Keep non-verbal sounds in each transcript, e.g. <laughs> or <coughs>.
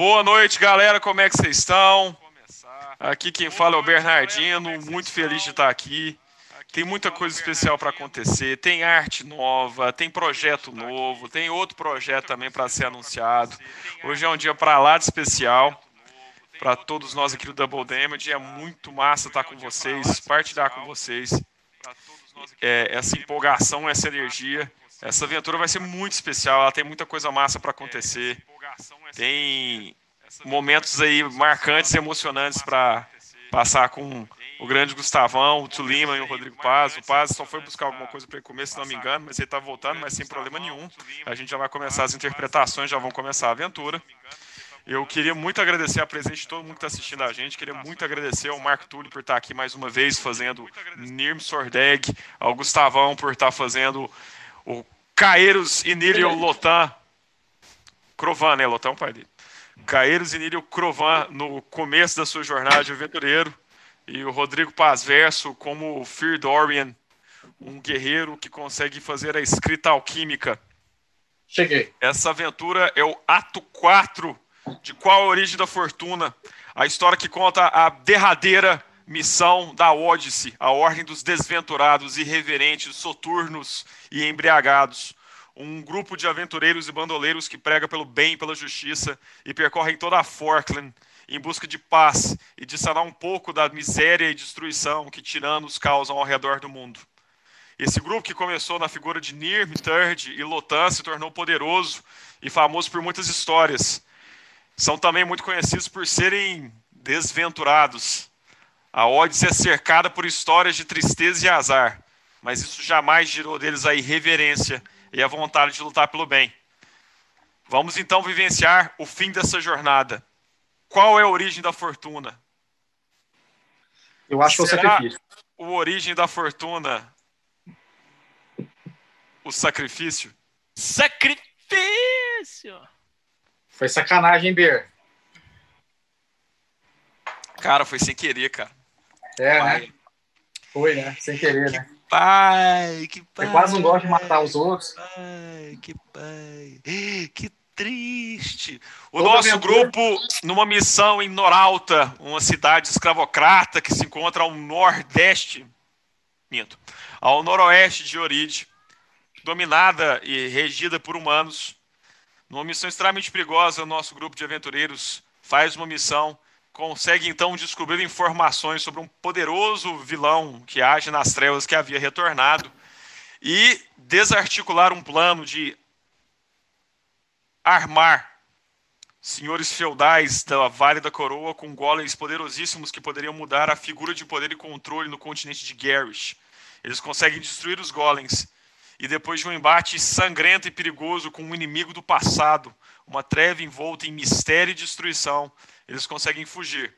Boa noite, galera. Como é que vocês estão? Aqui quem fala é o Bernardino. Muito feliz de estar aqui. Tem muita coisa especial para acontecer. Tem arte nova, tem projeto novo, tem outro projeto também para ser anunciado. Hoje é um dia para lá de especial para todos nós aqui do Double Damage. É muito massa estar com vocês, partilhar com vocês é, essa empolgação, essa energia. Essa aventura vai ser muito especial. Ela tem muita coisa massa para acontecer. Tem momentos aí marcantes, emocionantes para passar com o grande Gustavão, o Tulima e o Rodrigo Paz. O Paz só foi buscar alguma coisa para ele comer, se não me engano, mas ele está voltando, mas sem problema nenhum. A gente já vai começar as interpretações, já vão começar a aventura. Eu queria muito agradecer a presença de todo mundo que está assistindo a gente. Queria muito agradecer ao Marco Túlio por estar aqui mais uma vez fazendo Nirm Sordeg, ao Gustavão por estar fazendo o Caeiros Inílio Lotan. Crovan, né? Lotan é o pai dele. Caeiros Inílio Crovan no começo da sua jornada de aventureiro. E o Rodrigo Pazverso como Fear Dorian, um guerreiro que consegue fazer a escrita alquímica. Cheguei. Essa aventura é o ato 4 de Qual a Origem da Fortuna, a história que conta a derradeira missão da Ódice, a Ordem dos Desventurados, Irreverentes, Soturnos e Embriagados. Um grupo de aventureiros e bandoleiros que prega pelo bem e pela justiça e percorrem toda a Forkland em busca de paz e de sanar um pouco da miséria e destruição que tiranos causam ao redor do mundo. Esse grupo que começou na figura de Nirm, Turd e Lotan se tornou poderoso e famoso por muitas histórias. São também muito conhecidos por serem desventurados, a Odisse é cercada por histórias de tristeza e azar, mas isso jamais tirou deles a irreverência e a vontade de lutar pelo bem. Vamos então vivenciar o fim dessa jornada. Qual é a origem da fortuna? Eu acho que é o sacrifício. O origem da fortuna o sacrifício? Sacrifício! Foi sacanagem, Ber. Cara, foi sem querer, cara. É, pai. né? Foi, né? Sem querer, que né? Pai, que pai. Eu quase não gosto de matar os outros. Pai, que pai. Que triste. O Toda nosso grupo, numa missão em Noralta, uma cidade escravocrata que se encontra ao nordeste, minto, ao noroeste de Oride, dominada e regida por humanos. Numa missão extremamente perigosa, o nosso grupo de aventureiros faz uma missão consegue então descobrir informações sobre um poderoso vilão que age nas trevas que havia retornado e desarticular um plano de armar senhores feudais da Vale da Coroa com golems poderosíssimos que poderiam mudar a figura de poder e controle no continente de Garish. Eles conseguem destruir os golems e depois de um embate sangrento e perigoso com um inimigo do passado, uma treva envolta em mistério e destruição, eles conseguem fugir.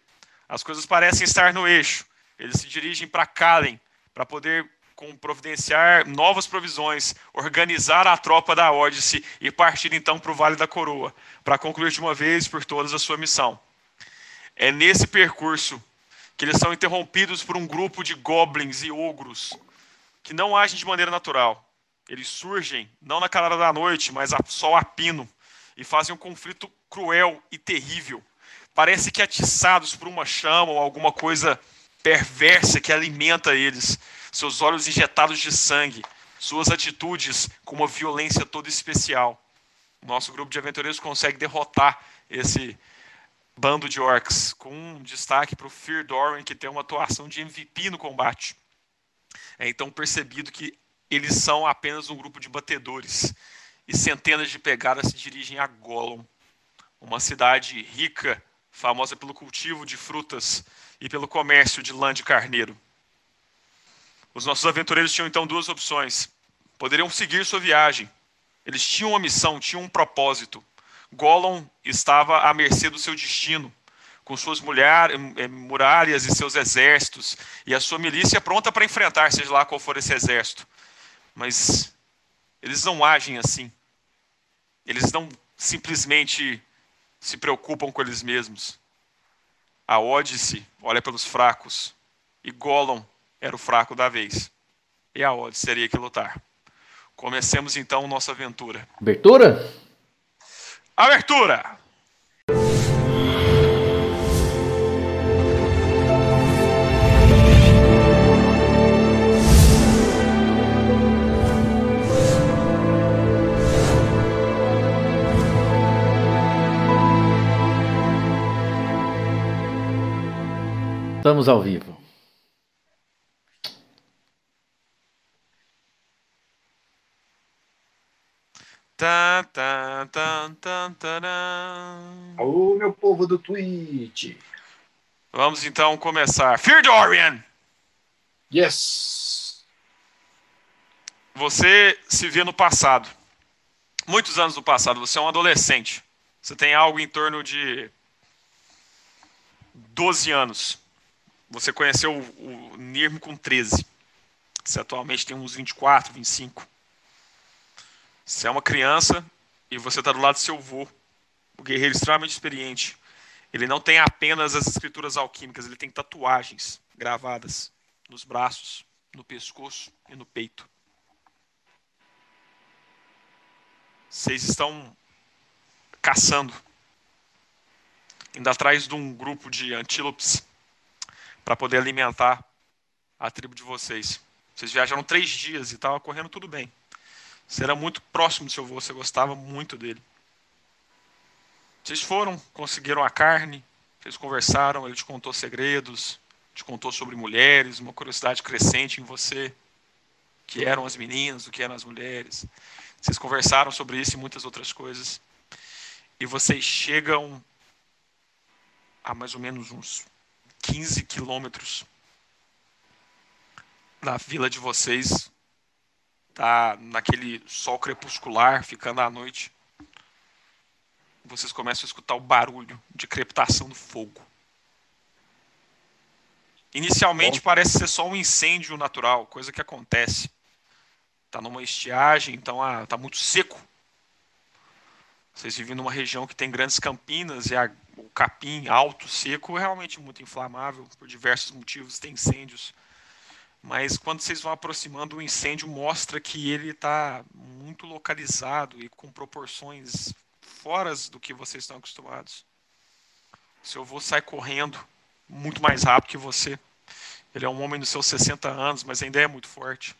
As coisas parecem estar no eixo. Eles se dirigem para Kalen para poder com providenciar novas provisões, organizar a tropa da Ódice e partir então para o Vale da Coroa, para concluir de uma vez por todas a sua missão. É nesse percurso que eles são interrompidos por um grupo de goblins e ogros que não agem de maneira natural. Eles surgem não na calada da noite, mas a sol a pino e fazem um conflito cruel e terrível parece que atiçados por uma chama ou alguma coisa perversa que alimenta eles, seus olhos injetados de sangue, suas atitudes com uma violência toda especial. Nosso grupo de aventureiros consegue derrotar esse bando de orcs, com um destaque para o Fear Doran, que tem uma atuação de MVP no combate. É então percebido que eles são apenas um grupo de batedores, e centenas de pegadas se dirigem a Gollum, uma cidade rica famosa pelo cultivo de frutas e pelo comércio de lã de carneiro. Os nossos aventureiros tinham então duas opções. Poderiam seguir sua viagem. Eles tinham uma missão, tinham um propósito. Gollum estava à mercê do seu destino, com suas mulher, eh, muralhas e seus exércitos, e a sua milícia pronta para enfrentar, seja lá qual for esse exército. Mas eles não agem assim. Eles não simplesmente se preocupam com eles mesmos. A Ódice olha pelos fracos, e Gollum era o fraco da vez. E a Ódice teria que lutar. Comecemos então nossa aventura. Abertura? Abertura! Estamos ao vivo. Tan, tan, tan, taran. Ô, meu povo do Twitch. Vamos então começar. Fear Dorian! Yes. Você se vê no passado. Muitos anos no passado. Você é um adolescente. Você tem algo em torno de 12 anos. Você conheceu o, o Nirm com 13. Você atualmente tem uns 24, 25. Você é uma criança e você está do lado do seu avô, um guerreiro extremamente experiente. Ele não tem apenas as escrituras alquímicas, ele tem tatuagens gravadas nos braços, no pescoço e no peito. Vocês estão caçando, indo atrás de um grupo de antílopes para poder alimentar a tribo de vocês. Vocês viajaram três dias e estava correndo tudo bem. Você era muito próximo do seu avô, você gostava muito dele. Vocês foram, conseguiram a carne, vocês conversaram, ele te contou segredos, te contou sobre mulheres, uma curiosidade crescente em você, que eram as meninas, o que eram as mulheres. Vocês conversaram sobre isso e muitas outras coisas. E vocês chegam a mais ou menos uns 15 quilômetros da vila de vocês. Tá naquele sol crepuscular, ficando à noite vocês começam a escutar o barulho de crepitação do fogo. Inicialmente Bom. parece ser só um incêndio natural, coisa que acontece. Está numa estiagem, então ah, tá muito seco. Vocês vivem numa região que tem grandes campinas e a- o capim alto, seco, é realmente muito inflamável por diversos motivos, tem incêndios. Mas quando vocês vão aproximando, o incêndio mostra que ele está muito localizado e com proporções fora do que vocês estão acostumados. Seu avô sai correndo muito mais rápido que você. Ele é um homem dos seus 60 anos, mas ainda é muito forte.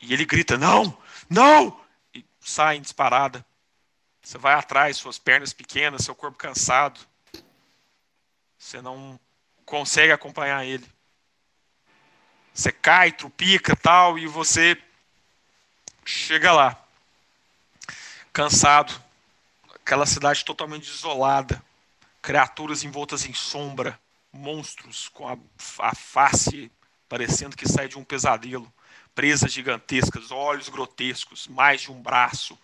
E ele grita: Não! Não! E sai em disparada. Você vai atrás, suas pernas pequenas, seu corpo cansado. Você não consegue acompanhar ele. Você cai, trupica tal, e você chega lá cansado. Aquela cidade totalmente isolada. Criaturas envoltas em sombra. Monstros com a, a face parecendo que sai de um pesadelo. Presas gigantescas, olhos grotescos, mais de um braço.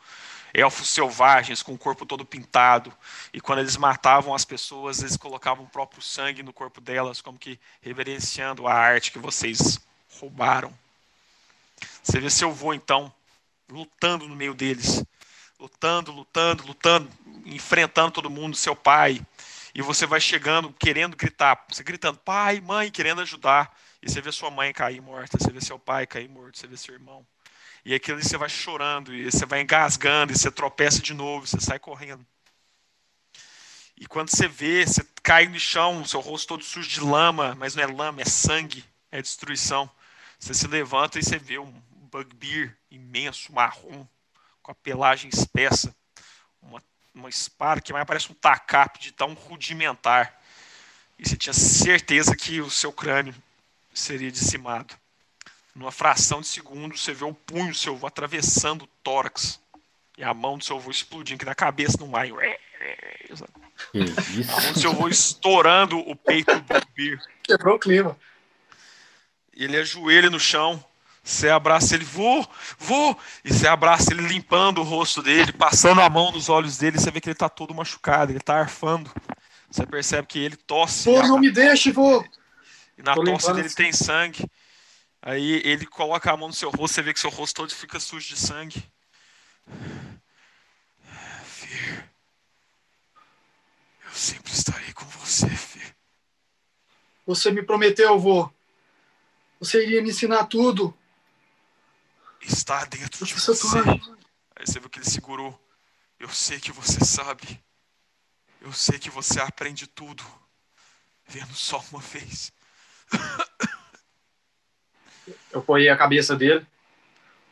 Elfos selvagens com o corpo todo pintado. E quando eles matavam as pessoas, eles colocavam o próprio sangue no corpo delas, como que reverenciando a arte que vocês roubaram. Você vê seu avô, então, lutando no meio deles lutando, lutando, lutando, enfrentando todo mundo, seu pai. E você vai chegando, querendo gritar, você gritando, pai, mãe, querendo ajudar. E você vê sua mãe cair morta, você vê seu pai cair morto, você vê seu irmão. E aquilo você vai chorando, e você vai engasgando, e você tropeça de novo, você sai correndo. E quando você vê, você cai no chão, seu rosto todo sujo de lama, mas não é lama, é sangue, é destruição. Você se levanta e você vê um bugbear imenso, marrom, com a pelagem espessa, uma, uma espada que mais parece um tacape de tão rudimentar. E você tinha certeza que o seu crânio seria dizimado. Numa fração de segundo, você vê o punho do seu avô atravessando o tórax. E a mão do seu avô explodindo, que na cabeça não vai. A mão do seu avô estourando o peito do Bugbear. Quebrou o clima. Ele ajoelha no chão. Você abraça ele, vou, vou. E você abraça ele limpando o rosto dele, passando a mão nos olhos dele. Você vê que ele tá todo machucado, ele tá arfando. Você percebe que ele tosse. Pô, não me deixe, vô. E na Tô tosse limpando dele tem sangue. Aí ele coloca a mão no seu rosto, você vê que seu rosto todo fica sujo de sangue. Fear. Eu sempre estarei com você, Fear. Você me prometeu, vô. Você iria me ensinar tudo. Está dentro de você. Aí você viu que ele segurou. Eu sei que você sabe. Eu sei que você aprende tudo. Vendo só uma vez. <laughs> Eu apoiei a cabeça dele.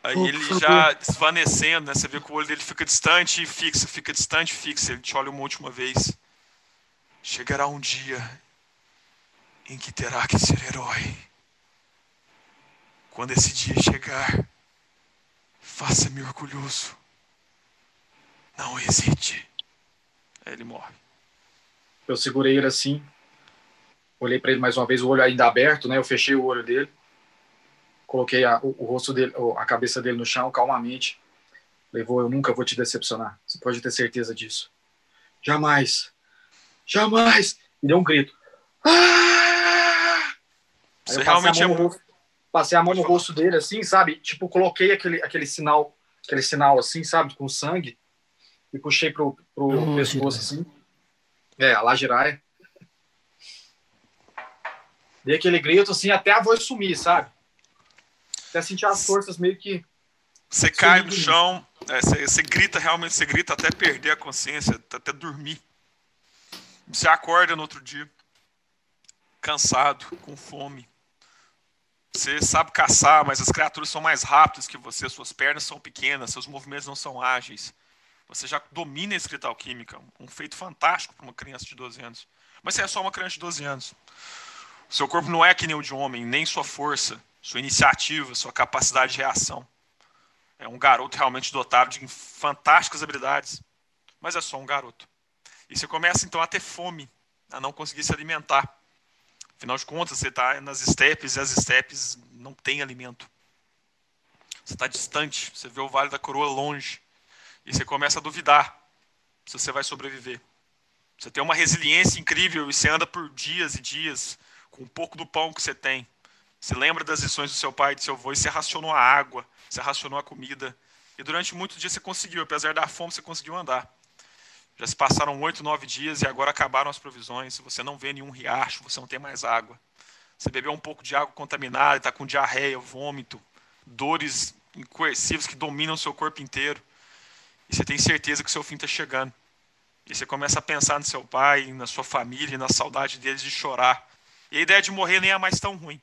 Aí ele já desvanecendo, né? Você vê que o olho dele fica distante e fixa, fica distante e fixa. Ele te olha uma última vez. Chegará um dia em que terá que ser herói. Quando esse dia chegar, faça-me orgulhoso. Não hesite. Aí ele morre. Eu segurei ele assim, olhei para ele mais uma vez, o olho ainda aberto, né? Eu fechei o olho dele, coloquei a, o, o rosto dele, a cabeça dele no chão, calmamente. Levou, eu nunca vou te decepcionar. Você pode ter certeza disso. Jamais. Jamais. E deu um grito. Ah! Aí Você eu passei realmente a é mão no muito. rosto- Passei a mão no rosto dele, assim, sabe? Tipo, coloquei aquele, aquele sinal, aquele sinal assim, sabe? Com sangue. E puxei pro, pro Oh, pescoço, assim. É, a Lajiraia. Dei aquele grito, assim, até a voz sumir, sabe? Até sentir as forças meio que... Você cai no chão, é, você, você grita realmente, você grita até perder a consciência, até dormir. Você acorda no outro dia, cansado, com fome. Você sabe caçar, mas as criaturas são mais rápidas que você, suas pernas são pequenas, seus movimentos não são ágeis. Você já domina a escrita alquímica, um feito fantástico para uma criança de 12 anos. Mas você é só uma criança de 12 anos. Seu corpo não é que nem o de homem, nem sua força, sua iniciativa, sua capacidade de reação. É um garoto realmente dotado de fantásticas habilidades, mas é só um garoto. E você começa então a ter fome, a não conseguir se alimentar. Afinal de contas, você está nas estepes e as estepes não têm alimento. Você está distante, você vê o Vale da Coroa longe. E você começa a duvidar se você vai sobreviver. Você tem uma resiliência incrível e você anda por dias e dias com um pouco do pão que você tem. Você lembra das lições do seu pai e do seu avô e você racionou a água, você racionou a comida. E durante muitos dias você conseguiu, apesar da fome, você conseguiu andar. Já se passaram oito, nove dias e agora acabaram as provisões. Você não vê nenhum riacho, você não tem mais água. Você bebeu um pouco de água contaminada, está com diarreia, vômito, dores incoercíveis que dominam o seu corpo inteiro. E você tem certeza que o seu fim está chegando. E você começa a pensar no seu pai, na sua família, na saudade deles de chorar. E a ideia de morrer nem é mais tão ruim.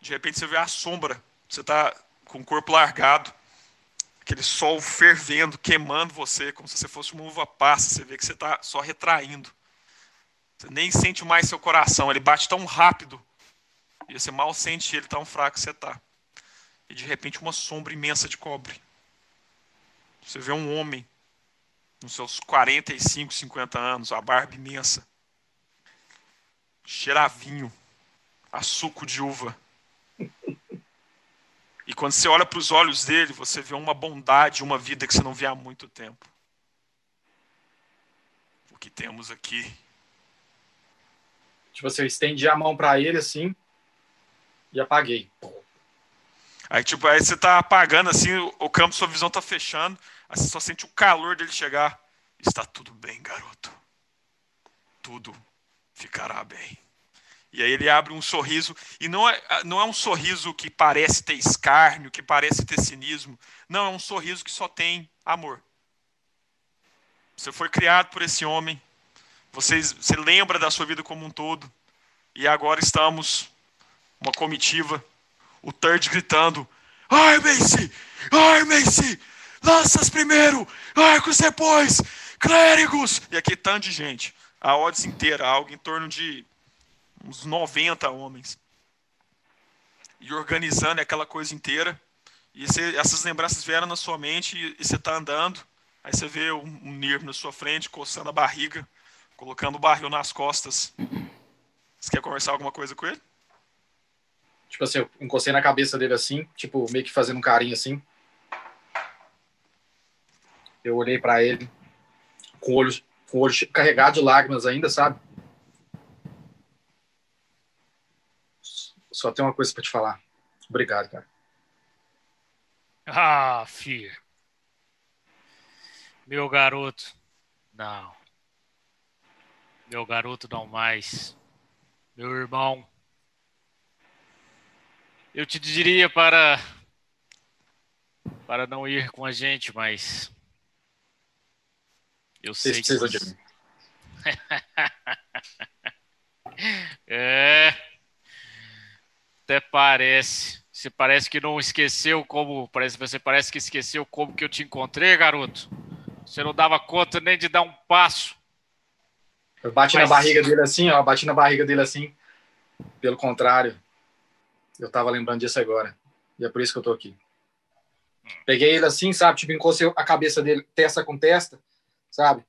De repente você vê a sombra, você está com o corpo largado, aquele sol fervendo, queimando você, como se você fosse uma uva passa. Você vê que você está só retraindo. Você nem sente mais seu coração, ele bate tão rápido. E você mal sente ele tão fraco que você está. E de repente uma sombra imensa de cobre. Você vê um homem, nos seus 45, 50 anos, a barba imensa, cheira a vinho, a suco de uva. E quando você olha para os olhos dele, você vê uma bondade, uma vida que você não vê há muito tempo. O que temos aqui? Tipo assim, eu estendi a mão pra ele, assim, e apaguei. Aí, tipo, aí você tá apagando assim, o- o campo, sua visão tá fechando, aí você só sente o calor dele chegar. Está tudo bem, garoto. Tudo ficará bem. E aí ele abre um sorriso, e não é, não é um sorriso que parece ter escárnio, que parece ter cinismo. Não, é um sorriso que só tem amor. Você foi criado por esse homem, vocês, você lembra da sua vida como um todo, e agora estamos, uma comitiva, o Third gritando: Armem-se! Armem-se! Lanças primeiro! Arcos depois! Clérigos! E aqui tanto de gente. A odds inteira, algo em torno de uns 90 homens. E organizando aquela coisa inteira. E essas lembranças vieram na sua mente e, você está andando. Aí você vê um, um Nirv na sua frente, coçando a barriga, colocando o barril nas costas. Você quer conversar alguma coisa com ele? Tipo assim, eu encostei na cabeça dele assim, tipo, meio que fazendo um carinho assim. Eu olhei pra ele, com o olho, com o olho carregado de lágrimas ainda, sabe? Só tem uma coisa pra te falar. Obrigado, cara. Ah, filho. Meu garoto. Não. Meu garoto não mais. Meu irmão. Eu te diria para para não ir com a gente, mas eu sei Vocês que de mim. <laughs> É. Até parece. Você parece que não esqueceu como. Parece, você parece que esqueceu como que eu te encontrei, garoto. Você não dava conta nem de dar um passo. Eu bati Mas- na barriga dele assim, ó. Bati na barriga dele assim. Pelo contrário. Eu tava lembrando disso agora. E é por isso que eu tô aqui. Peguei ele assim, sabe? Tipo, encostei a cabeça dele testa com testa, sabe?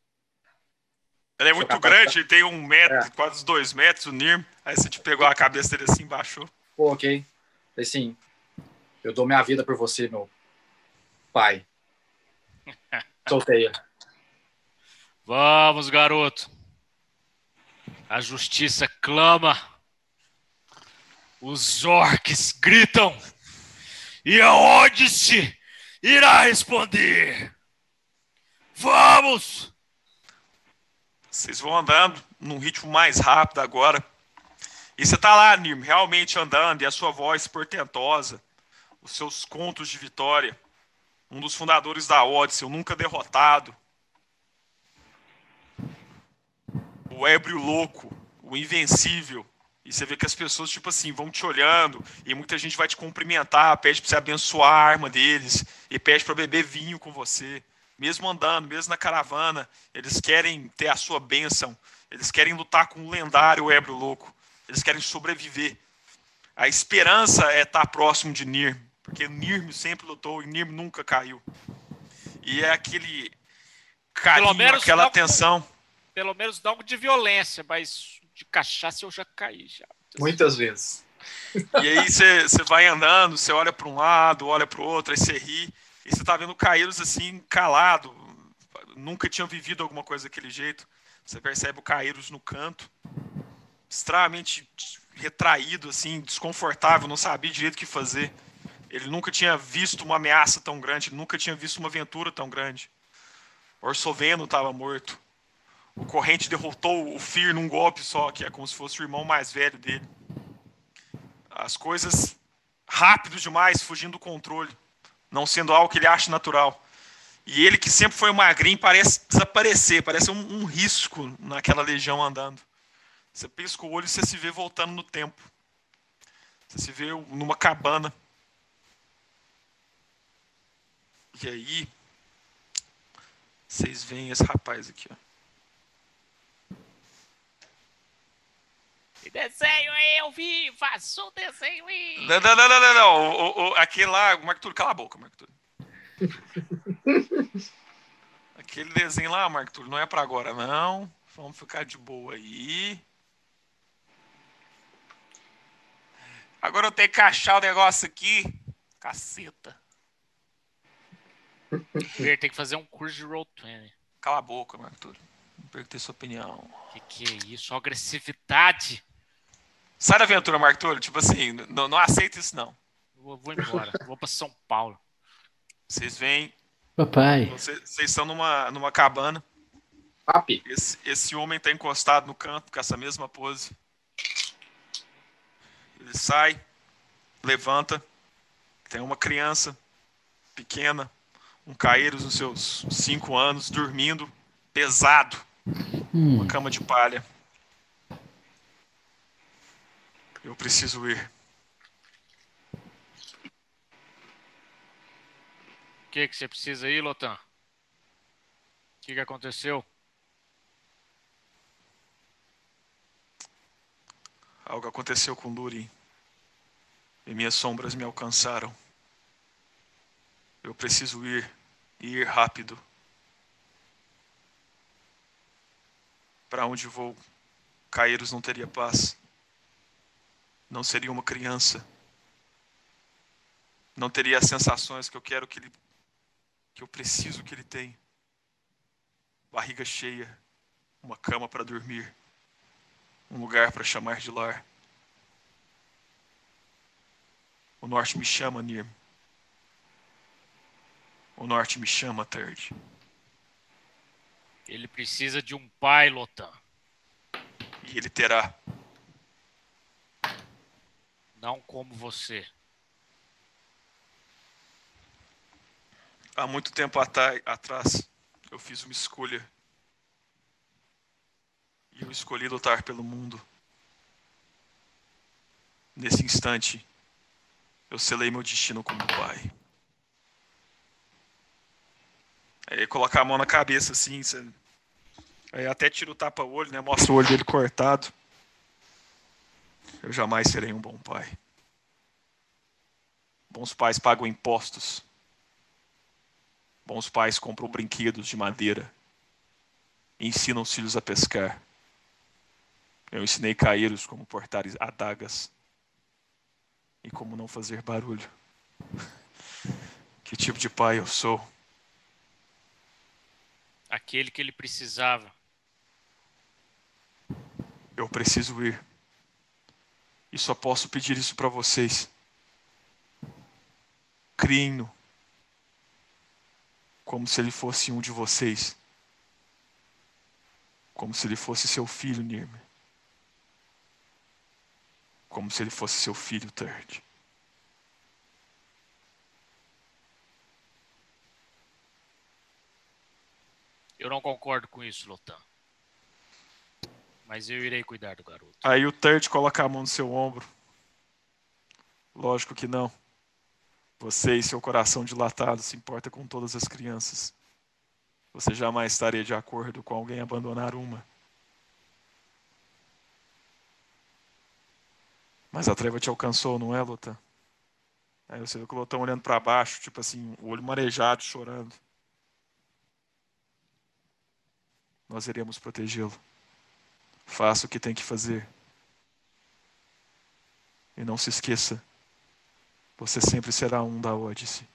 Ele é muito grande, ele tem um metro, É. quase dois metros, o Nirm. Aí você te pegou a cabeça dele assim, baixou. Pô, ok. Falei assim, eu dou minha vida por você, meu pai. <laughs> Soltei ele. Vamos, garoto. A justiça clama. Os orcs gritam. E a Odisse irá responder. Vamos! Vocês vão andando num ritmo mais rápido agora. E você tá lá, Nirm, realmente andando, e a sua voz portentosa, os seus contos de vitória. Um dos fundadores da Odyssey, o nunca derrotado. O ébrio louco, o invencível. E você vê que as pessoas, tipo assim, vão te olhando, e muita gente vai te cumprimentar, pede pra você abençoar a arma deles, e pede pra beber vinho com você. Mesmo andando, mesmo na caravana, eles querem ter a sua bênção. Eles querem lutar com o lendário ébrio louco. Eles querem sobreviver. A esperança é estar próximo de Nirm, porque Nirm sempre lutou e Nirm nunca caiu. E é aquele carinho, menos aquela atenção. Pelo menos dá algo de violência, mas de cachaça eu já caí já. Muitas vezes. E aí você você vai andando, você olha para um lado, olha para o outro, aí você ri, e você tá vendo Caíros assim, calado. Nunca tinham vivido alguma coisa daquele jeito. Você percebe o Caíros no canto, extremamente retraído, assim, desconfortável, não sabia direito o que fazer. Ele nunca tinha visto uma ameaça tão grande, nunca tinha visto uma aventura tão grande. Orsoveno estava morto. O Corrente derrotou o Fir num golpe só, que é como se fosse o irmão mais velho dele as coisas rápido demais, fugindo do controle, não sendo algo que ele acha natural. E ele, que sempre foi magrinho, parece desaparecer, parece um, um risco naquela legião andando. Você pisca o olho e você se vê voltando no tempo. Você se vê numa cabana. E aí, vocês veem esse rapaz aqui, ó. Que desenho aí, eu vi! Faça o desenho aí! Não, não, não, não, não. O, o, aquele lá, Marco Túlio, cala a boca, Marco Túlio. <laughs> Aquele desenho lá, Marco Túlio, não é pra agora, não. Vamos ficar de boa aí. Agora eu tenho que achar o negócio aqui. Caceta. <laughs> Ver, tem que fazer um curso de Roll20. Cala a boca, Marco Túlio. Não perguntei sua opinião. Que que é isso? Agressividade! Sai da aventura, Marco. Tipo assim, não, não aceita isso, não. Eu vou embora. Vou pra São Paulo. Vocês vêm, Papai. vocês vocês estão numa, numa cabana. Papi. Esse, esse homem está encostado no canto com essa mesma pose. Ele sai, levanta. Tem uma criança pequena, um caíros nos seus cinco anos, dormindo, pesado, Hum, uma cama de palha. Eu preciso ir. O que, que você precisa aí, Lotan? O que, que aconteceu? Algo aconteceu com Luri. E minhas sombras me alcançaram. Eu preciso ir. E ir rápido. Para onde vou, Caeiros não teria paz. Não seria uma criança. Não teria as sensações que eu quero que ele. que eu preciso que ele tenha. Barriga cheia. Uma cama para dormir um lugar para chamar de lar. O norte me chama, Nirm. O norte me chama, Third. Ele precisa de um pai, Lotan. E ele terá. Não como você. Há muito tempo atrás, eu fiz uma escolha. E eu escolhi lutar pelo mundo. Nesse instante, eu selei meu destino como pai. Aí colocar a mão na cabeça assim, você Aí até tira o tapa-olho, né? Mostra o olho dele cortado. Eu jamais serei um bom pai. Bons pais pagam impostos. Bons pais compram brinquedos de madeira. Ensinam os filhos a pescar. Eu ensinei caíros como portar adagas. E como não fazer barulho. Que tipo de pai eu sou? Aquele que ele precisava. Eu preciso ir. E só posso pedir isso para vocês. Criem-no. Como se ele fosse um de vocês. Como se ele fosse seu filho, Nirme. Como se ele fosse seu filho, Third. Eu não concordo com isso, Lotan. Mas eu irei cuidar do garoto. Aí o Third coloca a mão no seu ombro. Lógico que não. Você e seu coração dilatado se importa com todas as crianças. Você jamais estaria de acordo com alguém abandonar uma. Mas a treva te alcançou, não é, Lotan? Aí você vê que o Lotan olhando para baixo, tipo assim, o olho marejado, chorando. Nós iremos protegê-lo. Faça o que tem que fazer. E não se esqueça, você sempre será um da Odisse.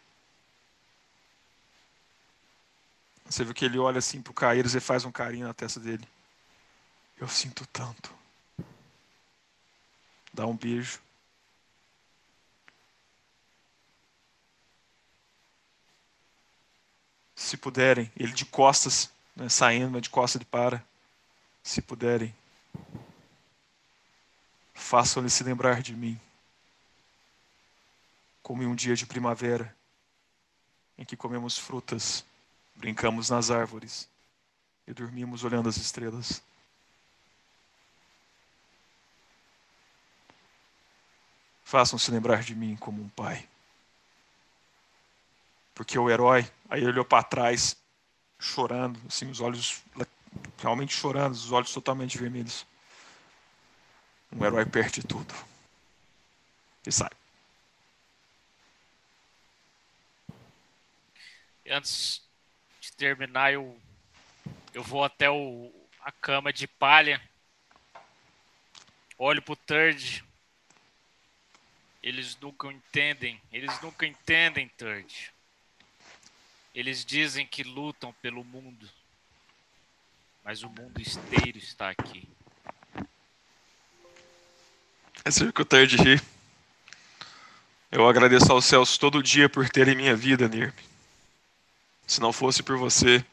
Você viu que ele olha assim pro Caíros e faz um carinho na testa dele. Eu sinto tanto. Dá um beijo. Se puderem, ele de costas, né, saindo, mas de costas ele para. Se puderem, façam-lhe se lembrar de mim. Como em um dia de primavera, em que comemos frutas, brincamos nas árvores e dormimos olhando as estrelas. Façam-se lembrar de mim como um pai. Porque o herói, aí ele olhou para trás, chorando, assim, os olhos realmente chorando, os olhos totalmente vermelhos. Um herói perde tudo. E sai. Antes de terminar, eu, eu vou até o, a cama de palha. Olho pro Third. Eles nunca entendem. Eles nunca entendem, Third. Eles dizem que lutam pelo mundo. Mas o mundo inteiro está aqui. É sempre que o Third ri. Eu agradeço aos céus todo dia por terem minha vida, Nirme. Se não fosse por você,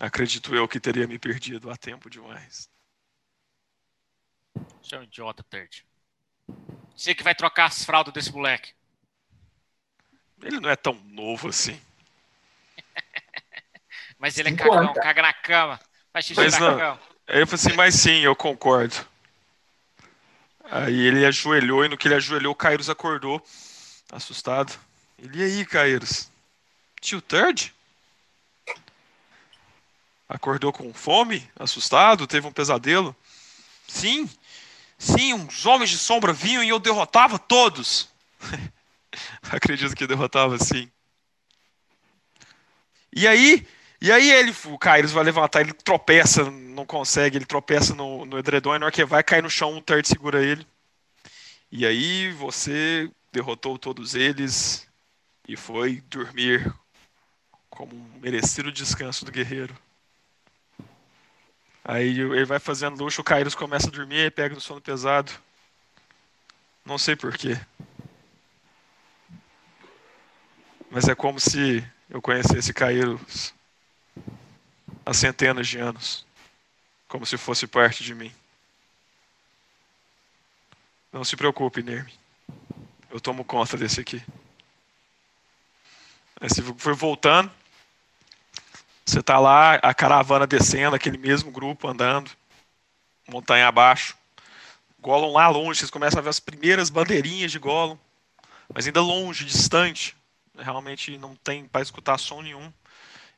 acredito eu que teria me perdido há tempo demais. Você é um idiota, Third. Você que vai trocar as fraldas desse moleque. Ele não é tão novo assim. <laughs> Mas ele é cagão, caga na cama. Faz xixi Mas na não. cama. Aí eu falei assim, mas sim, eu concordo. Aí ele ajoelhou e no que ele ajoelhou, o Kairos acordou, assustado. Ele, e aí, Kairos? Tio Third? Acordou com fome, assustado, teve um pesadelo? Sim, sim, uns homens de sombra vinham e eu derrotava todos. <laughs> Acredito que derrotava sim. E aí, e aí ele, o Kairos vai levantar, ele tropeça, não consegue, ele tropeça no, no edredom, e na hora que vai cair no chão, um Third segura ele. E aí você derrotou todos eles e foi dormir como um merecido descanso do guerreiro. Aí ele vai fazendo luxo, o Kairos começa a dormir, ele pega no sono pesado. Não sei porquê. Mas é como se eu conhecesse Kairos há centenas de anos. Como se fosse parte de mim. Não se preocupe, Nermi. Eu tomo conta desse aqui. Aí você foi voltando. Você tá lá, a caravana descendo, aquele mesmo grupo andando, montanha abaixo. Gollum lá longe, vocês começam a ver as primeiras bandeirinhas de Gollum, mas ainda longe, distante. Realmente não tem para escutar som nenhum.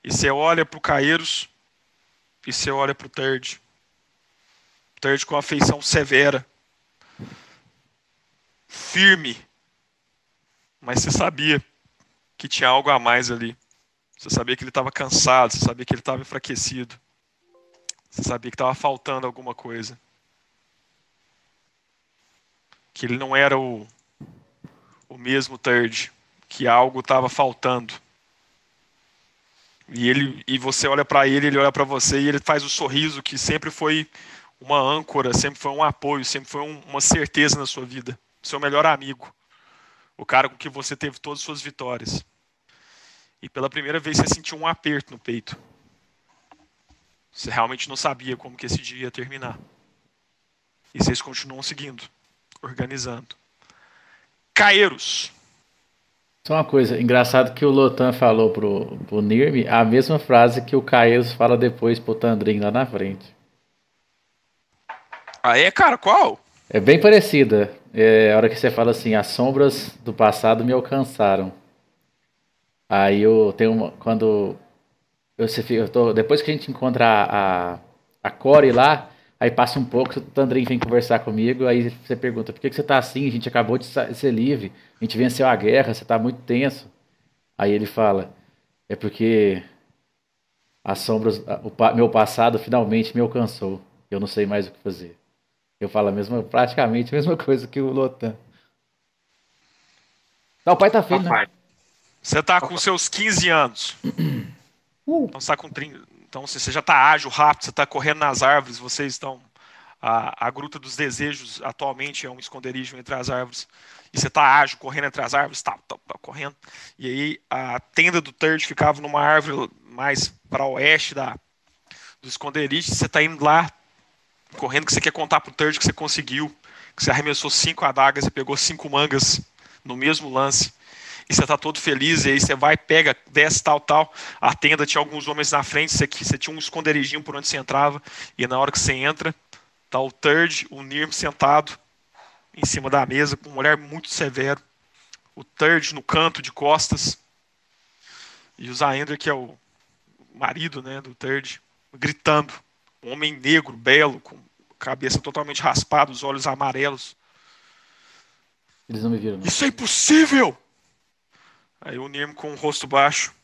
E você olha pro Caeiros, e você olha pro Third. Third com a feição severa. Firme. Mas você sabia que tinha algo a mais ali. Você sabia que ele estava cansado, você sabia que ele estava enfraquecido. Você sabia que estava faltando alguma coisa. Que ele não era o, o mesmo Third. Que algo estava faltando. E, ele, e você olha para ele, ele olha para você e ele faz o sorriso que sempre foi uma âncora, sempre foi um apoio, sempre foi um, uma certeza na sua vida. Seu melhor amigo. O cara com que você teve todas as suas vitórias. E pela primeira vez você sentiu um aperto no peito. Você realmente não sabia como que esse dia ia terminar. E vocês continuam seguindo, organizando. Caeiros. Só uma coisa, engraçado que o Lotan falou pro, pro Nirmi a mesma frase que o Caeiros fala depois pro Tandrin lá na frente. Ah, é, cara? Qual? É bem parecida. É a hora que você fala assim, as sombras do passado me alcançaram. Aí eu tenho uma. Quando. Eu, eu tô, depois que a gente encontra a, a, a Core lá, aí passa um pouco, o Tandrin vem conversar comigo, aí você pergunta, por que, que você tá assim? A gente acabou de ser livre, a gente venceu a guerra, você tá muito tenso. Aí ele fala, é porque as sombras, o meu passado finalmente me alcançou. Eu não sei mais o que fazer. Eu falo a mesma, praticamente a mesma <laughs> coisa que o Lotan. Não, o pai tá feio, né? Você tá com seus 15 anos. Então você tá com 30. Então você já tá ágil, rápido, você tá correndo nas árvores, vocês estão. A, a Gruta dos Desejos atualmente é um esconderijo entre as árvores. E você tá ágil, correndo entre as árvores, tá, tá, tá correndo. E aí a tenda do Third ficava numa árvore mais para oeste da, do esconderijo. Você tá indo lá, correndo, que você quer contar pro Third que você conseguiu. Que você arremessou cinco adagas e pegou cinco mangas no mesmo lance e você tá todo feliz, e aí você vai, pega, desce, tal, tal, a tenda tinha alguns homens na frente, você, você tinha um esconderijinho por onde você entrava, e na hora que você entra, tá o Third, o Nirm sentado em cima da mesa, com um olhar muito severo, o Third no canto, de costas, e o Zaender, que é o marido, né, do Third, gritando, um homem negro, belo, com cabeça totalmente raspada, os olhos amarelos, Eles não me viram, não. isso é impossível! Aí o Nirm com o rosto baixo.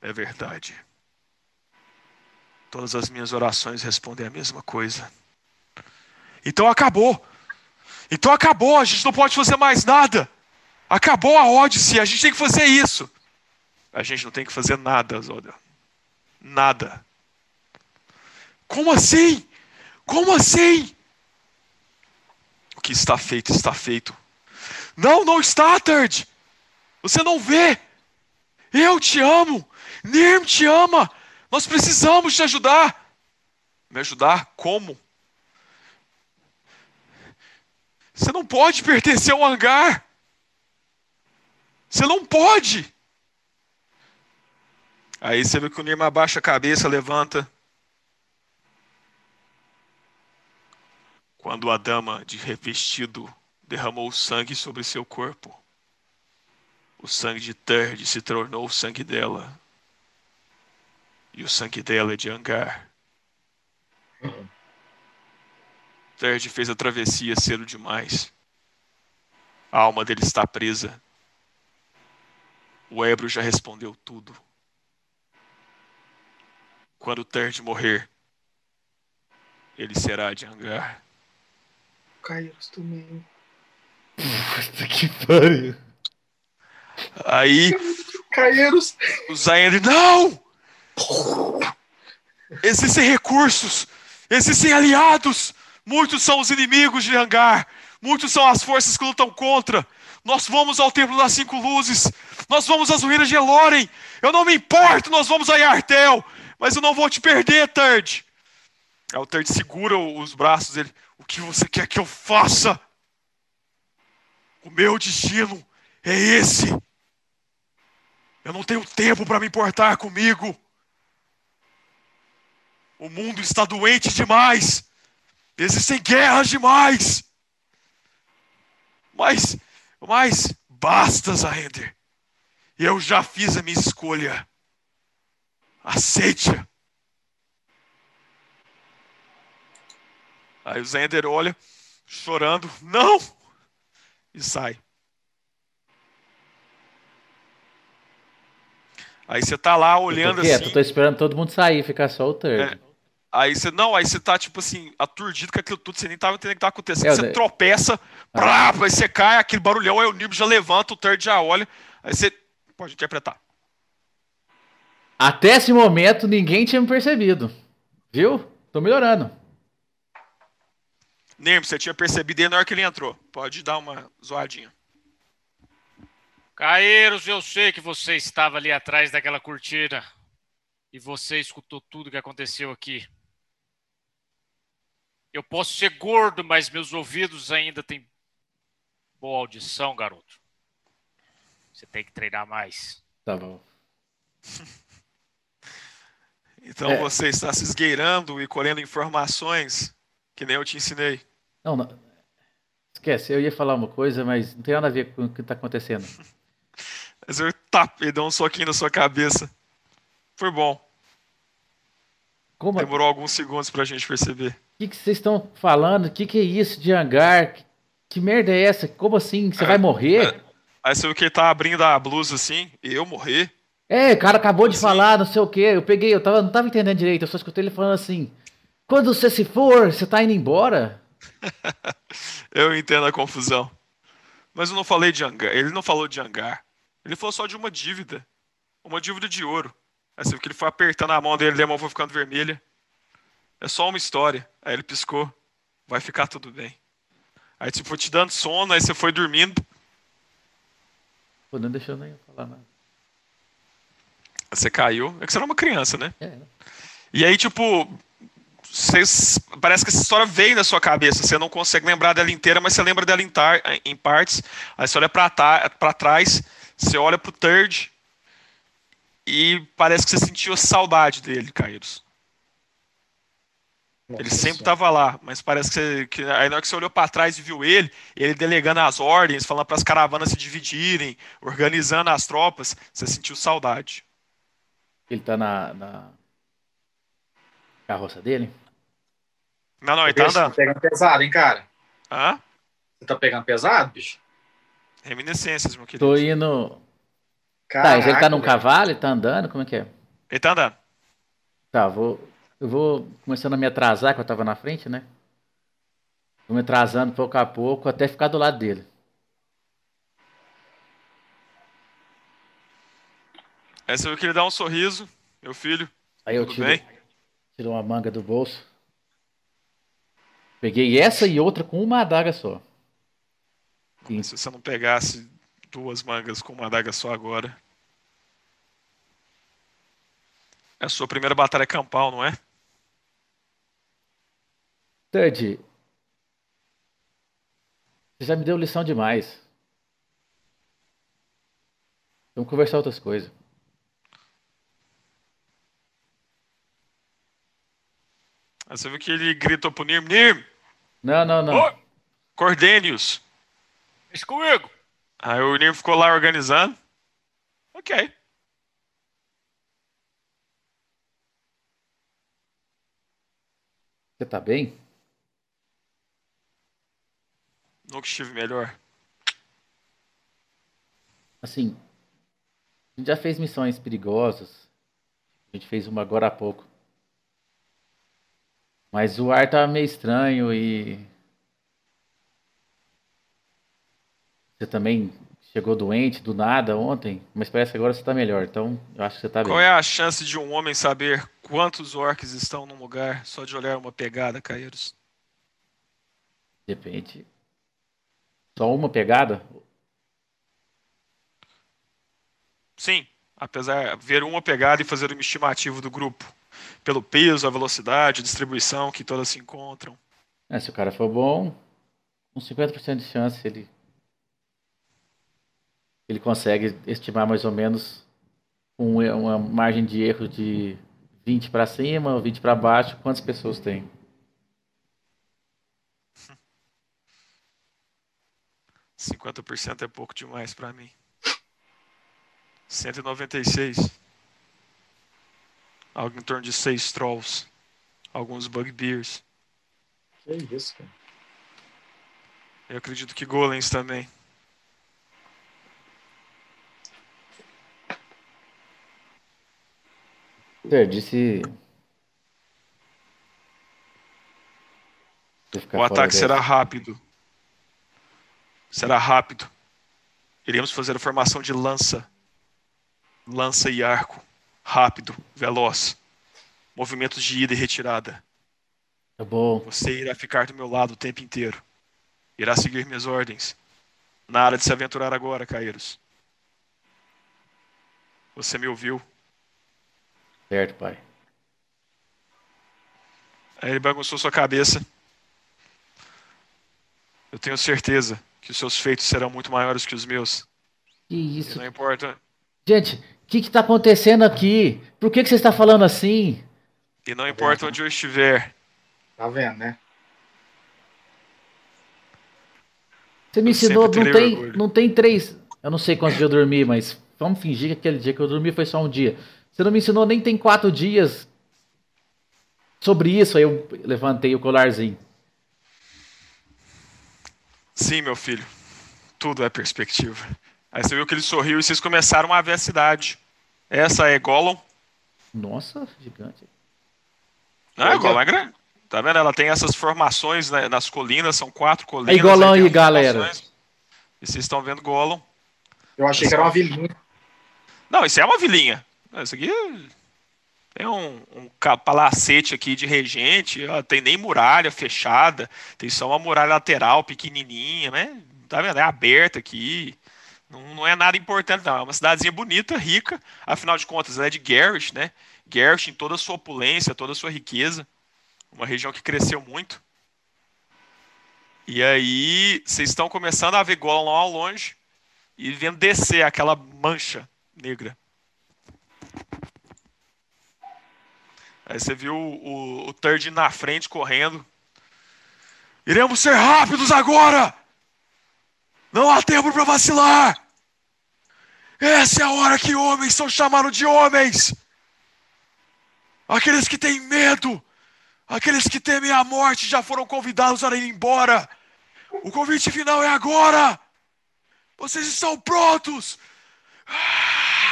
É verdade. Todas as minhas orações respondem a mesma coisa. Então acabou. Então acabou, a gente não pode fazer mais nada. Acabou a Odyssey, a gente tem que fazer isso. A gente não tem que fazer nada, Zoda. Nada. Como assim? Como assim? O que está feito, está feito. Não, não está, Third. Você não vê. Eu te amo. Nirm te ama. Nós precisamos te ajudar. Me ajudar como? Você não pode pertencer ao hangar. Você não pode. Aí você vê que o Nirm abaixa a cabeça, levanta. Quando a dama de revestido derramou sangue sobre seu corpo, o sangue de Third se tornou o sangue dela. E o sangue dela é de Angar. Third fez a travessia cedo demais. A alma dele está presa. O Ebro já respondeu tudo. Quando Third morrer, ele será de Angar. Caíros <laughs> também. Puta que pariu. Aí Caeiros. o Zaendre, não! Existem recursos, existem aliados. Muitos são os inimigos de Hangar, muitos são as forças que lutam contra. Nós vamos ao Templo das Cinco Luzes, nós vamos às ruínas de Eloren. Eu não me importo, nós vamos a Yartel, mas eu não vou te perder, Third. Aí o Third segura os braços dele. O que você quer que eu faça? O meu destino é esse. Eu não tenho tempo para me importar comigo. O mundo está doente demais. Existem guerras demais. Mas, mas basta, Zahender. Eu já fiz a minha escolha. Aceite-a. Aí o Zender olha, chorando, não! E sai. Aí você tá lá Eu olhando tô assim. tô esperando todo mundo sair, ficar só o third. É. Aí você, não, aí você tá, tipo assim, aturdido com aquilo tudo, você nem tava entendendo o que tá acontecendo. É, você né? Ah. tropeça, plá, aí você cai, aquele barulhão, aí o Nib já levanta, o third já olha, aí você pode interpretar. Até esse momento ninguém tinha me percebido. Viu? Tô melhorando. Nerm, você tinha percebido ele na hora que ele entrou. Pode dar uma zoadinha. Caeiros, eu sei que você estava ali atrás daquela cortina e você escutou tudo que aconteceu aqui. Eu posso ser gordo, mas meus ouvidos ainda têm boa audição, garoto. Você tem que treinar mais. Tá bom. <laughs> Então É. você está se esgueirando e colhendo informações que nem eu te ensinei. Não, não. Esquece, eu ia falar uma coisa, mas não tem nada a ver com o que tá acontecendo. <laughs> Mas eu tapei, deu um soquinho na sua cabeça. Foi bom. Como? O Demorou alguns segundos pra gente perceber. que, que vocês estão falando? O que, que é isso de hangar? Que, que merda é essa? Como assim? Você vai morrer? Aí você viu que ele tá abrindo a blusa assim, e eu morrer. É, o cara acabou de Sim. falar, não sei o quê. Eu peguei, eu tava, não tava entendendo direito. Eu só escutei ele falando assim: quando você se for, você tá indo embora? <laughs> Eu entendo a confusão. Mas eu não falei de hangar. Ele não falou de hangar. Ele falou só de uma dívida. Uma dívida de ouro. Aí você viu que ele foi apertando a mão dele e a mão foi ficando vermelha. É só uma história. Aí ele piscou. Vai ficar tudo bem. Aí tipo, foi te dando sono, aí você foi dormindo. Pô, não deixou nem eu falar nada. Você caiu. É que você era uma criança, né? É, E aí, tipo, vocês- parece que essa história veio na sua cabeça. Você não consegue lembrar dela inteira, mas você lembra dela em, tar- em partes. Aí você olha pra, ta- pra trás, você olha pro third e parece que você sentiu a saudade dele, Caíros. Ele sempre tava lá, mas parece que, você, que aí na hora que você olhou pra trás e viu ele, ele delegando as ordens, falando para as caravanas se dividirem, organizando as tropas, você sentiu saudade. Ele tá na, na carroça dele? Não, não, ele tá Você tá andando. pegando pesado, hein, cara? Hã? Você tá pegando pesado, bicho? Reminiscências, meu querido. Tô indo. Tá, Caraca, ele tá num velho. cavalo, ele tá andando, como é que é? Ele tá andando. Tá, vou. Eu vou começando a me atrasar, que eu tava na frente, né? Vou me atrasando pouco a pouco até ficar do lado dele. Aí você viu que ele dá um sorriso, meu filho. Aí eu Tudo tiro, bem? tiro uma manga do bolso. Peguei essa e outra com uma adaga só. Sim. Se você não pegasse duas mangas com uma adaga só agora. É a sua primeira batalha campal, não é? Ted, você já me deu lição demais. Vamos conversar outras coisas. Aí você viu que ele gritou pro Nirm, Nirm, Não, não, não. Oi! Cordênios. Deixa comigo. Aí o Nirm ficou lá organizando. Ok. Você tá bem? Nunca estive melhor. Assim, a gente já fez missões perigosas. A gente fez uma agora há pouco. Mas o ar tava meio estranho e. Você também chegou doente do nada ontem, mas parece que agora você tá melhor. Então, eu acho que você tá Qual bem. é a chance de um homem saber quantos orcs estão num lugar só de olhar uma pegada, Caeiros? Depende. Só uma pegada? Sim, apesar de ver uma pegada e fazer uma estimativa do grupo. Pelo peso, a velocidade, a distribuição que todas se encontram. É, se o cara for bom, com 50% de chance ele. Ele consegue estimar mais ou menos um, uma margem de erro de 20 para cima ou 20 para baixo, quantas pessoas tem? Cinquenta por cento é pouco demais pra mim. 196. Algo em torno de seis trolls. Alguns bugbears. Que isso, cara. Eu acredito que golems também. Ficar O ataque será rápido. Será rápido. Iremos fazer a formação de lança. Lança e arco. Rápido, veloz. Movimentos de ida e retirada. Tá bom. Você irá ficar do meu lado o tempo inteiro. Irá seguir minhas ordens. Nada de se aventurar agora, Caeiros. Você me ouviu? Certo, pai. Aí ele bagunçou sua cabeça. Eu tenho certeza que os seus feitos serão muito maiores que os meus. Que E isso? não importa, Gente, o que que tá acontecendo aqui? Por que que você está falando assim? e não importa onde eu estiver. Tá vendo, né? Você me Eu ensinou, não tem, orgulho. não tem três. Eu não sei quantos dias eu dormi, mas vamos fingir que aquele dia que eu dormi foi só um dia. Você não me ensinou nem tem quatro dias sobre isso. Aí eu levantei o colarzinho. Sim, meu filho. Tudo é perspectiva. Aí você viu que ele sorriu e vocês começaram a ver a cidade. Essa é Gollum. Nossa, gigante. Não, é. Gollum é grande. Tá vendo? Ela tem essas formações né, nas colinas, são quatro colinas. Aí, Gollum e as galera. E vocês estão vendo Gollum. Eu achei que era uma vilinha. Não, isso é uma vilinha. Isso aqui tem um, um ca- palacete aqui de regente, ó, tem nem muralha fechada, tem só uma muralha lateral pequenininha, né? Tá vendo? É aberta aqui. Não, não é nada importante, não. É uma cidadezinha bonita, rica. Afinal de contas, ela é de Garrosh, né? Garrosh em toda a sua opulência, toda a sua riqueza. Uma região que cresceu muito. E aí, vocês estão começando a ver Gollum lá ao longe e vendo descer aquela mancha negra. Aí você viu o, o, o Turd na frente correndo. Iremos ser rápidos agora! Não há tempo para vacilar! Essa é a hora que homens são chamados de homens! Aqueles que têm medo, aqueles que temem a morte já foram convidados a ir embora. O convite final é agora! Vocês estão prontos!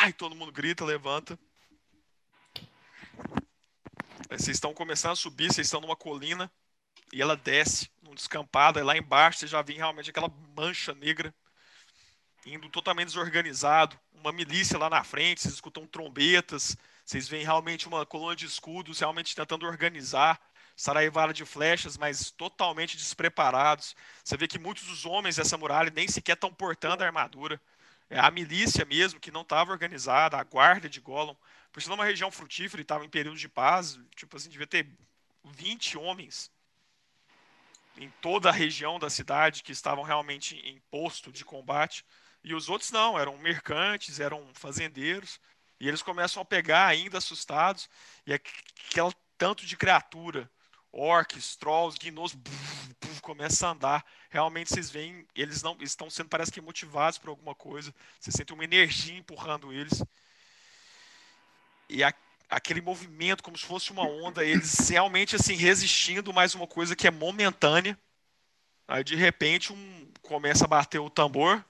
Ai, todo mundo grita, levanta. Aí vocês estão começando a subir, vocês estão numa colina e ela desce num descampado, e lá embaixo você já vê realmente aquela mancha negra indo totalmente desorganizado, uma milícia lá na frente, vocês escutam trombetas, vocês veem realmente uma coluna de escudos realmente tentando organizar, saraivada de flechas, mas totalmente despreparados. Você vê que muitos dos homens dessa muralha nem sequer estão portando a armadura. É a milícia mesmo, que não estava organizada, a guarda de Gollum. Por ser uma região frutífera e estava em período de paz, tipo assim, devia ter 20 homens em toda a região da cidade que estavam realmente em posto de combate. E os outros não, eram mercantes, eram fazendeiros. E eles começam a pegar ainda assustados. E aquele tanto de criatura, orcs, trolls, buf, começa a andar. Realmente vocês veem, eles não estão sendo, parece que motivados por alguma coisa. Você sente uma energia empurrando eles. E a, aquele movimento, como se fosse uma onda, eles realmente assim resistindo mais uma coisa que é momentânea. Aí de repente um começa a bater o tambor,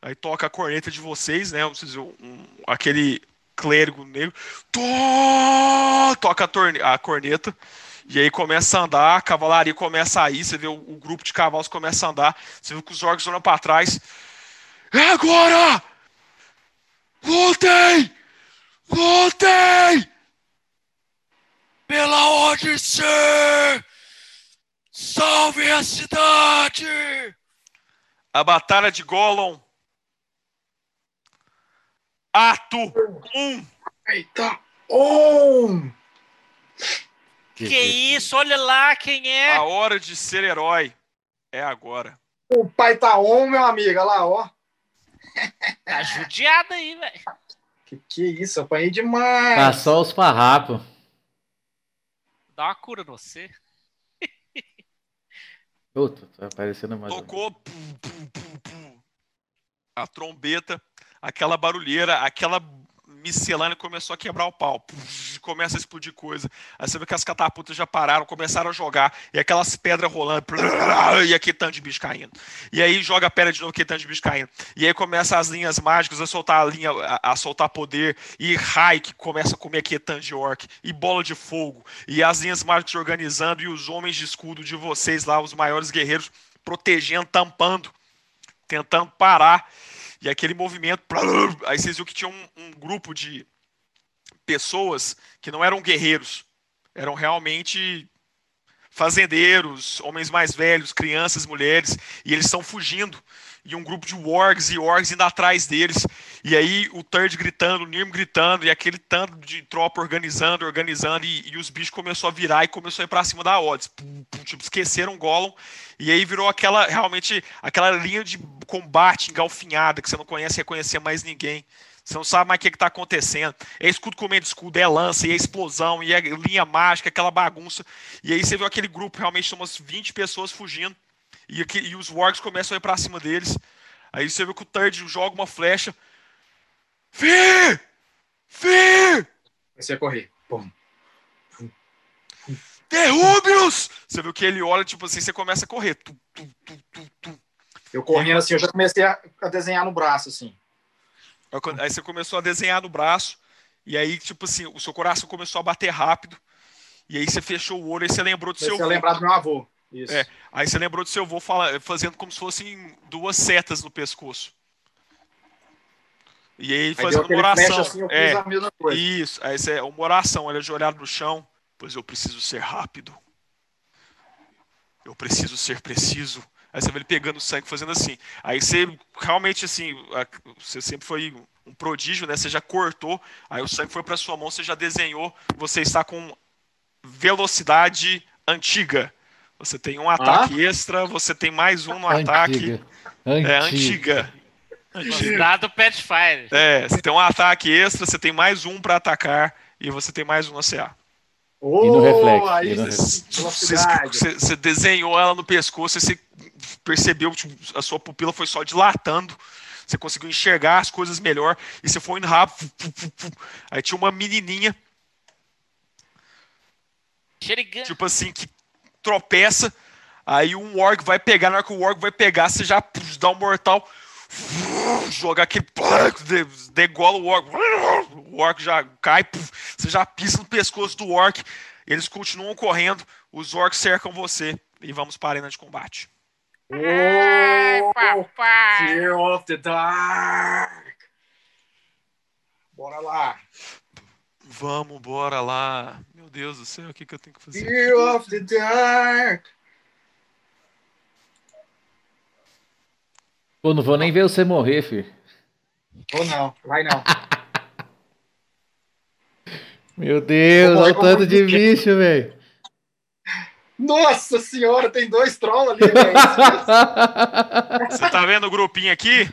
aí toca a corneta de vocês, né? Vocês, um, aquele clérigo negro to toca a, a corneta e aí começa a andar, a cavalaria começa a ir, você vê o, o grupo de cavalos começa a andar, você vê que os orcs olham para trás. É agora! Lutem! Lutem! Pela ordem! Salve a cidade! A Batalha de Gollum. Ato 1. Eita! Um! Que isso? Olha lá quem é. A hora de ser herói é agora. O pai tá on, meu amigo. Olha lá, ó. Tá judiado aí, velho. Que que é isso? Apanhei demais. Tá só os farrapos. Dá uma cura no você. Puta, tá aparecendo mais. Tocou pum, pum, pum, pum. a trombeta, aquela barulheira, aquela miscelânea começou a quebrar o pau. Começa a explodir coisa. Aí você vê que as catapultas já pararam, começaram a jogar. E aquelas pedras rolando. E aquele tanto de bicho caindo. E aí joga a pedra de novo, aquele tanto de bicho caindo. E aí começa as linhas mágicas a soltar a linha, a, a soltar poder. E raio que começa a comer aquele tanto de orc. E bola de fogo. E as linhas mágicas organizando. E os homens de escudo de vocês lá, os maiores guerreiros, protegendo, tampando, tentando parar. E aquele movimento. <laughs> Aí vocês viram que tinha um, um grupo de pessoas que não eram guerreiros, eram realmente fazendeiros, homens mais velhos, crianças, mulheres, e eles estão fugindo. E um grupo de wargs e orgs indo atrás deles. E aí o Third gritando, o Nirm gritando, e aquele tanto de tropa organizando, organizando, e, e os bichos começou a virar e começou a ir pra cima da Odds. Tipo, esqueceram o Gollum, e aí virou aquela, realmente, aquela linha de combate engalfinhada, que você não conhece reconhecer mais ninguém. Você não sabe mais o que está acontecendo. É escudo comendo escudo, é lança, e é explosão, e é linha mágica, aquela bagunça. E aí você viu aquele grupo, realmente, umas 20 pessoas fugindo. E, aqui, e os wargs começam a ir pra cima deles. Aí você viu que o Third joga uma flecha. Fê! Fê! Comecei a correr. Pum. Derrube-os! Você viu que ele olha, tipo assim, você começa a correr. Tu, tu, tu, tu, tu. Eu correndo assim, eu já comecei a, a desenhar no braço, assim. Aí você começou a desenhar no braço. E aí, tipo assim, o seu coração começou a bater rápido. E aí você fechou o olho e você lembrou do seu Comecei avô. lembrar do meu avô. Isso. É. Aí você lembrou do seu avô fala- fazendo como se fossem duas setas no pescoço. E aí Aí fazendo uma oração. assim, é, isso. Aí você, uma oração, ele ajoelhado no chão. Pois eu preciso ser rápido. Eu preciso ser preciso. Aí você vê ele pegando sangue, fazendo assim. Aí você realmente assim, você sempre foi um prodígio, né? Você já cortou, aí o sangue foi para sua mão, você já desenhou, você está com velocidade antiga. Você tem um ataque extra, você tem mais um no ataque. Antiga. É Antiga. antiga. Dado Pathfinder. É, você tem um ataque extra, você tem mais um para atacar e você tem mais um no CA. Oh, E no reflexo, aí e no Você, desenhou ela no pescoço e você percebeu que tipo, a sua pupila foi só dilatando. Você conseguiu enxergar as coisas melhor e você foi indo rápido. fu, fu, fu. Aí tinha uma menininha, tipo assim, que tropeça. Aí um orc vai pegar, na hora que o orc vai pegar, você já puf, dá um mortal, joga aquele. degola o orc. O orc já cai, puf, você já pisa no pescoço do orc. Eles continuam correndo, os orcs cercam você e vamos para a arena de combate. Oh, papai. Fear of the Dark. Bora lá. Vamos, bora lá. Meu Deus do céu, o que, que eu tenho que fazer? Fear of the Dark. Pô, não vou nem ver você morrer, filho. Ou não, vai não. <laughs> Meu Deus, morrer olha o tanto de bicho, velho. Nossa senhora, tem dois trolls ali, velho. Você tá vendo o grupinho aqui?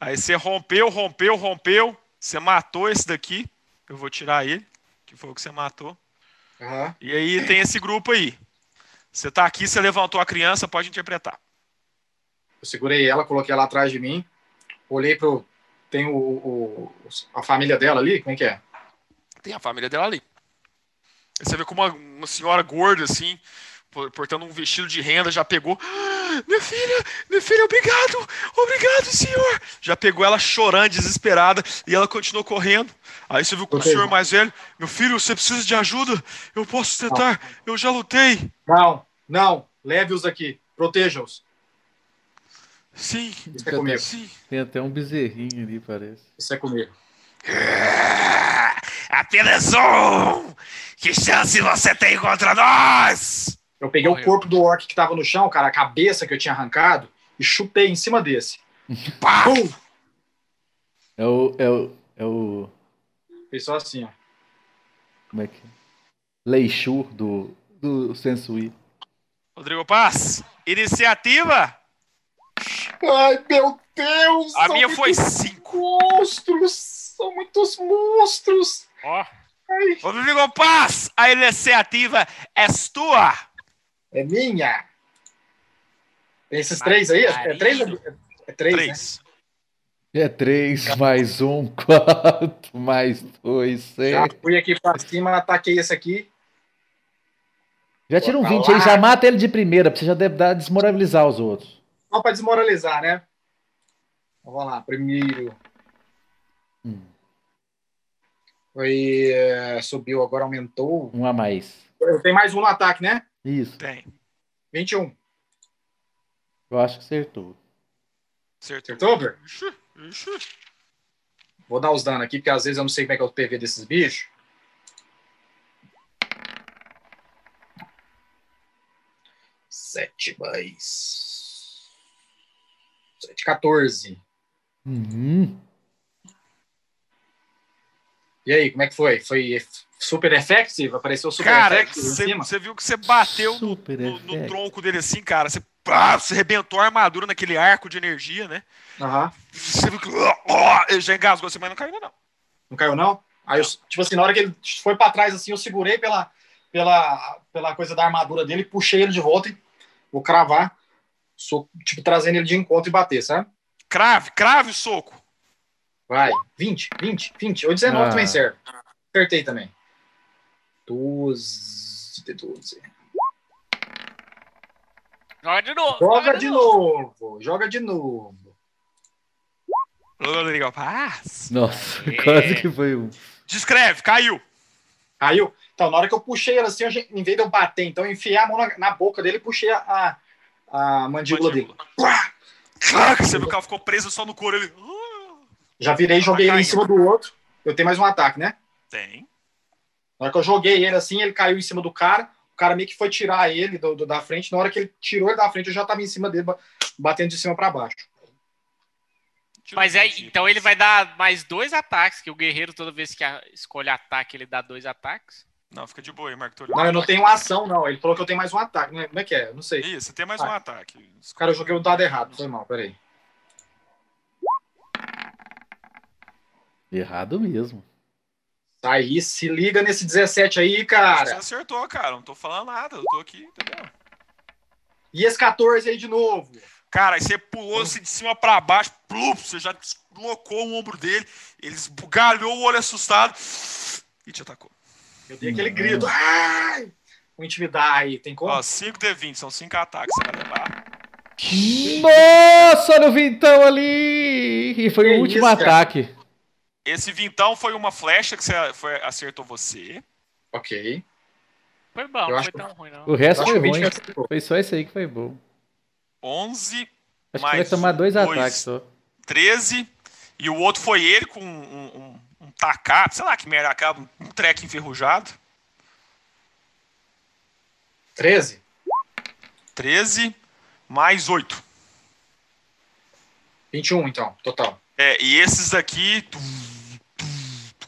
Aí você rompeu, rompeu, rompeu. Você matou esse daqui. Eu vou tirar ele, que foi o que você matou. Aham. E aí tem esse grupo aí. Você tá aqui, você levantou a criança, pode interpretar. Eu segurei ela, coloquei ela atrás de mim. Olhei pro. Tem o, o- a família dela ali? Como é que é? Tem a família dela ali. Você vê como uma, uma senhora gorda, assim, portando um vestido de renda, já pegou. "Ah, Minha filha, minha filha, obrigado, obrigado, senhor. Já pegou ela chorando, desesperada, e ela continuou correndo. Aí você viu que o senhor mais velho, meu filho, você precisa de ajuda? Eu posso tentar, eu já lutei. Não, não. Leve-os aqui. Proteja-os. Sim, Isso é comigo. sim. Tem até um bezerrinho ali, parece. Isso é comigo. Apenas um! Que chance você tem contra nós? Eu peguei Morreu. o corpo do orc que tava no chão, cara, a cabeça que eu tinha arrancado, e chutei em cima desse. <laughs> Pá! Pum! É o. É o. É o. Fez só assim, ó. Como é que. é? Leixu do. Do Sensui. Rodrigo Paz, iniciativa. Ai, meu Deus! A minha foi muitos cinco. monstros! São muitos monstros! Ó, Ai, Rodrigo Paz, a iniciativa é tua. É minha! Tem esses três aí? É, três? É, três, né? Três. É 3 mais <laughs> 1, 4 mais 2, 6. Já fui aqui pra cima, ataquei esse aqui. Já tira um Bota 20 aí, lá. já mata ele de primeira, pra você já deve dar, desmoralizar os outros. Só pra desmoralizar, né? Então, vamos lá, primeiro. Hum. Foi. é, subiu, agora aumentou. Um a mais. Eu tenho mais um no ataque, né? Isso, Tem. 21. eu acho que acertou. Acertou. Acertou, Ber? Vou dar os danos aqui, porque às vezes eu não sei como é que é o PV desses bichos. Sete mais. Sete, 14. Uhum. E aí, como é que foi? Foi super effective? Apareceu super Cara, effective você cima? você viu que você bateu no, Super no- tronco dele assim, cara. Você, pá, você arrebentou a armadura naquele arco de energia, né? Aham. Você viu que ele já engasgou assim, mas não caiu ainda não. Não caiu, não? Aí, eu, tipo assim, na hora que ele foi pra trás, assim, eu segurei pela, pela, pela coisa da armadura dele, puxei ele de volta e vou cravar, tipo, trazendo ele de encontro e bater, sabe? Crave, crave o soco. Vai. 20, 20, 20. Ou 19 Ah. também serve. Acertei também. 12, 12. Joga de novo. Joga de novo. Joga de novo. Legal, paz. Nossa, É. quase que foi um. Descreve, caiu. Caiu. Então, na hora que eu puxei ele assim, eu, em vez de eu bater, então eu enfiei a mão na, na boca dele e puxei a, a, a mandíbula, dele. Caraca, você viu que ela ficou presa só no couro. Ele... Já virei e joguei ele em cima do outro. Eu tenho mais um ataque, né? Tem. Na hora que eu joguei ele assim, ele caiu em cima do cara. O cara meio que foi tirar ele do, do- da frente. Na hora que ele tirou ele da frente, eu já tava em cima dele, ba- batendo de cima para baixo. Mas um é, então ele vai dar mais dois ataques, que o guerreiro, toda vez que escolhe ataque, ele dá dois ataques. Não, fica de boa aí, Marco Túlio. Não, eu não tenho ação, não. Ele falou que eu tenho mais um ataque. né? Como é que é? Eu não sei. Isso, você tem mais Ah. um ataque. Cara, eu joguei o dado errado. Foi mal, peraí. Errado mesmo. Aí, se liga nesse 17 aí, Você cara. acertou, cara. Não tô falando nada. Eu tô aqui, entendeu? E esse 14 aí de novo. Cara, aí você pulou assim de cima pra baixo, plup, você já deslocou o ombro dele, ele esbugalhou o olho assustado e te atacou. Eu dei aquele grito. Ai! Vou intimidar aí. Tem como? Ó, 5 D20, são 5 ataques, você vai levar. Nossa, olha o vintão ali! E foi Que o último isso, cara? Esse vintão foi uma flecha que você foi, acertou você. Ok. Foi bom, Eu não foi que- tão ruim, não. O resto foi que o 20 ruim. Foi só esse aí que foi bom. 11, Acho que Mais vai tomar dois, dois. ataques só. 13, e o outro foi ele com um, um, um tacape, sei lá que merda, acaba, um treco enferrujado. 13? 13, mais 8. 21, então, total. É, e esses daqui tum, tum,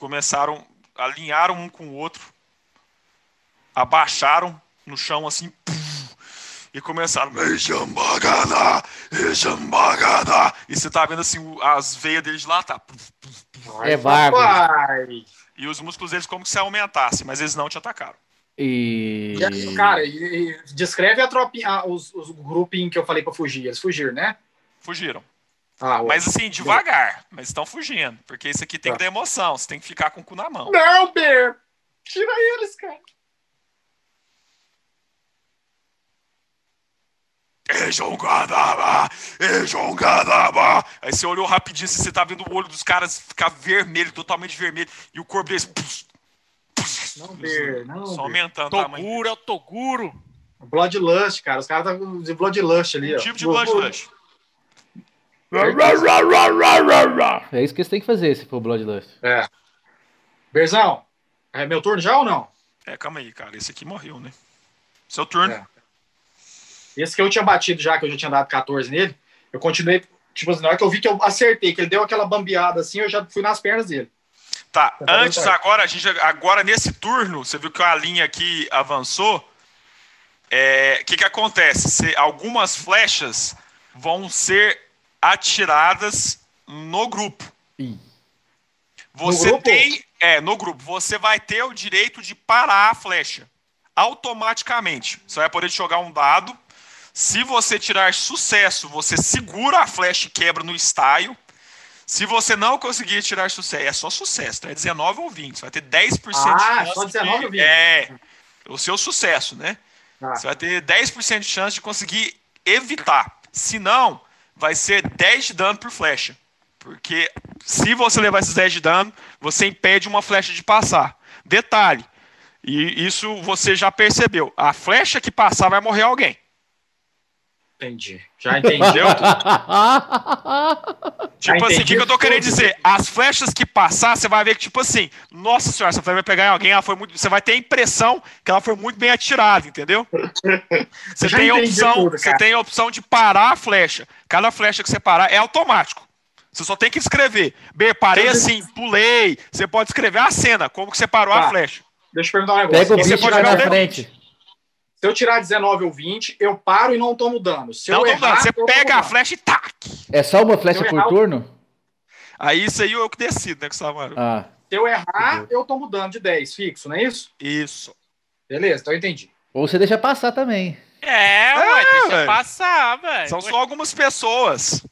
começaram, alinharam um com o outro, abaixaram no chão assim, e começaram. E você tá vendo assim as veias deles lá, tá? É bárbaro. E os músculos deles como se aumentassem, mas eles não te atacaram. E. E, Cara, e, e descreve a tropinha, os, os grupinhos que eu falei pra fugir. Eles fugiram, né? Fugiram. Ah, Mas assim, devagar, mas estão fugindo. Porque isso aqui tem Tá. que dar emoção, você tem que ficar com o cu na mão. Não, Ber! Tira eles, cara. Ejongadaba! Ejongadaba! Aí você olhou rapidinho, assim, você tá vendo o olho dos caras ficar vermelho, totalmente vermelho, e o corpo deles. pus, pus, Não, Ber, não, Só aumentando o tamanho. Toguro é o Toguro. Bloodlust, cara. Os caras estão de Bloodlust ali, Um ó. tipo de Bloodlust. É isso que eles têm que fazer se for Bloodlust. É. Berzão, é meu turno já ou não? É, calma aí, cara. Esse aqui morreu, né? Seu turno. É. Esse que eu tinha batido já, que eu já tinha dado 14 nele, eu continuei, tipo assim, na hora que eu vi que eu acertei, que ele deu aquela bambeada assim, eu já fui nas pernas dele. Tá, Tá antes agora, a gente, agora nesse turno, você viu que a linha aqui avançou. É, O que que acontece? Se, algumas flechas vão ser atiradas no grupo. Ih. Você grupo? tem, é, no grupo, você vai ter o direito de parar a flecha automaticamente. Você vai poder jogar um dado. Se você tirar sucesso, você segura a flecha e quebra no estaio. Se você não conseguir tirar sucesso, é só sucesso, tá? É 19 ou 20. Você vai ter 10% Ah, de chance. só 19 de- ou 20. É. O seu sucesso, né? Tá. Você vai ter 10% de chance de conseguir evitar. Se não, vai ser 10 de dano por flecha. Porque se você levar esses 10 de dano, você impede uma flecha de passar. Detalhe, e isso você já percebeu. A flecha que passar vai morrer alguém. Entendi. Já entendi. Entendeu? <laughs> Tipo Já assim, o que, eu tô querendo dizer? As flechas que passar, você vai ver que, tipo assim, nossa senhora, essa flecha vai pegar em alguém, ela foi muito. Você vai ter a impressão que ela foi muito bem atirada, entendeu? <laughs> Você Já tem a opção, tudo, você tem a opção de parar a flecha. Cada flecha que você parar é automático. Você só tem que escrever. B, parei Então, assim, pulei. Você pode escrever a cena, como que você parou a Tá. flecha. Deixa eu perguntar um negócio. Pega o Você bicho e pode vai na frente. Se eu tirar 19 ou 20, eu paro e não tomo dano. Se Não, eu tô errar, dando. Você pega a dano. flecha e tac. É só uma flecha por errar, turno? Aí isso aí eu que decido, né, Gustavo? Ah, Se eu errar, eu tomo dano de 10 fixo, não é isso? Isso. Beleza, então eu entendi. ou você deixa passar também. É, ué, deixa velho. passar, velho. São só algumas pessoas.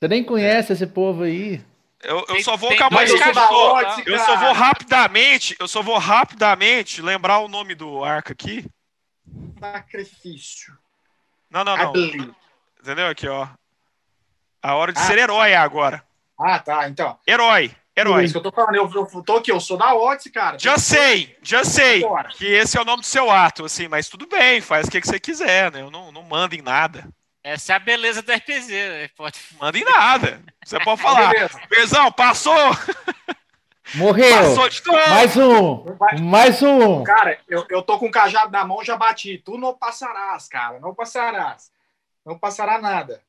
Você nem conhece esse povo aí. Eu, eu Tem- só vou acabar. Mas eu só vou rapidamente, eu só vou rapidamente lembrar o nome do arco aqui. Sacrifício. Não, não, não. Entendeu aqui, ó. A hora de Ah. ser herói é agora. Ah, tá. Então. Herói, É herói. isso que eu tô falando. Eu, eu tô aqui, eu sou da Odyssey, cara. Já sei, já sei Agora. que esse é o nome do seu ato, assim, mas tudo bem, faz o que, que você quiser, né? Eu não, não mando em nada. Essa é a beleza do RPG, né? Pode... Manda em nada. Você pode <laughs> falar. Beleza. Bezão, passou! <laughs> Morreu! Passou de novo! Mais um! Mais um! Cara, eu, eu tô com o cajado na mão, já bati. Tu não passarás, cara. Não passarás. Não passará nada.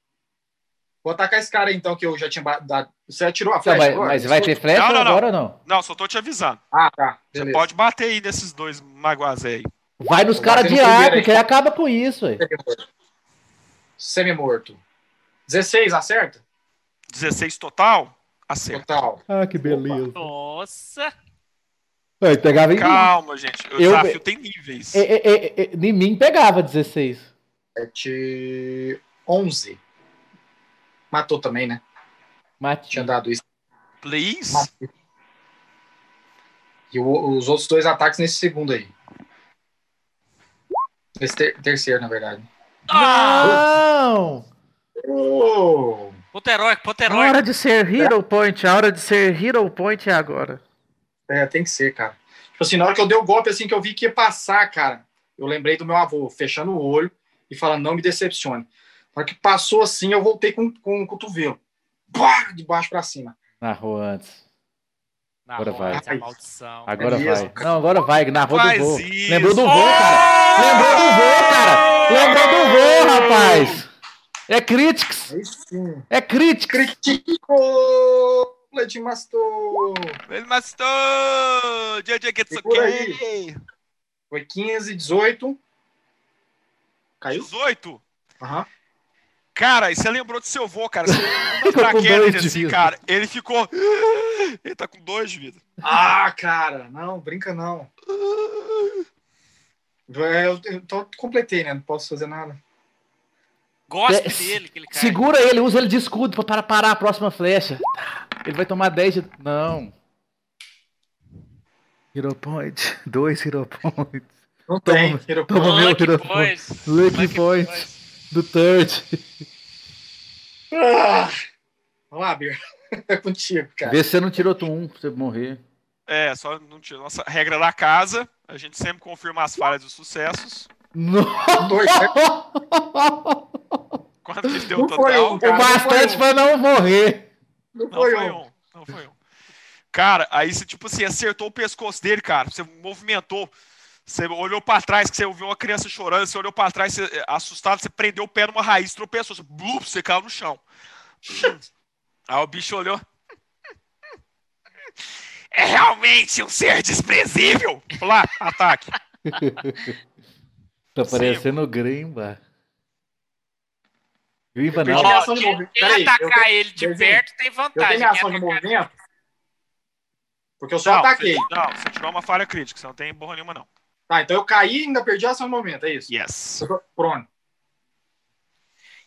Vou atacar esse cara então, que eu já tinha dado. Você atirou a flecha? mas, agora? mas vai ter flecha Não, não, não. agora ou não? Não, só tô te avisando. Ah, tá. Você Beleza. pode bater aí nesses dois magoazé aí. Vai nos caras de arco, que aí acaba com isso. Semi-morto. 16, acerta? 16 total? Acerta. Total. Ah, que beleza. Nossa! Aí pegava em mim. Calma, gente. O Eu- desafio tem níveis. É, é, é, é, em mim pegava 16. 7, 11. Matou também, né? Mati. Tinha dado isso. Please? E o- os outros dois ataques nesse segundo aí. Nesse ter- terceiro, na verdade. Não! Oh! Ponto heróico, ponto heróico. Hora de ser Hero Point, a hora de ser Hero Point é agora. É, tem que ser, cara. Tipo assim, na hora que eu dei o golpe, assim, que eu vi que ia passar, cara, eu lembrei do meu avô, fechando o olho e falando, não me decepcione. Na hora que passou assim, eu voltei com, com o cotovelo. Pá, de baixo pra cima. Narrou antes. Na Agora vai. a maldição. Agora É vai. Não, agora vai. Narrou do Faz voo. Lembrou do voo, cara. Lembrou do voo, cara. Lembrou do voo, rapaz. É Critics. Aí sim. É Critics. Critico! Leite Mastor! Ele mastou! JJ gets Segura okay! Foi 15, 18. Caiu? 18? Aham. Cara, e você lembrou do seu vô, cara. Você <laughs> dois dele de assim, vida. cara. Ele ficou. <gasps> Ele tá com dois de vida. Ah, cara, não, brinca não. É, <gasps> Eu, eu tô- completei, né? Não posso fazer nada. Gosto É, dele, que ele cai. Segura ele, usa ele de escudo para parar a próxima flecha. Ele vai tomar 10 de. Não. Hero Point. <laughs> Dois Hero Points. Não Toma, tem. Hero toma Point. meu Lucky Hero Boys. Lucky Lucky Point do Third. Ah, vamos lá, Bir. <laughs> É contigo, cara. Vê se você não tirou tu um pra você morrer. É, só não tinha. Nossa regra da casa. A gente sempre confirma as falhas e os sucessos. Não. Dois, né? <laughs> <laughs> Quanto que deu Não total? um, O cara. bastante pra não morrer. Não Não foi, foi um. um. Não foi um. Cara, aí você, tipo assim, acertou o pescoço dele, cara. Você movimentou. Você olhou pra trás, que você ouviu uma criança chorando. Você olhou pra trás, você, eh, assustado, você prendeu o pé numa raiz, tropeçou. Você, blup, você caiu no chão. <laughs> Aí o bicho olhou. É realmente um ser desprezível. Lá, ataque. <laughs> Tá parecendo o Grimba. Ó, ação de quem, movimento. quem Peraí, eu atacar tenho- ele de Desenho. perto tem Eu tenho vantagem. minha Quem ação de movimento? Porque eu só Não, ataquei. Você, não, você tirou uma falha crítica. Você não tem borra nenhuma, não. Tá, então eu caí e ainda perdi a ação de movimento, é isso? Yes. Eu tô- Pronto.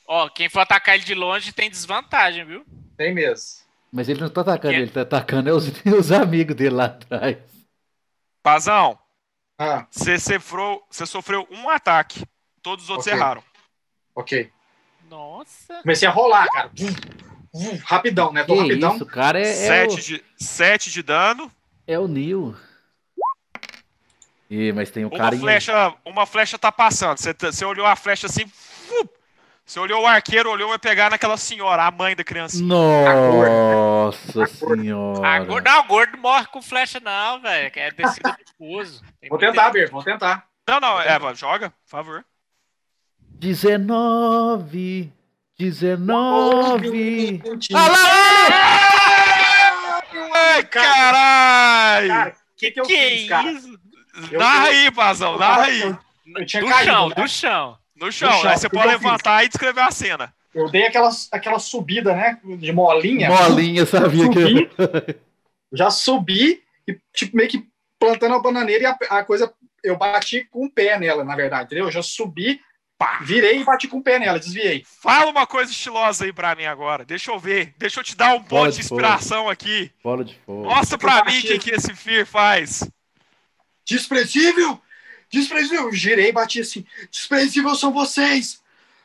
Ó, quem for atacar ele de longe tem desvantagem, viu? Tem mesmo. Mas ele não tá atacando, Que- ele tá atacando é os, <laughs> os amigos dele lá atrás. Pazão, Ah, você sofreu, você sofreu um ataque. Todos os outros Ok. erraram. ok. Nossa. Comecei a rolar, cara. Vum, vum, rapidão, né? Tô Que rapidão. isso, o cara é, é, sete, o, de, sete de dano. é o Neil. Ih, mas tem um Uma cara em... flecha, uma flecha tá passando. Você, tá- você olhou a flecha assim. Você olhou o arqueiro, olhou vai pegar naquela senhora, a mãe da criancinha. Nossa Ah, senhora. gordo, não, gordo morre com flecha, não, velho. É descida <laughs> de fuso. Vou tentar, Ber, vou tentar. Não, não, Eva, joga, por favor. 19. 19. Pontinho. Ah lá! Ai, caralho! Cara, o que, que eu Que fiz, cara? isso? eu- narra aí, Pazão, narra aí. Do caído, chão, né? do chão. No chão, No chão, aí você que pode eu fiz? levantar e descrever a cena. Eu dei aquela, aquela subida, né? De molinha. Molinha, sabia que. Subi, já subi e, tipo, meio que plantando a bananeira e a, a coisa. Eu bati com o pé nela, na verdade, entendeu? Eu já subi, pá, virei e bati com o pé nela, desviei. Fala uma coisa estilosa aí pra mim agora. Deixa eu ver. Deixa eu te dar um Bola ponto de de inspiração aqui. Bola de fogo. Mostra pra mim o que, que esse Fear faz. Desprezível! Desprezível! Eu girei e bati assim. Desprezível são vocês!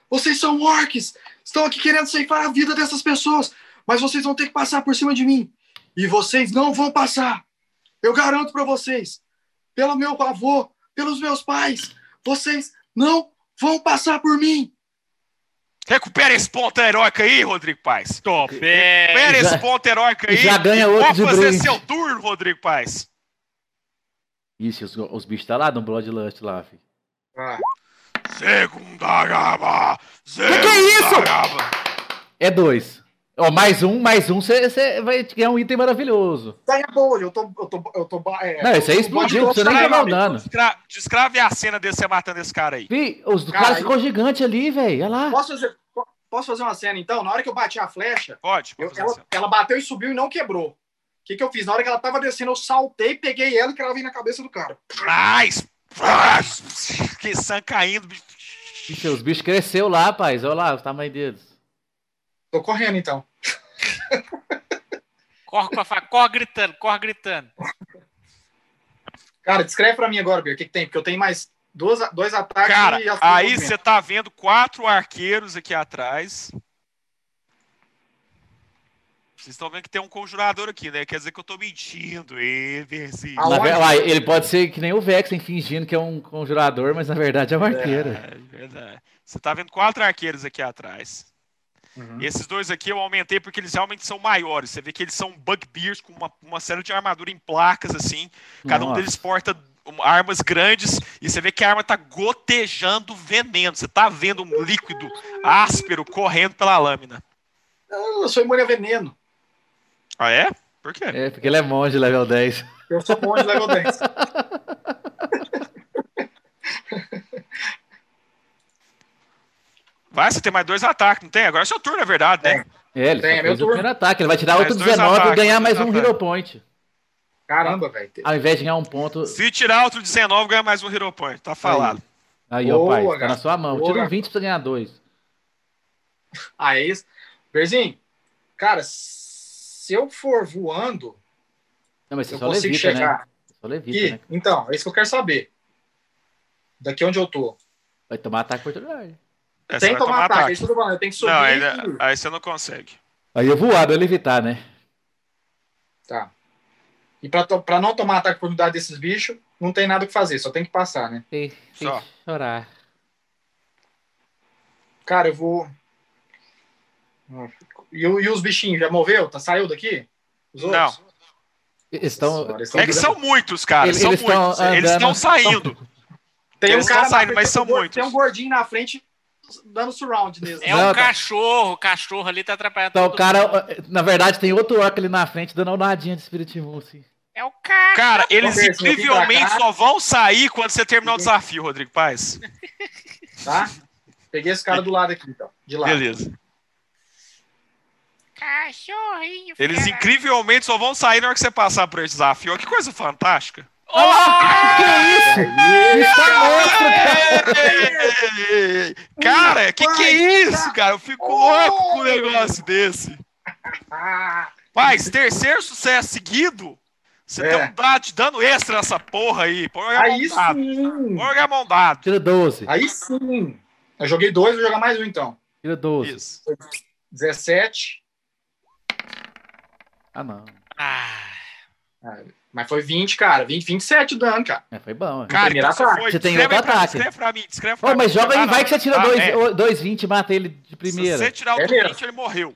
Vocês são orcs! Estão aqui querendo ceifar a vida dessas pessoas, mas vocês vão ter que passar por cima de mim. E vocês não vão passar. Eu garanto pra vocês. Pelo meu avô, pelos meus pais, vocês não vão passar por mim. Recupera esse ponto heróico aí, Rodrigo Paz. Top. Recupera Já- esse ponto heróico aí. já ganha outro pode de fazer brinde. seu turno, Rodrigo Paz. Ixi, os, os bichos tá lá no Bloodlust lá, filho. Ah, Segunda gaba. que é isso? Gaba. É dois. Ó, mais um, mais um, você vai ganhar um item maravilhoso. Daí é boa, eu tô. Eu tô, eu tô é, Não, esse aí eu explodiu, bode você nem dar o dano. Descreve a cena desse você matando esse cara aí. Vi, os Cara, caras aí- ficou gigante ali, velho. Olha lá. Posso fazer, po- posso fazer uma cena então? Na hora que eu bati a flecha, Pode, pode eu- fazer ela, ela bateu e subiu e não quebrou. O que, que eu fiz? Na hora que ela tava descendo, eu saltei, peguei ela e cravei na cabeça do cara. Nice. Que sangue caindo. bicho. Ixi, os bichos cresceu lá, rapaz. Olha lá o tamanho deles. Tô correndo então. Corre com a faca, corre gritando, corre gritando. Cara, descreve pra mim agora, Ber, o que, que tem? Porque eu tenho mais dois, dois ataques Cara, e as aí você tá vendo quatro arqueiros aqui atrás. Vocês estão vendo que tem um conjurador aqui, né? Quer dizer que eu tô mentindo. Ve- uai, ele pode ser que nem o Vexen fingindo que é um conjurador, mas na verdade é um arqueiro. É, verdade. Você tá vendo quatro arqueiros aqui atrás. Uhum. Esses dois aqui eu aumentei porque eles realmente são maiores. Você vê que eles são bugbears com uma, uma série de armadura em placas, assim. Cada um Nossa. deles porta um- armas grandes e você vê que a arma tá gotejando veneno. Você tá vendo um líquido áspero correndo pela lâmina. Eu sou imune a veneno. Ah, é? Por quê? É, porque ele é monge level 10. Eu sou de level 10. <laughs> Vai, você tem mais dois ataques, não tem? Agora é seu turno, é verdade, né? É, ele Tem, é meu turno. primeiro ataque. Ele vai tirar Mais outro dois 19 e ataques, ganhar mais um. Hero Point. Caramba, velho. Ao invés de ganhar um ponto. Se tirar outro 19, ganha mais um Hero Point. Tá falado. Aí, ó, Boa, pai, tá gato. na sua mão. Boa, Tira um gato. 20 pra você ganhar dois. <laughs> Ah, é isso? Berzinho, cara, se eu for voando, Não, mas você eu só consigo levita, né? chegar Só levita, aqui. né? Então, é isso que eu quero saber. Daqui onde eu tô. Vai tomar ataque por oportunidade. É, Sem tomar tomar ataque, é ataque. isso eu tô falando. Eu tenho que subir. Não, aí, aí você não consegue. Aí eu voar, eu levitar, né? Tá. E pra, to- pra não tomar ataque por oportunidade desses bichos, não tem nada o que fazer, só tem que passar, né? Sem Só. chorar. Cara, eu vou. E, e os bichinhos, já moveu? Tá, saiu daqui? Os Não. outros? Eles estão. Senhora, eles É que são muitos, cara. Eles- são eles muitos. Eles andando- estão saindo. Tem Eles um cara estão saindo, mas são tem muitos. Tem um gordinho na frente dando surround neles. É Não, um tá. cachorro, o cachorro ali tá atrapalhando Então, o cara, mundo. na verdade, tem outro orc ali na frente dando uma nadinha de Spiritimon, assim. É o cara. Cara, eles incrivelmente só vão sair quando você terminar o desafio, Rodrigo Paz. <laughs> Tá? Peguei esse cara do lado aqui, então. De lado. Beleza. Cachorrinho. Eles cara. incrivelmente só vão sair na hora que você passar por esse desafio. Olha que coisa fantástica. Que isso? Isso é monstro, cara! <laughs> Cara, que que é isso, cara? Eu fico louco com um negócio desse. Ah, <laughs> Paz, terceiro sucesso seguido. Você É. tem um dado de dano extra nessa porra aí. Põe a mão Aí dado. sim. Põe a mão dado. Tira 12. Aí sim. Eu joguei dois, vou jogar mais um então. Tira 12. Isso. 17. Ah, não. Ah, Mas foi 20, cara. 20, 27 de dano, cara. É, foi bom. é. Cara, primeiro então você ataque. foi. Você tem outro aí pra mim, ataque. Descreve pra mim, descreve pra mas mim. joga aí, Ah, vai que você tira ah, 2, é. ô, 2,20 e mata ele de primeira. Se você Se tirar o É do mesmo. 20, ele morreu.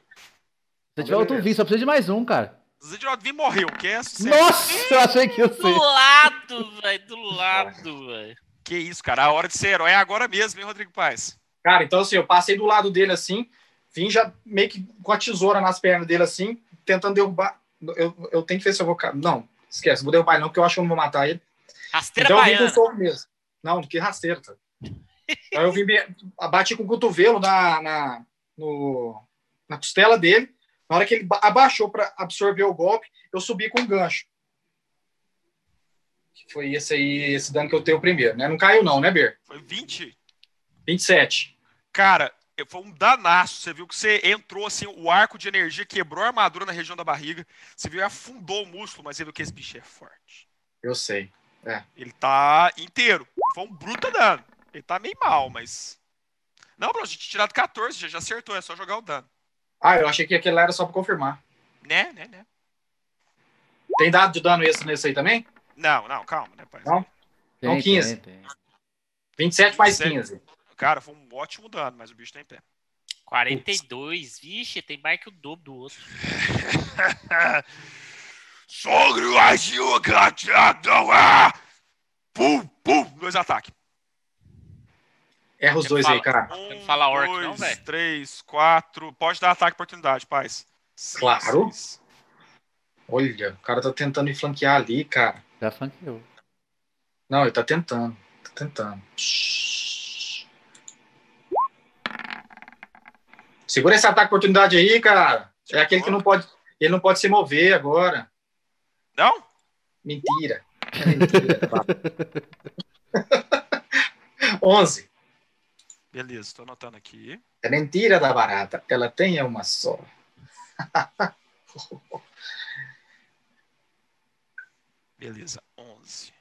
você tiver outro 20, só precisa de mais um, cara. Se você tirar o do 20, morreu. Que é sucesso. Nossa, eu achei que eu sei. do lado, velho, do lado, velho. Que isso, cara. A hora de ser herói é agora mesmo, hein, Rodrigo Paz? Cara, então assim, eu passei do lado dele assim, vim já meio que com a tesoura nas pernas dele assim, tentando derrubar. Eu, eu tenho que ver se eu vou. Não, esquece, vou derrubar ele não, porque eu acho que eu não vou matar ele. Rasteira então eu vim com soco mesmo. Não, que rasteiro, tá? Aí eu vim, bati com o cotovelo na, na, no, na costela dele. Na hora que ele ba- abaixou para absorver o golpe, eu subi com um gancho. Que foi esse aí, esse dano que eu tenho primeiro, né? Não caiu, não, né, Ber? Foi 20? 27. Cara, foi um danaço. Você viu que você entrou assim, o arco de energia quebrou a armadura na região da barriga. Você viu, afundou o músculo, mas você viu que esse bicho é forte. Eu sei. Ele tá inteiro. Foi um bruto dano. Ele tá meio mal, mas. Não, bro, a gente tirado 14, já, já acertou, é só jogar o dano. Ah, eu achei que aquele lá era só para confirmar. Né, né, né? Tem dado de dano esse nesse aí também? Não, não, calma, né, pai? Não? Então, Tem, 15. tem, tem. 27 mais 27. 15. Cara, foi um ótimo dano, mas o bicho tá em pé. 42. Vixe, tem mais que o dobro do outro. <laughs> Sogro agiu gateado. Ah! Pum, pum, dois ataques. Erra os dois fala- aí, cara. Um, não fala orc, dois, não, velho? três, quatro. Pode dar ataque oportunidade, paz. Claro. seis. Olha, o cara tá tentando me flanquear ali, cara. Já flanqueou. Não, ele tá tentando. Tá tentando. Shhh. Segura esse ataque oportunidade aí, cara. É aquele que não pode. Ele não pode se mover agora. Não? Mentira. É mentira. 11. <laughs> Beleza, tô anotando aqui. É mentira da barata. Ela tem uma só. <laughs> Beleza, 11.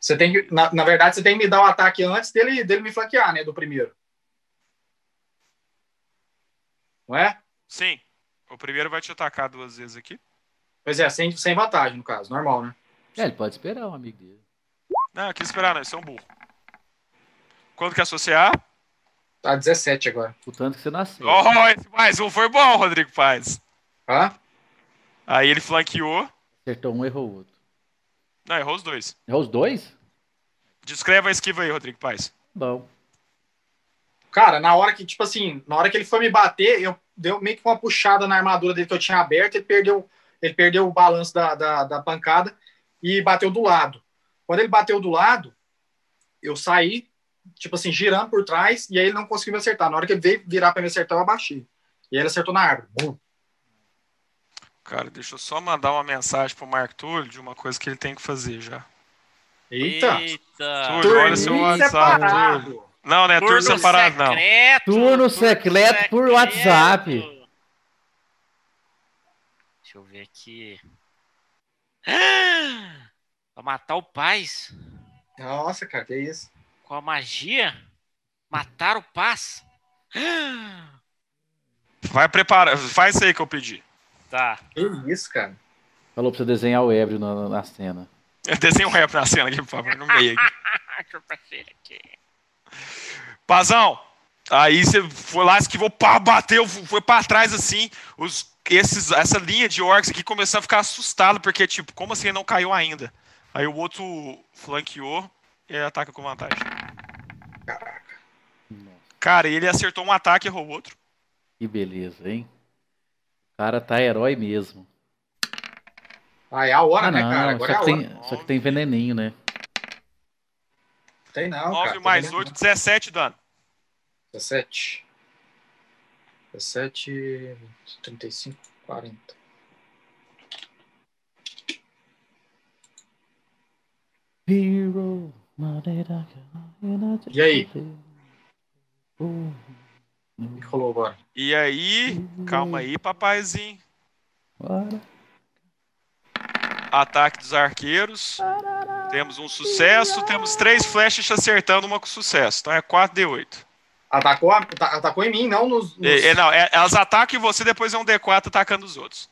Você tem que, na, na verdade, você tem que me dar o ataque antes dele, dele me flanquear, né? Do primeiro. Não é? Sim. O primeiro vai te atacar duas vezes aqui. Pois é, sem, sem vantagem, no caso. Normal, né? É, ele pode esperar um amigo dele. Não, quis esperar, não. Isso é um burro. Quando que associar? Tá 17 agora. O tanto que você nasceu. Oh, esse mais um foi bom, Rodrigo Paz. Tá? Aí ele flanqueou. Acertou um, errou o outro. Não, errou os dois. Errou os dois? Descreva a esquiva aí, Rodrigo Paz. Bom. Cara, na hora que, tipo assim, na hora que ele foi me bater, eu deu meio que uma puxada na armadura dele que eu tinha aberto, ele perdeu, ele perdeu o balanço da, da, da pancada e bateu do lado. Quando ele bateu do lado, eu saí, tipo assim, girando por trás, e aí ele não conseguiu me acertar. Na hora que ele veio virar para me acertar, eu abaixei. E aí ele acertou na árvore. Bum. Cara, deixa eu só mandar uma mensagem pro Marco Túlio de uma coisa que ele tem que fazer já. Eita! Eita. Túlio, olha seu WhatsApp. Túlio. Não, não é turno separado, não. secreto, Turno secreto por WhatsApp. Deixa eu ver aqui. <gasps> Pra matar o Paz Nossa, cara, que isso? com a magia? Matar o Paz? <gasps> Vai preparar. Faz isso aí que eu pedi. Tá. Que isso, cara? Falou pra você desenhar o ébrio na, na cena. <laughs> Desenha um rap na cena aqui, por favor, no meio aqui. <laughs> Deixa eu aqui. Pazão, aí você foi lá, esquivou, pá, bateu, foi pra trás assim. Os, esses, essa linha de orcs aqui começou a ficar assustado, porque, tipo, como assim ele não caiu ainda? Aí o outro flanqueou e aí ataca com vantagem. Cara, ele acertou um ataque e errou o outro. Que beleza, hein? O cara tá herói mesmo. Ah, é a hora, Ah, né, cara? Agora é Só que, hora. tem, só que tem veneninho, né? Tem não, 9 cara. mais Tem 8, 17 dano. 17. 17, 35, 40. Hero, E aí? O que rolou agora? E aí, calma aí, papaizinho. Bora. Ataque dos arqueiros. Temos um sucesso. Temos três flechas acertando uma com sucesso. Então é 4D8. Atacou, a- ata- atacou em mim, não nos. nos- É, é, não, é- elas atacam em você, depois é um D4 atacando os outros.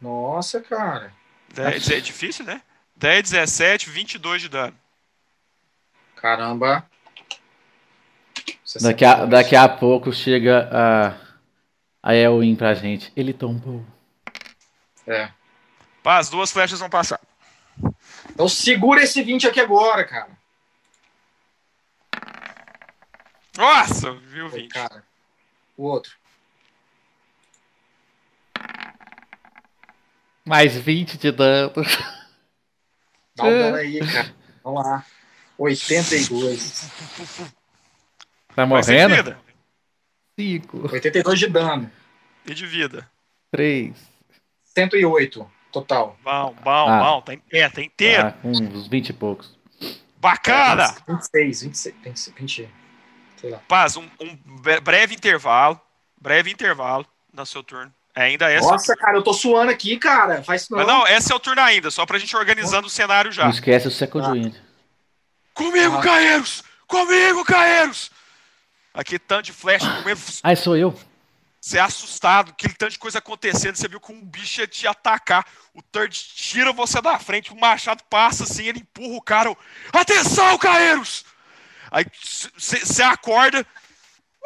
Nossa, cara. 10, é difícil, né? 10, 17, 22 de dano. Caramba. Daqui a, daqui a pouco chega a, a Elwin pra gente. Ele tombou. É. Pá, as duas flechas vão passar. Então segura esse 20 aqui agora, cara. Nossa, viu, Foi, 20. cara. O outro. Mais 20 de dano. Dá um dano <laughs> aí, cara. Vamos lá. 82. Tá morrendo? vida. 5, 82 de dano. E de vida. 3. 108 total. Bom, bom, Ah. bom. Tá, é, tá inteiro. Com uns 20 e poucos. Bacana! 26, 26, 20, 20. Sei lá. Paz, um, um bre- breve intervalo. Breve intervalo no seu turno. Ainda é seu Nossa, cara, eu tô suando aqui, cara. Faz não. Mas não, esse é o turno ainda, só pra gente organizando o cenário já. Não esquece o Second Tá. Wind. Comigo, Ah. Caeiros! Comigo, Caeiros! Aqui, tanto de flecha comendo. Ai, sou eu. Você é assustado, aquele tanto de coisa acontecendo. Você viu que um bicho ia te atacar. O Third tira você da frente, o machado passa assim, ele empurra o cara. Atenção, Caeiros! Aí você acorda,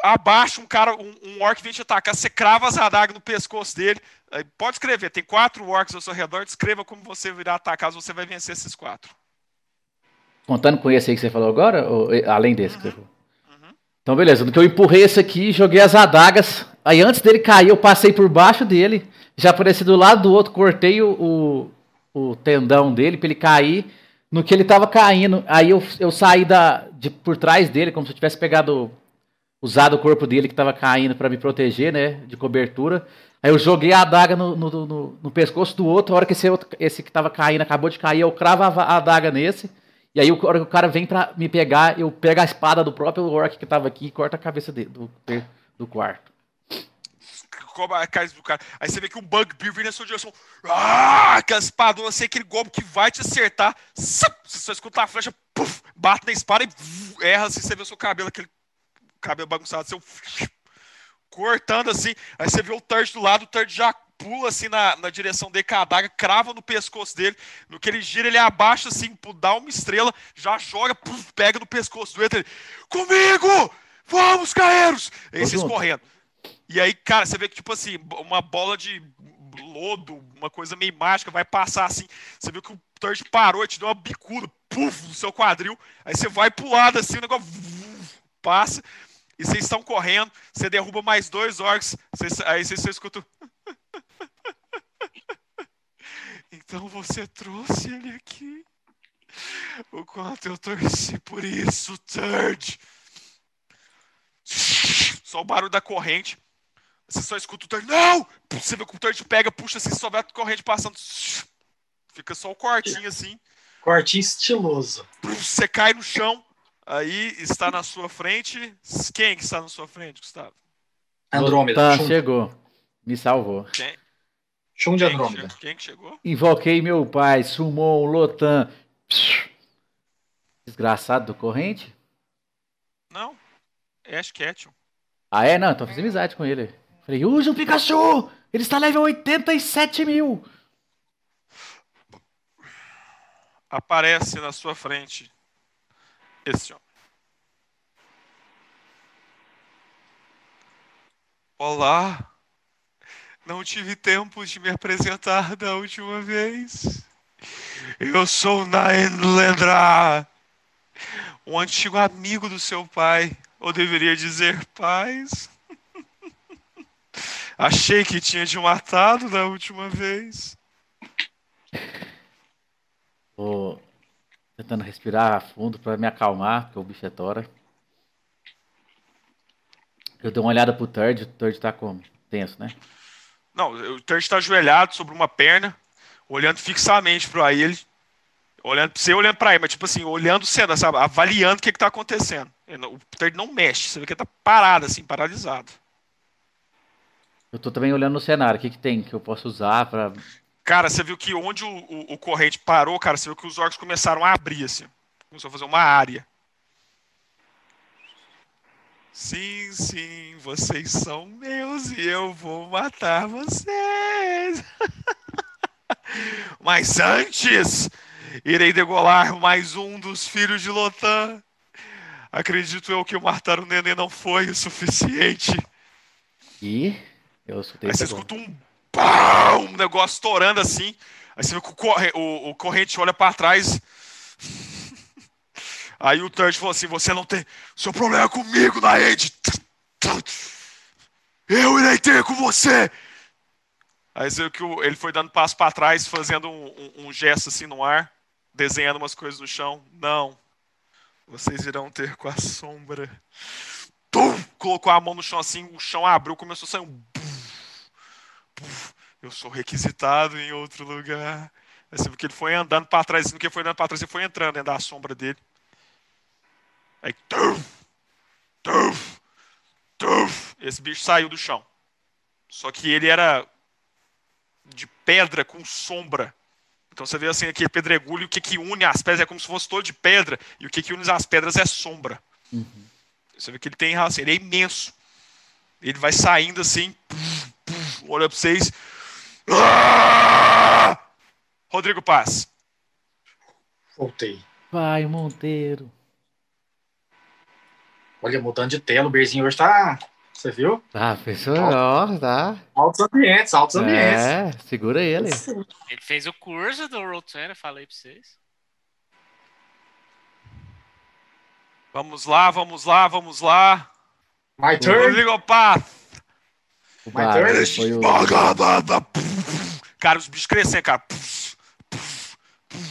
abaixa um cara, um, um orc vem te atacar, você crava as adagas no pescoço dele. Aí pode escrever, tem quatro orcs ao seu redor, descreva como você virá atacar, você vai vencer esses quatro. Contando com esse aí que você falou agora, ou além desse que você falou? Uhum. Então, beleza. No que eu empurrei esse aqui, joguei as adagas. Aí, antes dele cair, eu passei por baixo dele. Já apareci do lado do outro, cortei o, o, o tendão dele pra ele cair. No que ele tava caindo, aí eu, eu saí da, de, por trás dele, como se eu tivesse pegado, usado o corpo dele que tava caindo pra me proteger, né? De cobertura. Aí eu joguei a adaga no, no, no- no pescoço do outro. A hora que esse, outro, esse que tava caindo acabou de cair, eu cravo a, a adaga nesse. E aí, a hora que o cara vem pra me pegar, eu pego a espada do próprio orc que tava aqui e corto a cabeça dele, do, do quarto. Cobra a cara do cara. Aí você vê que um Bugbear vem na sua direção. Ah, aquela espadona, assim, aquele golpe que vai te acertar. Você só escuta a flecha, puf, bate na espada e erra assim, você vê o seu cabelo, aquele cabelo bagunçado, seu cortando assim. Aí você vê o Turd do lado, o Turd já pula assim na, na direção dele com a adaga, crava no pescoço dele. No que ele gira, ele abaixa assim, dá uma estrela, já joga, puf, pega no pescoço do. Ele, Comigo! Vamos, caeiros! Aí vocês correndo. E aí, cara, você vê que, tipo assim, uma bola de lodo, uma coisa meio mágica, vai passar assim. Você viu que o Turd parou e te deu uma bicuda, puf, no seu quadril. Aí você vai pro lado assim, o negócio passa. E vocês estão correndo, você derruba mais dois orcs. aí vocês só escutam. <laughs> então você trouxe ele aqui. O quanto eu torci por isso, Turd. Só o barulho da corrente. Você só escuta o Turd. Não! Você vê que o Turd pega, puxa assim, só vê a corrente passando. Fica só o cortinho assim. Cortinho estiloso. Você cai no chão. Aí está na sua frente. Quem que está na sua frente, Gustavo? Andrômeda. Tá, Chum, chegou. Me salvou. Quem? chum de Andrômeda. quem que chegou? Invoquei meu pai, Sumon, Lotan. Desgraçado do corrente? Não. Ash Ketchum. Ah, é? Não, então eu fiz amizade com ele. Falei, use o Pikachu! Ele está level 87 mil! Aparece na sua frente esse homem. Olá. Não tive tempo de me apresentar da última vez. Eu sou Naendlendra, um antigo amigo do seu pai, ou deveria dizer pais. Achei que tinha te matado da última vez. Tô tentando respirar fundo pra me acalmar, porque o bicho é tora. Eu dei uma olhada pro Turd, o Turd tá como? Tenso, né? Não, o Turd está ajoelhado sobre uma perna, olhando fixamente para ele, olhando pra você olhando para ele, mas tipo assim, olhando cena, sabe, avaliando o que que tá acontecendo. Ele O Turd não mexe, você vê que ele tá parado assim, paralisado. Eu tô também olhando no cenário. O que, que tem que eu posso usar pra. Cara, você viu que onde o, o, o corrente parou, cara, você viu que os orcs começaram a abrir, assim. Começou a fazer uma área. Sim, sim, vocês são meus e eu vou matar vocês. <laughs> Mas antes, irei degolar mais um dos filhos de Lotan. Acredito eu que o matar o neném não foi o suficiente. E. Eu escutei Aí você escuta um pau, um negócio estourando assim. Aí você vê que o, corre- o- o corrente olha pra trás. <laughs> Aí o Turd falou assim: Você não tem. Seu problema é comigo, Naed. Eu irei ter com você. Aí você viu que o- ele foi dando passo pra trás, fazendo um, um- um gesto assim no ar, desenhando umas coisas no chão. Não. Vocês irão ter com a sombra. Tum! Colocou a mão no chão assim, o chão abriu, começou a sair um. Puf, eu sou requisitado em outro lugar. Aí você viu que ele foi andando para trás, no que foi andando para trás, ele foi entrando dentro da sombra dele. Aí, tuf, tuf, tuf, esse bicho saiu do chão. Só que ele era de pedra com sombra. Então você vê assim aquele pedregulho, o que, que une as pedras é como se fosse todo de pedra, e o que, que une as pedras é sombra. Você vê que ele tem assim, ele é imenso. Ele vai saindo assim, puf, olha pra vocês. Ah! Rodrigo Paz. Voltei. Vai, Monteiro. Olha, mudando de tela, o Berzinho hoje tá. Você viu? Tá, pensou? Ó, tá. Altos ambientes, altos ambientes. É, segura ele. Ele fez o curso do 20, eu falei pra vocês. Vamos lá, vamos lá, vamos lá. My turn. Rodrigo Paz. O turn. foi o. Cara, os bichos crescem, cara.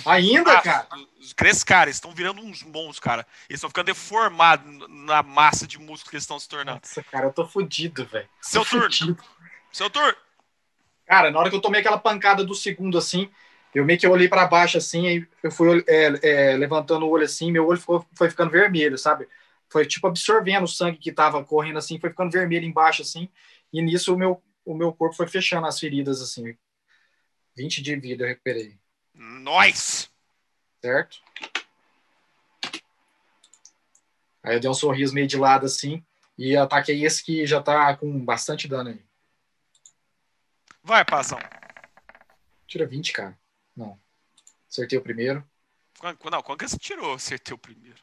Ainda, Ah, cara. Os crescem, cara. Eles estão virando uns monstros, cara. Eles estão ficando deformados na massa de músculo que eles estão se tornando. Nossa, cara, eu tô fudido, velho. Seu turno, fudido. seu turno. Cara, na hora que eu tomei aquela pancada do segundo assim, eu meio que olhei pra baixo assim, aí eu fui é, é, levantando o olho assim, meu olho ficou, foi ficando vermelho, sabe? Foi tipo absorvendo o sangue que tava correndo assim, foi ficando vermelho embaixo assim, e nisso o meu, o meu corpo foi fechando as feridas assim. 20 de vida eu recuperei, Nós. certo? Aí eu dei um sorriso meio de lado assim, e ataquei esse que já tá com bastante dano aí. Vai, Pazão. Tira 20, cara. Não. Acertei o primeiro. Não, quando que você tirou? Acertei o primeiro.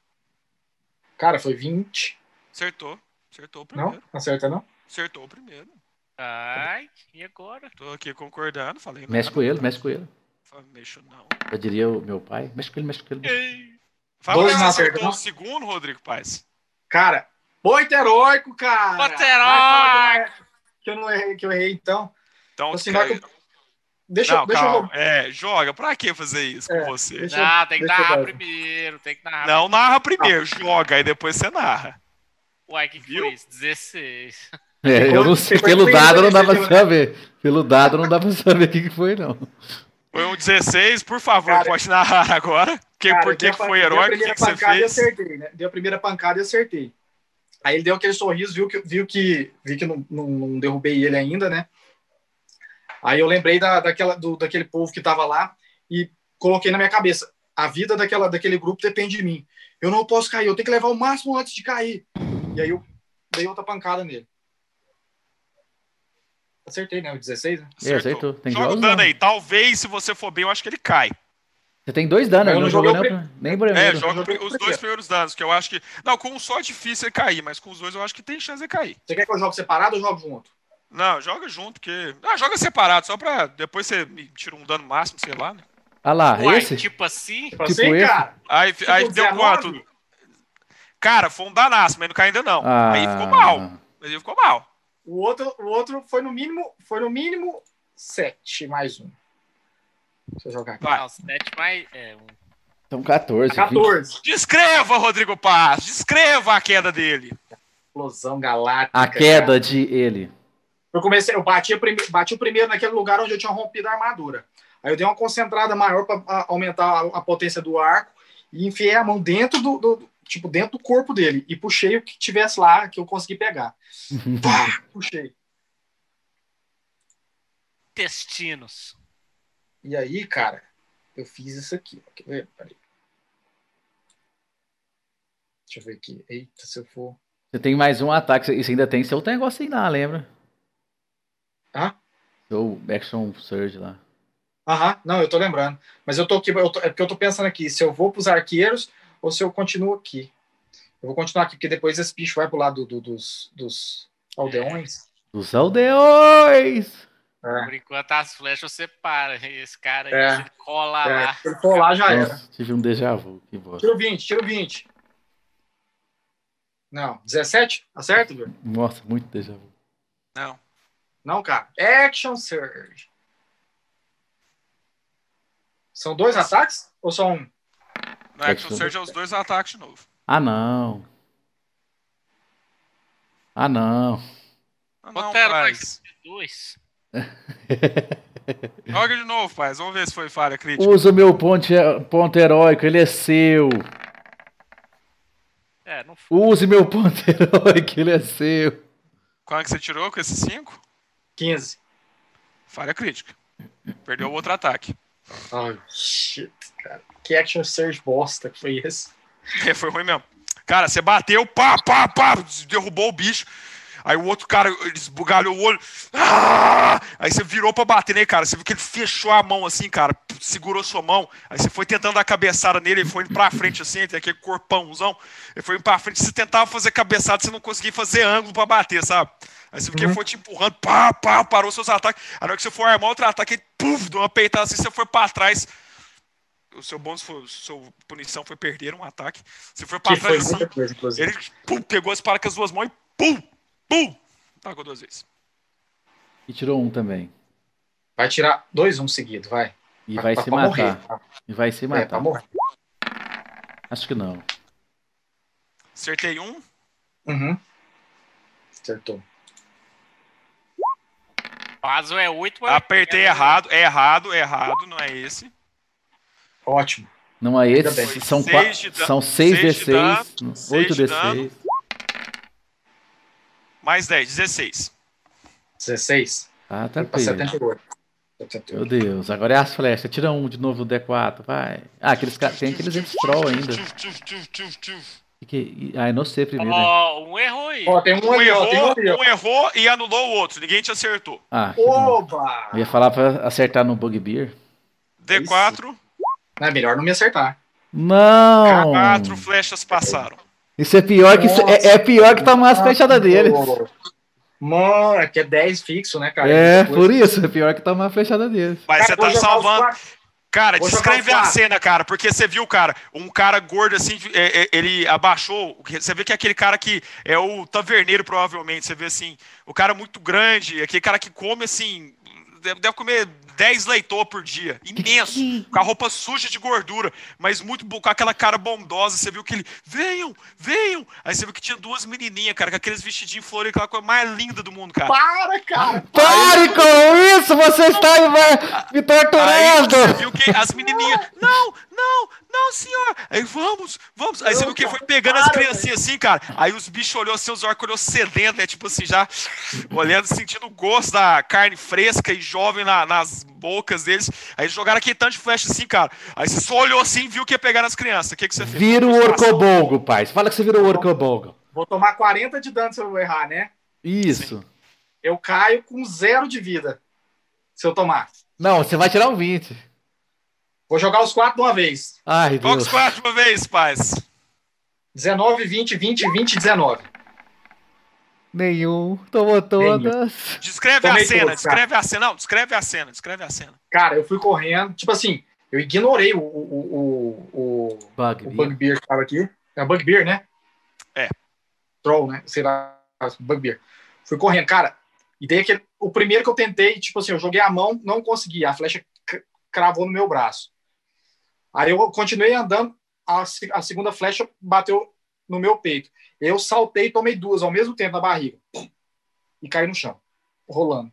Cara, foi 20. Acertou. Acertou o primeiro. Não acerta, não? Acertou o primeiro. Ai, e agora? Tô aqui concordando, falei nada. Mexe com ele, mexe com ele. Mexo não. Eu diria o meu pai. Mexe com ele, mexe com ele. Ei. Fala Dois que não você acertou acertou. o segundo, Rodrigo Paz. Cara, muito heróico, cara. Vai falar heróico. Que eu não errei, que eu errei, então. Então, Assim, hora que eu- Deixa, não, eu- deixa calma. eu. É, joga. Pra que fazer isso É, com você? deixa Não, tem que eu narrar dar- primeiro, tem que narrar. Não narra primeiro, joga, aí depois você narra. Uai, que que foi isso? 16. É, eu não sei. Pelo dado não dá pra saber. Pelo dado não dá pra saber o que, que foi, não. Foi um 16, por favor, Cara, pode narrar agora. Que, Cara, por que que foi deu a heróico? O que, primeira que você pancada e fez? acertei, né? Deu a primeira pancada e acertei. Aí ele deu aquele sorriso, viu que, viu que, viu que não, não, não derrubei ele ainda, né? Aí eu lembrei da, daquela, do, daquele povo que tava lá e coloquei na minha cabeça: a vida daquela, daquele grupo depende de mim. Eu não posso cair, eu tenho que levar o máximo antes de cair. E aí eu dei outra pancada nele. Acertei, né? O 16, né? É, acertou. Tem Joga o dano aí. Talvez, se você for bem, eu acho que ele cai. Você tem dois danos, Eu ele não não jogou joguei nem, o nem É, joga os dois primeiro. primeiros danos, que eu acho que. Não, com um só é difícil ele cair, mas com os dois eu acho que tem chance de cair. Você quer que eu jogue separado ou jogo junto? Não, joga junto, porque. Ah, joga separado, só pra depois você me tira um dano máximo, sei lá, né? Ah lá, Uai, esse? tipo assim? Tipo Tipo assim, esse? cara. Aí, Tipo aí deu 19? quanto? Cara, foi um danaço, mas não caiu ainda não. Ah, Aí ficou mal. Mas ele ficou mal. O outro, o outro foi no mínimo, foi no mínimo 7 mais um. Deixa eu jogar aqui. Vai. Não, 7 mais. É, um. São 14. 14. Descreva, Rodrigo Paz. Descreva a queda dele. Explosão galáctica. A queda cara. de ele. Eu comecei, eu bati, bati o primeiro naquele lugar onde eu tinha rompido a armadura. Aí eu dei uma concentrada maior para aumentar a, a potência do arco e enfiei a mão dentro do, do- tipo dentro do corpo dele e puxei o que tivesse lá que eu consegui pegar. <laughs> Pá, puxei. intestinos. E aí, cara, eu fiz isso aqui. ó. Quer ver? Peraí. Deixa eu ver aqui. Eita, se eu for. Você tem mais um ataque. Isso ainda tem seu negócio aí lá, lembra? Ah? Seu Action Surge lá. Aham, não, eu tô lembrando. Mas eu tô aqui, eu tô- é porque eu tô pensando aqui, se eu vou pros arqueiros ou se eu continuo aqui. Eu vou continuar aqui, porque depois esse bicho vai pro lado do- dos, dos aldeões. Dos aldeões! É. Por enquanto as flechas você para. Esse cara aí, É. cola É, lá. se ele lá, já era. Nossa, tive um déjà vu. Que bosta. Tiro 20, tiro 20. Não, 17? Acerta, viu? Nossa, muito déjà vu. Não. Não, cara. Action Surge. São dois ataques? Ou só um? No Action Surge é os dois ataques de novo. Ah, não. Ah, não. Ah, não, Quanto era paz. Dois. <laughs> Joga de novo, paz. Vamos ver se foi falha crítica. Usa o meu ponto, ponto heróico, ele é seu. É, não foi. Use meu ponto <laughs> heróico, ele é seu. Qual é que você tirou com esses cinco? 15. Falha crítica. Perdeu o outro ataque. Ai, shit, cara. Que Action Surge bosta que foi esse? <laughs> É, foi ruim mesmo. Cara, você bateu, pá, pá, pá, derrubou o bicho. Aí o outro cara, esbugalhou o olho. Ah! Aí você virou pra bater nele, cara. Você viu que ele fechou a mão assim, cara. Segurou sua mão. Aí você foi tentando dar cabeçada nele. Ele foi indo pra frente assim, tem aquele corpãozão. Ele foi indo pra frente. Você tentava fazer cabeçada, você não conseguia fazer ângulo pra bater, sabe? Aí você viu que ele foi te empurrando, pá, pá, parou seus ataques. Aí na hora que você for armar outro ataque, ele puf, deu uma peitada assim, você foi pra trás. O seu bônus foi, sua punição foi perder um ataque. Você foi foi trás assim, coisa, ele pum, pegou a espada com as duas mãos e pum, pum, tacou duas vezes. E tirou um também. Vai tirar dois um seguido, vai. E vai pra- se pra matar. morrer, tá? E vai se É, pra matar. morrer. Acho que não. Acertei um, Uhum. Acertou. Vaso é 8. apertei errado, é errado, é errado, não é esse. Ótimo. Não é esse. bem. São, Seis da- são 6 seis de dano, D6, seis 8 de dano. D6. Mais 10, 16. 16. Ah, pra tranquilo. 78. Meu 78. Deus, agora é as flechas. Tira um de novo do D4, vai. Ah, aqueles, tem aqueles troll ainda. Que Ah, é no C primeiro? Ó, um erro aí. Ó, tem um Um ali, ó. Tem um errou, ali, um errou e anulou o outro. Ninguém te acertou. Ah. Oba! Eu ia falar pra acertar no Bugbear. D4, Não, é melhor não me acertar. Não! quatro flechas passaram. Isso é pior que Nossa. é, é pior que tomar as fechadas deles. Mano, aqui é 10 fixo, né, cara? É, Depois- por isso, é pior que tomar a flechada deles. Mas Cara, você tá salvando. Cara, Vou descreve a cena, cara, porque você viu, cara, um cara gordo assim, é, é, ele abaixou. Você vê que é aquele cara que é o taverneiro, provavelmente. Você vê assim, o cara muito grande, aquele cara que come assim, deve comer 10 leitão por dia. Imenso, com a roupa suja de gordura, mas muito com aquela cara bondosa. Você viu que ele, venham, venham. Aí você viu que tinha duas menininhas, cara, com aqueles vestidinhos floridos, aquela coisa mais linda do mundo, cara. Para, cara! Pare com isso! Você está me, me Aí torturando! você viu que as menininhas, não, não, não, senhor. Aí vamos, vamos. Aí você viu que foi pegando as criancinhas assim, cara. Aí os bichos olhou, seus orcos olhou sedento, né? Tipo assim, já olhando, sentindo o gosto da carne fresca e jovem na- nas bocas deles. Aí eles jogaram aquele tanto de flecha assim, cara. Aí você só olhou assim e viu que ia pegar nas crianças. O que, que você fez? Vira o. Orcobolgo, pai. Fala que você virou o Orcobolgo. Vou tomar 40 de dano se eu errar, né? Isso. Eu caio com zero de vida. Se eu tomar. Não, você vai tirar um 20. Vou jogar os quatro de uma vez. Ai, Joga Deus. os quatro de uma vez, paz. 19, 20, 20, 20, 19. Nenhum. Tomou todas. Descreve a Tomei cena, todos, cara. descreve a cena. Não, descreve a cena, descreve a cena. Cara, eu fui correndo. Tipo assim, eu ignorei o, o, o, o, o Bug. Bugbear que tava aqui. É o Bugbear, né? É. Troll, né? Sei lá, Bugbear. Fui correndo, cara. E daí aquele, o primeiro que eu tentei, tipo assim, eu joguei a mão, não consegui. A flecha cravou no meu braço. Aí eu continuei andando, a, a segunda flecha bateu no meu peito. Eu saltei e tomei duas ao mesmo tempo na barriga. E caí no chão, rolando.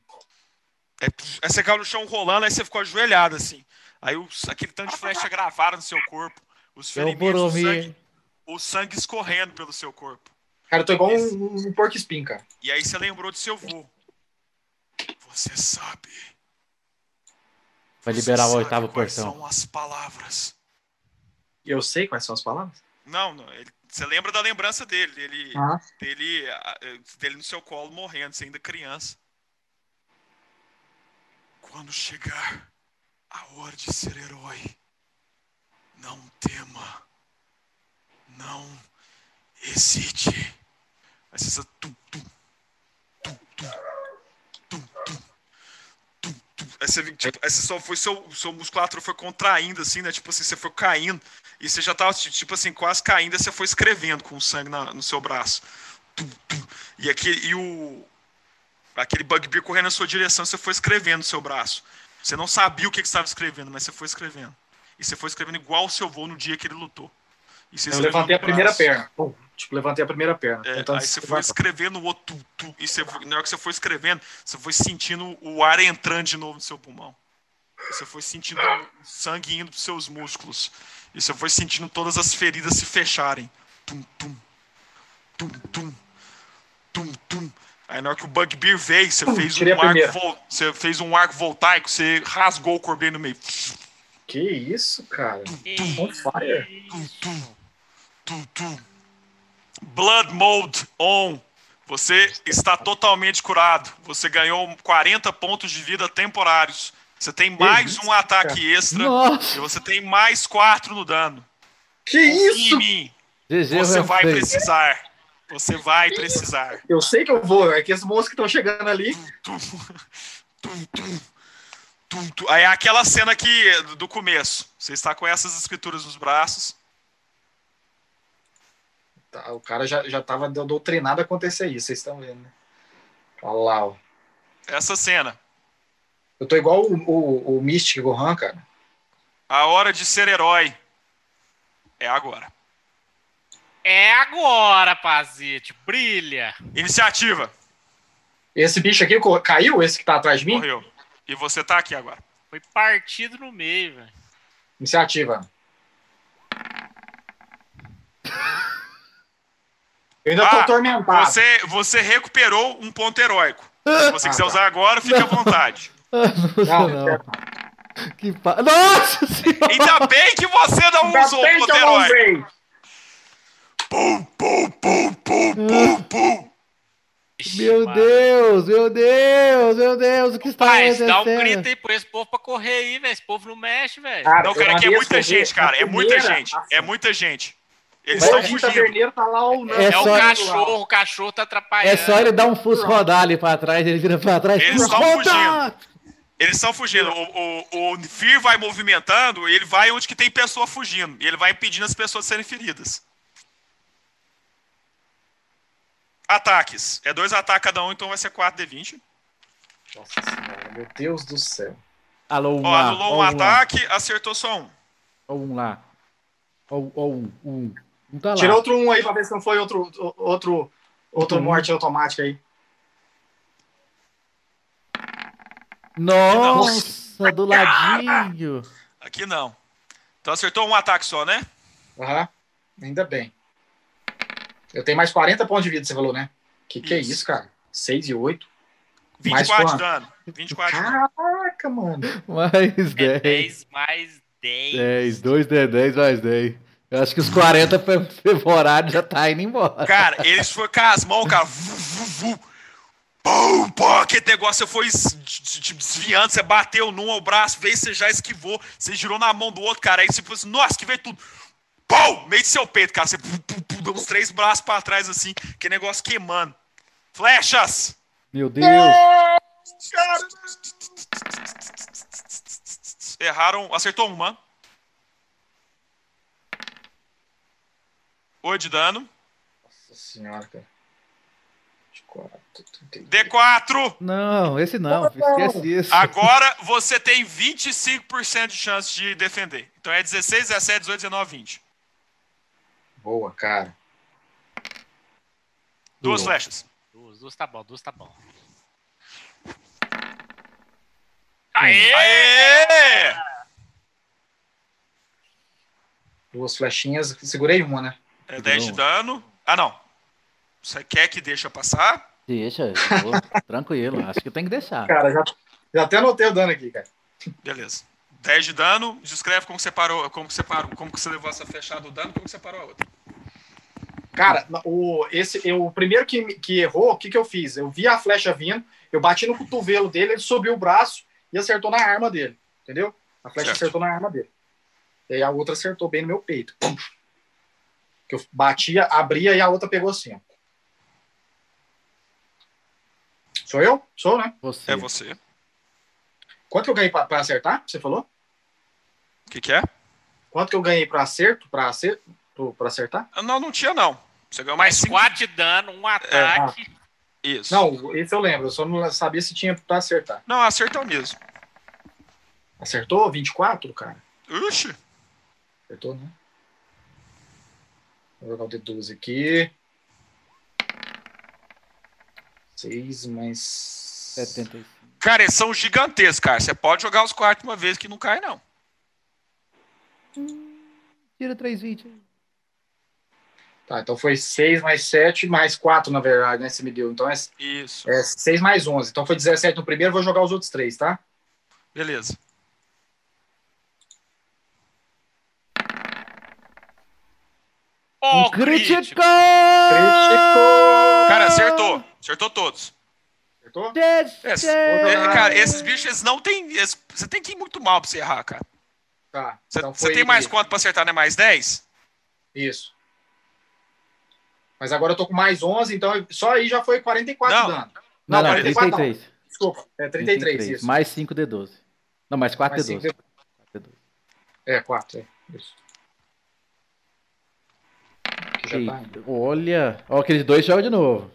É, aí você caiu no chão rolando, aí você ficou ajoelhado assim. Aí os- aquele tanto de flecha gravaram no seu corpo. Os Eu ferimentos, o sangue, o sangue escorrendo pelo seu corpo. Cara, eu tô igual um, um porco espinho, cara. E aí você lembrou do seu vô. Você sabe Vai liberar o Você oitavo sabe quais portão. são as palavras. Eu sei quais são as palavras. Não, não. ele- você lembra da lembrança dele, dele, Ah. dele, ah, dele no seu colo morrendo, você ainda criança. Quando chegar a hora de ser herói, não tema, não hesite. Aí você tum, tum, tum, tum, tum, tum, tum, tum. Aí você, tipo, você só foi seu, seu musculatura foi contraindo assim, né? Tipo assim, você foi caindo e você já tava tipo assim, quase caindo, aí você foi escrevendo com o sangue na- no seu braço. E aquele e o aquele bugbear correndo na sua direção, você foi escrevendo no seu braço. Você não sabia o que, que você estava escrevendo, mas você foi escrevendo. E você foi escrevendo igual o seu voo no dia que ele lutou. E Eu levantei a primeira perna. Pum, tipo, levantei a primeira perna. É, aí você foi escrevendo o outro. Tu, e você, na hora que você foi escrevendo, você foi sentindo o ar entrando de novo no seu pulmão. Você foi sentindo o sangue indo para seus músculos. E você foi sentindo todas as feridas se fecharem. Tum, tum. Tum, tum. Tum, tum. Aí na hora que o Bugbear veio, você fez um arco você fez um arco voltaico, você rasgou o corbeiro no meio. Que isso, cara? On fire. Tum, tum. Tum, tum. Blood Mode on. Você está totalmente curado. Você ganhou 40 pontos de vida temporários. Você tem mais isso, um ataque extra. Nossa! E você tem mais 4 no dano. Que Confie em isso? mim. GG, Você vai precisar. Você vai precisar. Eu sei que eu vou. É que esses monstros que estão chegando ali. Tum, <laughs> tum, tum, tum, tum. Aí é aquela cena aqui do começo. Você está com essas escrituras nos braços. Tá, o cara já, já tava doutrinado a acontecer isso. Vocês estão vendo, né? Olha lá, ó. Essa cena. Eu tô igual o, o, o Mystic Gohan, cara. A hora de ser herói é agora. É agora, Pazite. Brilha. Iniciativa. Esse bicho aqui caiu? Esse que tá atrás de mim? Morreu. E você tá aqui agora. Foi partido no meio, velho. Iniciativa. Eu ainda tô Ah, atormentado. Você, você recuperou um ponto heróico. Se você Ah, quiser tá. usar agora, fique à vontade. <laughs> Não, Não, não. Que pa... Nossa senhora! Ainda bem que você não Ainda usou o ponto não heróico. Pum, pum, pum, pum, pum, pum. Meu mano. Deus, meu Deus, meu Deus, o que está Mas dá um acontecendo? grito aí pro esse povo pra correr aí, velho. Esse povo não mexe, velho. Cara, Não, cara, aqui é muita gente, cara. na É muita gente. É muita gente. Eles estão fugindo. tá lá o É É o cachorro, o cachorro tá atrapalhando. É só ele dar um fuso rodar ali pra trás, ele vira pra trás. Eles estão fugindo. Eles estão fugindo. O, o, o Fear vai movimentando, ele vai onde que tem pessoa fugindo. E ele vai impedindo as pessoas de serem feridas. Ataques. É dois ataques cada um, então vai ser 4d20. Nossa senhora, meu Deus do céu. Alô, um Ó, lá. anulou um ó, lá. ataque, acertou só um. Ó, um lá. Ó, um, um. Tá. Tira outro um aí pra ver se não foi outro, outro, outro morte automática aí. Nossa, do ladinho. Aqui não. Então acertou um ataque só, né? Aham. Ainda bem. Eu tenho mais 40 pontos de vida, você falou, né? Que que é Isso. cara? 6 e 8. Mais 24 de quanto? dano. 24 de dano. Caraca, mano. Mais É 10. 10 mais 10. 10, 2 de 10 mais 10. Eu acho que os 40 <laughs> favoráveis já tá indo embora. Cara, eles foram com as mãos, cara. Vu, vu, vu. Pum, pum, aquele negócio, você foi desviando, você bateu num ao braço, veio, você já esquivou, você girou na mão do outro, cara. Aí você falou assim, nossa, que veio tudo. Pum, meio de seu peito, cara. Você pum, pum, pum, deu uns três braços pra trás, assim, que negócio queimando. Flechas! Meu Deus. Cara. Erraram, acertou uma. Oito de dano. Nossa senhora, cara. 24, 32. D4. Não, esse não. Esquece isso. Agora você tem 25% de chance de defender. Então é 16, 17, 18, 19, 20. Boa, cara. Duas Boa. flechas. Duas, duas tá bom, duas tá bom. Aê! Aê! Duas flechinhas. Segurei uma, né? É 10 de dano. Ah, não. Você quer que deixa passar? Deixa, <laughs> tranquilo. Acho que tem que deixar. Cara, já, já até anotei o dano aqui, cara. Beleza. 10 de dano. Descreve como você parou, como que você parou, como que você levou essa flechada do dano, como que você parou a outra. Cara, o, esse, eu, o primeiro que, que errou, o que, que eu fiz? Eu vi a flecha vindo, eu bati no cotovelo dele, ele subiu o braço e acertou na arma dele. Entendeu? A flecha Certo. acertou na arma dele. E aí a outra acertou bem no meu peito. Pum. Que eu batia, abria e a outra pegou assim. ó. Sou eu? Sou, né? Você. É você. Quanto que eu ganhei pra, pra acertar? Você falou? O que, que é? Quanto que eu ganhei pra acerto? Pra, acerto, pra acertar? Não, não tinha, não. Você ganhou mais Mais 5. 4 de dano, um ataque. Isso. Não, esse eu lembro. Eu só não sabia se tinha pra acertar. Não, acertou mesmo. Acertou? 24, cara? Ixi. Acertou, né? Vou jogar o D12 aqui. 6 mais. 75. Cara, eles são gigantescos, cara. Você pode jogar os quatro uma vez que não cai, não. Tira 320 aí. Tá, então foi 6 mais 7 mais 4, na verdade, né? Você me deu. Então é, Isso. é 6 mais 11. Então foi 17 no primeiro, vou jogar os outros três, tá? Beleza. Oh, Um crítico! Crítico! Cara, acertou. Acertou todos. Acertou? É, Yes, é, cara, esses bichos eles não tem. eles- você tem que ir muito mal pra você errar, cara. Tá. Você, então tem mais quanto pra acertar, né? Mais 10? Isso. Mas agora eu tô com mais 11, então só aí já foi 44 Não. dano. Não, não, 44 não. 33. Desculpa, é 33, isso. Mais 5 D12. Não, mais 4 Mais D12. cinco D12. É, 4, é. Isso. Tá indo. Olha, ó, aqueles dois jogam de novo.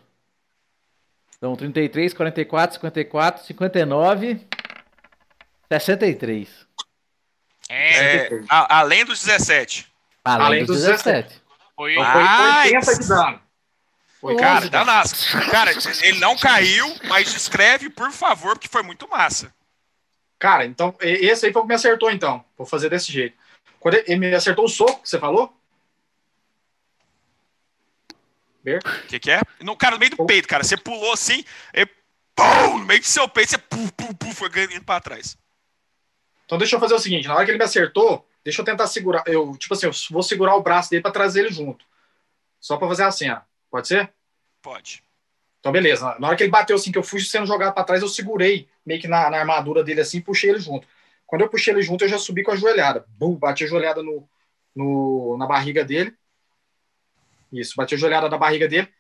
Então, 33, 44, 54, 59, 63. É, É, a- além dos 17. Além, Além dos dos 17. foi Então foi Ai, 80 de dano. Foi Cara, 15 dá nasco. Cara, ele não caiu, mas descreve, por favor, porque foi muito massa. Cara, então, esse aí foi o que me acertou, então. Vou fazer desse jeito. Quando ele ele me acertou o soco, que você falou? Ver? O que, que é? No, cara, no meio do peito, cara. Você pulou assim, e pum, no meio do seu peito, você pum, pum, pum, foi ganhando pra trás. Então deixa eu fazer o seguinte, na hora que ele me acertou, deixa eu tentar segurar, eu, tipo assim, eu vou segurar o braço dele pra trazer ele junto. Só pra fazer assim, ó. Pode ser? Pode. Então beleza. Na hora que ele bateu assim, que eu fui sendo jogado pra trás, eu segurei meio que na, na armadura dele assim e puxei ele junto. Quando eu puxei ele junto, eu já subi com a joelhada. Bum, bati a joelhada no, no, na barriga dele. Isso, bati a joelhada na barriga dele.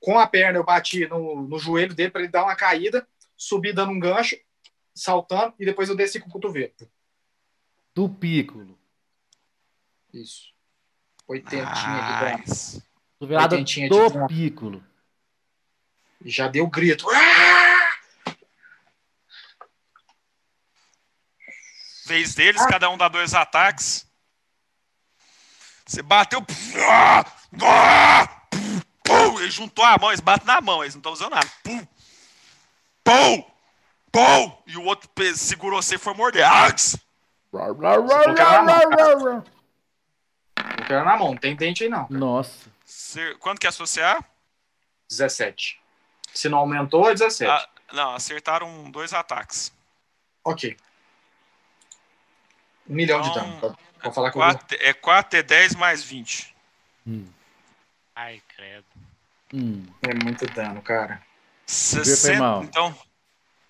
Com a perna, eu bati no, no joelho dele para ele dar uma caída. Subi dando um gancho, saltando, e depois eu desci com o cotovelo. Do Piccolo. Isso. Oitentinha de de do dano. Piccolo. E já deu grito. Ah! Vez deles, cada um dá dois ataques. Você bateu. Ah! Ah! Ele juntou a mão, eles batem na mão, eles não estão usando nada. Pum! Pum! Pum! E o outro segurou você e foi morder. Ax! Eu quero na mão, não tem dente aí não. Nossa. Você- Quanto que é associar? 17. Se não aumentou, é 17. Ah, não, acertaram dois ataques. Ok. Um milhão de Então, dano. Pode falar eu vou. Quatro- é 4 T10 mais 20. Hum. Ai, credo. Hum. É muito dano, cara. 60, mal. então,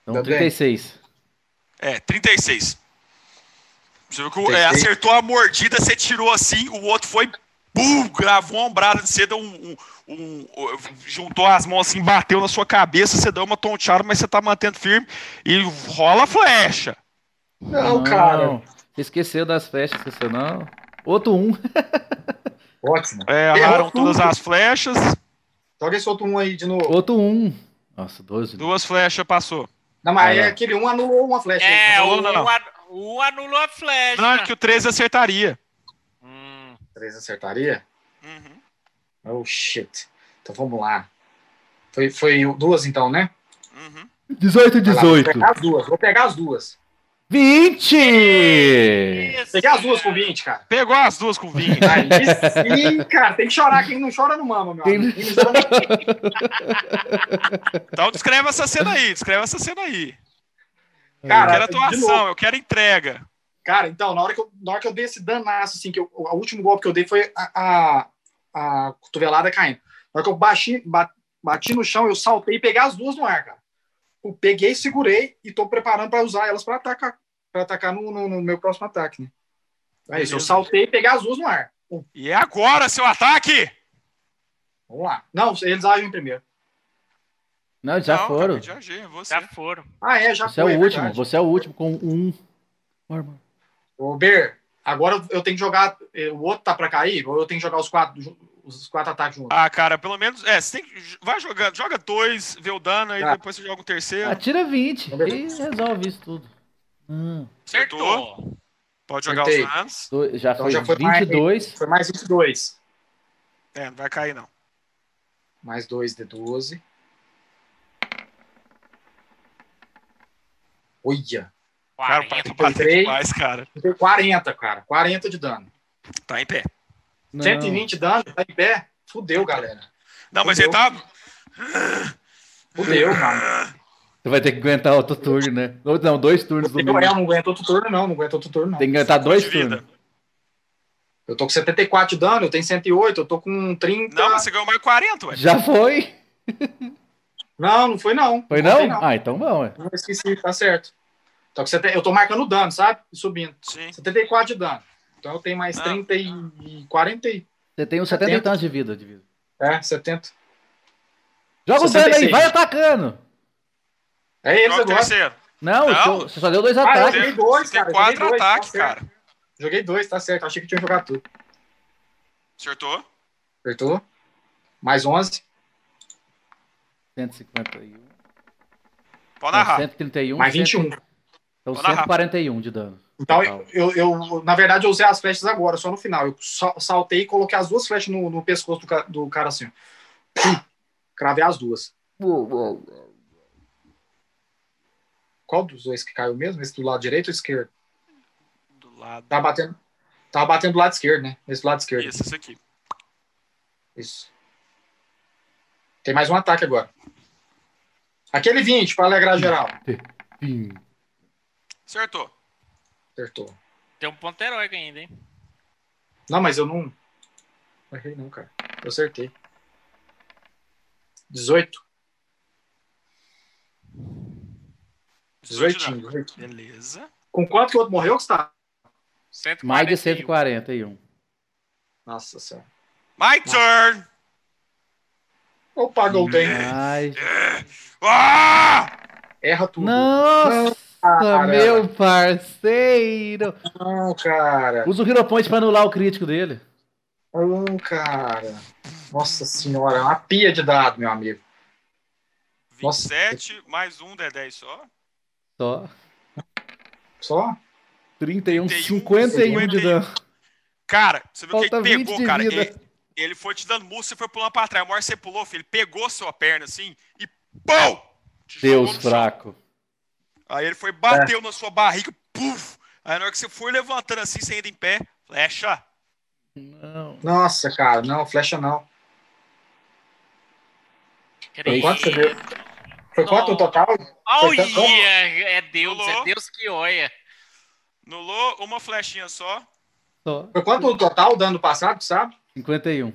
Então, Tá bem. 36. é, 36. Você viu que é, 36. acertou a mordida, você tirou assim, o outro foi, bum, gravou uma ombrada de você, deu um, um- um- um- juntou as mãos assim, bateu na sua cabeça, você deu uma tonteada, mas você tá mantendo firme e rola a flecha. Não, cara. Você esqueceu das flechas, esqueceu não? Outro um. <laughs> Ótimo. É, erraram todas as flechas, Joga esse outro um aí de novo. Outro um. Nossa, 12. duas flechas passou. Não, mas é aquele um anulou uma flecha. É, não, o não, não. um anu- um anulou a flecha. Não, é que o 13 acertaria. Hum, Três acertaria? Uhum. Oh, shit. Então vamos lá. Foi, foi duas então, né? Uhum. 18, Vai lá, vou 18. pegar as duas. Vou pegar as duas. 20! isso, Peguei as duas com cara. 20, cara. Pegou as duas com 20. Aí sim, cara. Tem que chorar. Quem não chora não mama, meu amigo. Quem Então descreve essa cena aí, descreve essa cena aí. Eu Cara, quero de atuação, eu quero entrega. Cara, então, na hora que eu, na hora que eu dei esse danaço, assim, que eu, o último golpe que eu dei foi a, a, a cotovelada caindo. Na hora que eu bati no chão, eu saltei e peguei as duas no ar, cara. Eu peguei, segurei e tô preparando para usar elas para atacar, para atacar no, no, no, meu próximo ataque, né? É isso, eu saltei e peguei as duas no ar. E é agora seu ataque! Vamos lá. Não, eles agem primeiro. Não, já Não, foram. já, já, você. Já foram. Ah, é, já Você foi. é o último. verdade. Você é o último com um. Ô, Ber, agora eu tenho que jogar. eh, O outro tá para cair? Ou eu tenho que jogar os quatro, os quatro ataques juntos? Ah, cara, pelo menos. É, você tem que. Vai jogando. Joga dois, vê o dano, aí Tá. depois você joga o terceiro. Atira 20 e resolve isso tudo. Hum, Acertou. Pode jogar Acertei. os danos. dois- já Então foi já foi mais- 22. Foi mais 22. É, não vai cair, não. Mais 2 de 12. Olha, Cara, 40. tá batendo Entrei. demais, cara. deu 40, cara. 40 de dano. Tá em pé. Não. 120 de dano, tá em pé. Fudeu, galera. Não, mas ele Fudeu. tá. Fudeu, cara. Você vai ter que aguentar outro turno, né? Não, dois turnos no Eu mínimo. não aguento outro turno, não. Não aguento outro turno, não. Tem que aguentar dois turnos. Eu tô com 74 de dano, eu tenho 108, eu tô com 30. Não, mas você ganhou mais 40, ué. Já foi? Não, não foi não. Foi contei, não? Ah, então vamos. ué. Não, esqueci, tá certo. Tô com 70 Eu tô marcando dano, sabe? E subindo. Sim. 74 de dano. Então eu tenho mais Ah. 30 e 40 e... Você tem uns 70 e tantos de vida. De vida. É, 70. Joga o dano aí, 66. vai atacando. É eles Joga o agora. terceiro. Não, Não. você só deu dois Ah, eu ataques. joguei dois, tem cara. eu quatro joguei dois, ataques, tá certo. cara. Joguei dois, tá certo. Achei que tinha jogado tudo. Acertou? Acertou. Mais 11. 151. Pode narrar. 131. Mais 100 21. Então Vou narrar. 141 de dano. Então, Total. eu, eu, na verdade, eu usei as flechas agora, só no final. Eu saltei e coloquei as duas flechas no, no pescoço do, ca- do cara assim. Pum. Cravei as duas. Qual dos dois que caiu mesmo? Esse do lado direito ou esquerdo? Do lado. Tava batendo, tava batendo do lado esquerdo, né? Esse do lado esquerdo. Isso, esse aqui. Isso. Tem mais um ataque agora. Aquele 20 para alegrar geral. Acertou. Acertou. Tem um ponto heróico ainda, hein? Não, mas eu não. Não errei, não, cara. Eu acertei. 18. 18. 18 18. Beleza. Com quanto que o outro morreu, Gustavo? 141. Mais de 141. Nossa senhora. My turn! Opa, Golden. Ai. Ah! Erra tudo. Nossa, Cara. meu parceiro. Não, cara. Usa o Hero Point pra anular o crítico dele. Não, cara. Nossa senhora. é Uma pia de dado, meu amigo. Nossa. 27, mais um, é 10 só. Só. Só? 31, 31, 51 de dano. Cara, você viu que Falta ele 20 pegou, cara. Ele, ele foi te dando murro, você foi pulando pra trás. A hora que você pulou, filho, ele pegou sua perna assim e PUM! Deus fraco. Aí ele foi, bateu na sua barriga, puf! Aí na hora que você foi levantando assim, você ainda em pé, flecha. Não. Nossa, cara. Não, flecha não. Creio. quanto você deu? Foi quanto no total? Olha, Foi tanto? é Deus, Pulou. é Deus que olha. Nulou uma flechinha só. Só. Foi quanto no total o dano passado, sabe? 51.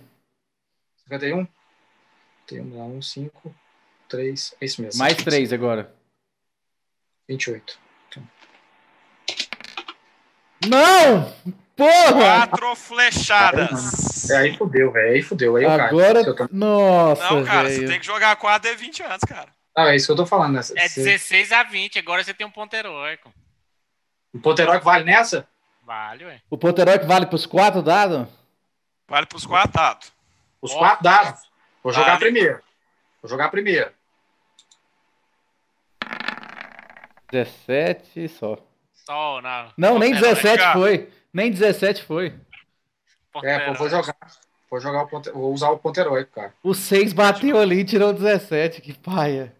51? Tem um, um, 5, 3. É isso mesmo. Mais 3 agora. 28. Não! Porra! Quatro flechadas. É, aí fudeu, velho. Aí fudeu. Aí. Agora. Eu tô- Nossa, Não, cara, velho. você tem que jogar 4 de 20 anos, cara. Não, é isso que eu tô falando. Né? É Você- 16 a 20, agora você tem um ponto heróico. O ponto heróico vale nessa? Vale, ué. O ponto heróico vale pros 4 dados? Vale pros quatro, Tato. Os Ó. quatro dados. Vou jogar Vale. primeiro. Vou jogar primeiro. 17 só. Só na. Não, nem ponto heróico. 17 cara. foi. Nem 17 foi. É, pô, vou jogar. Vou jogar o ponto, vou usar o ponto heróico, cara. O 6 bateu ali e tirou 17. Que paia.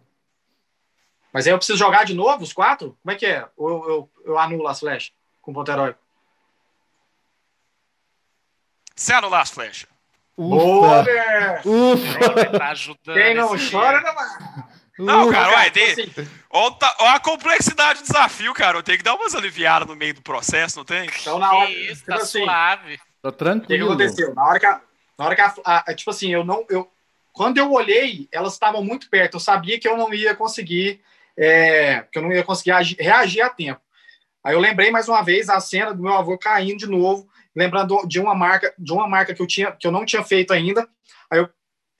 Mas aí eu preciso jogar de novo os quatro? Como é que é? Ou eu, eu, eu anulo as flechas com ponto heróico? Você anular as flechas. Ufa! Ufa! Tá ajudando. Quem não chora, não vai. Não, cara, Cara, uai, <laughs> tem. assim, Ó, o ta- ó a complexidade do desafio, cara. Eu tenho que dar umas aliviadas no meio do processo, não tem? então na hora, Que isso, tipo tá assim, suave. Tô O que, tranquilo. aconteceu? Na hora que a, na hora que a, a- a- tipo assim, eu não, eu, quando eu olhei, elas estavam muito perto. Eu sabia que eu não ia conseguir, é, que eu não ia conseguir agi- reagir a tempo. Aí eu lembrei mais uma vez a cena do meu avô caindo de novo, lembrando de uma marca, de uma marca que eu tinha, que eu não tinha feito ainda. Aí eu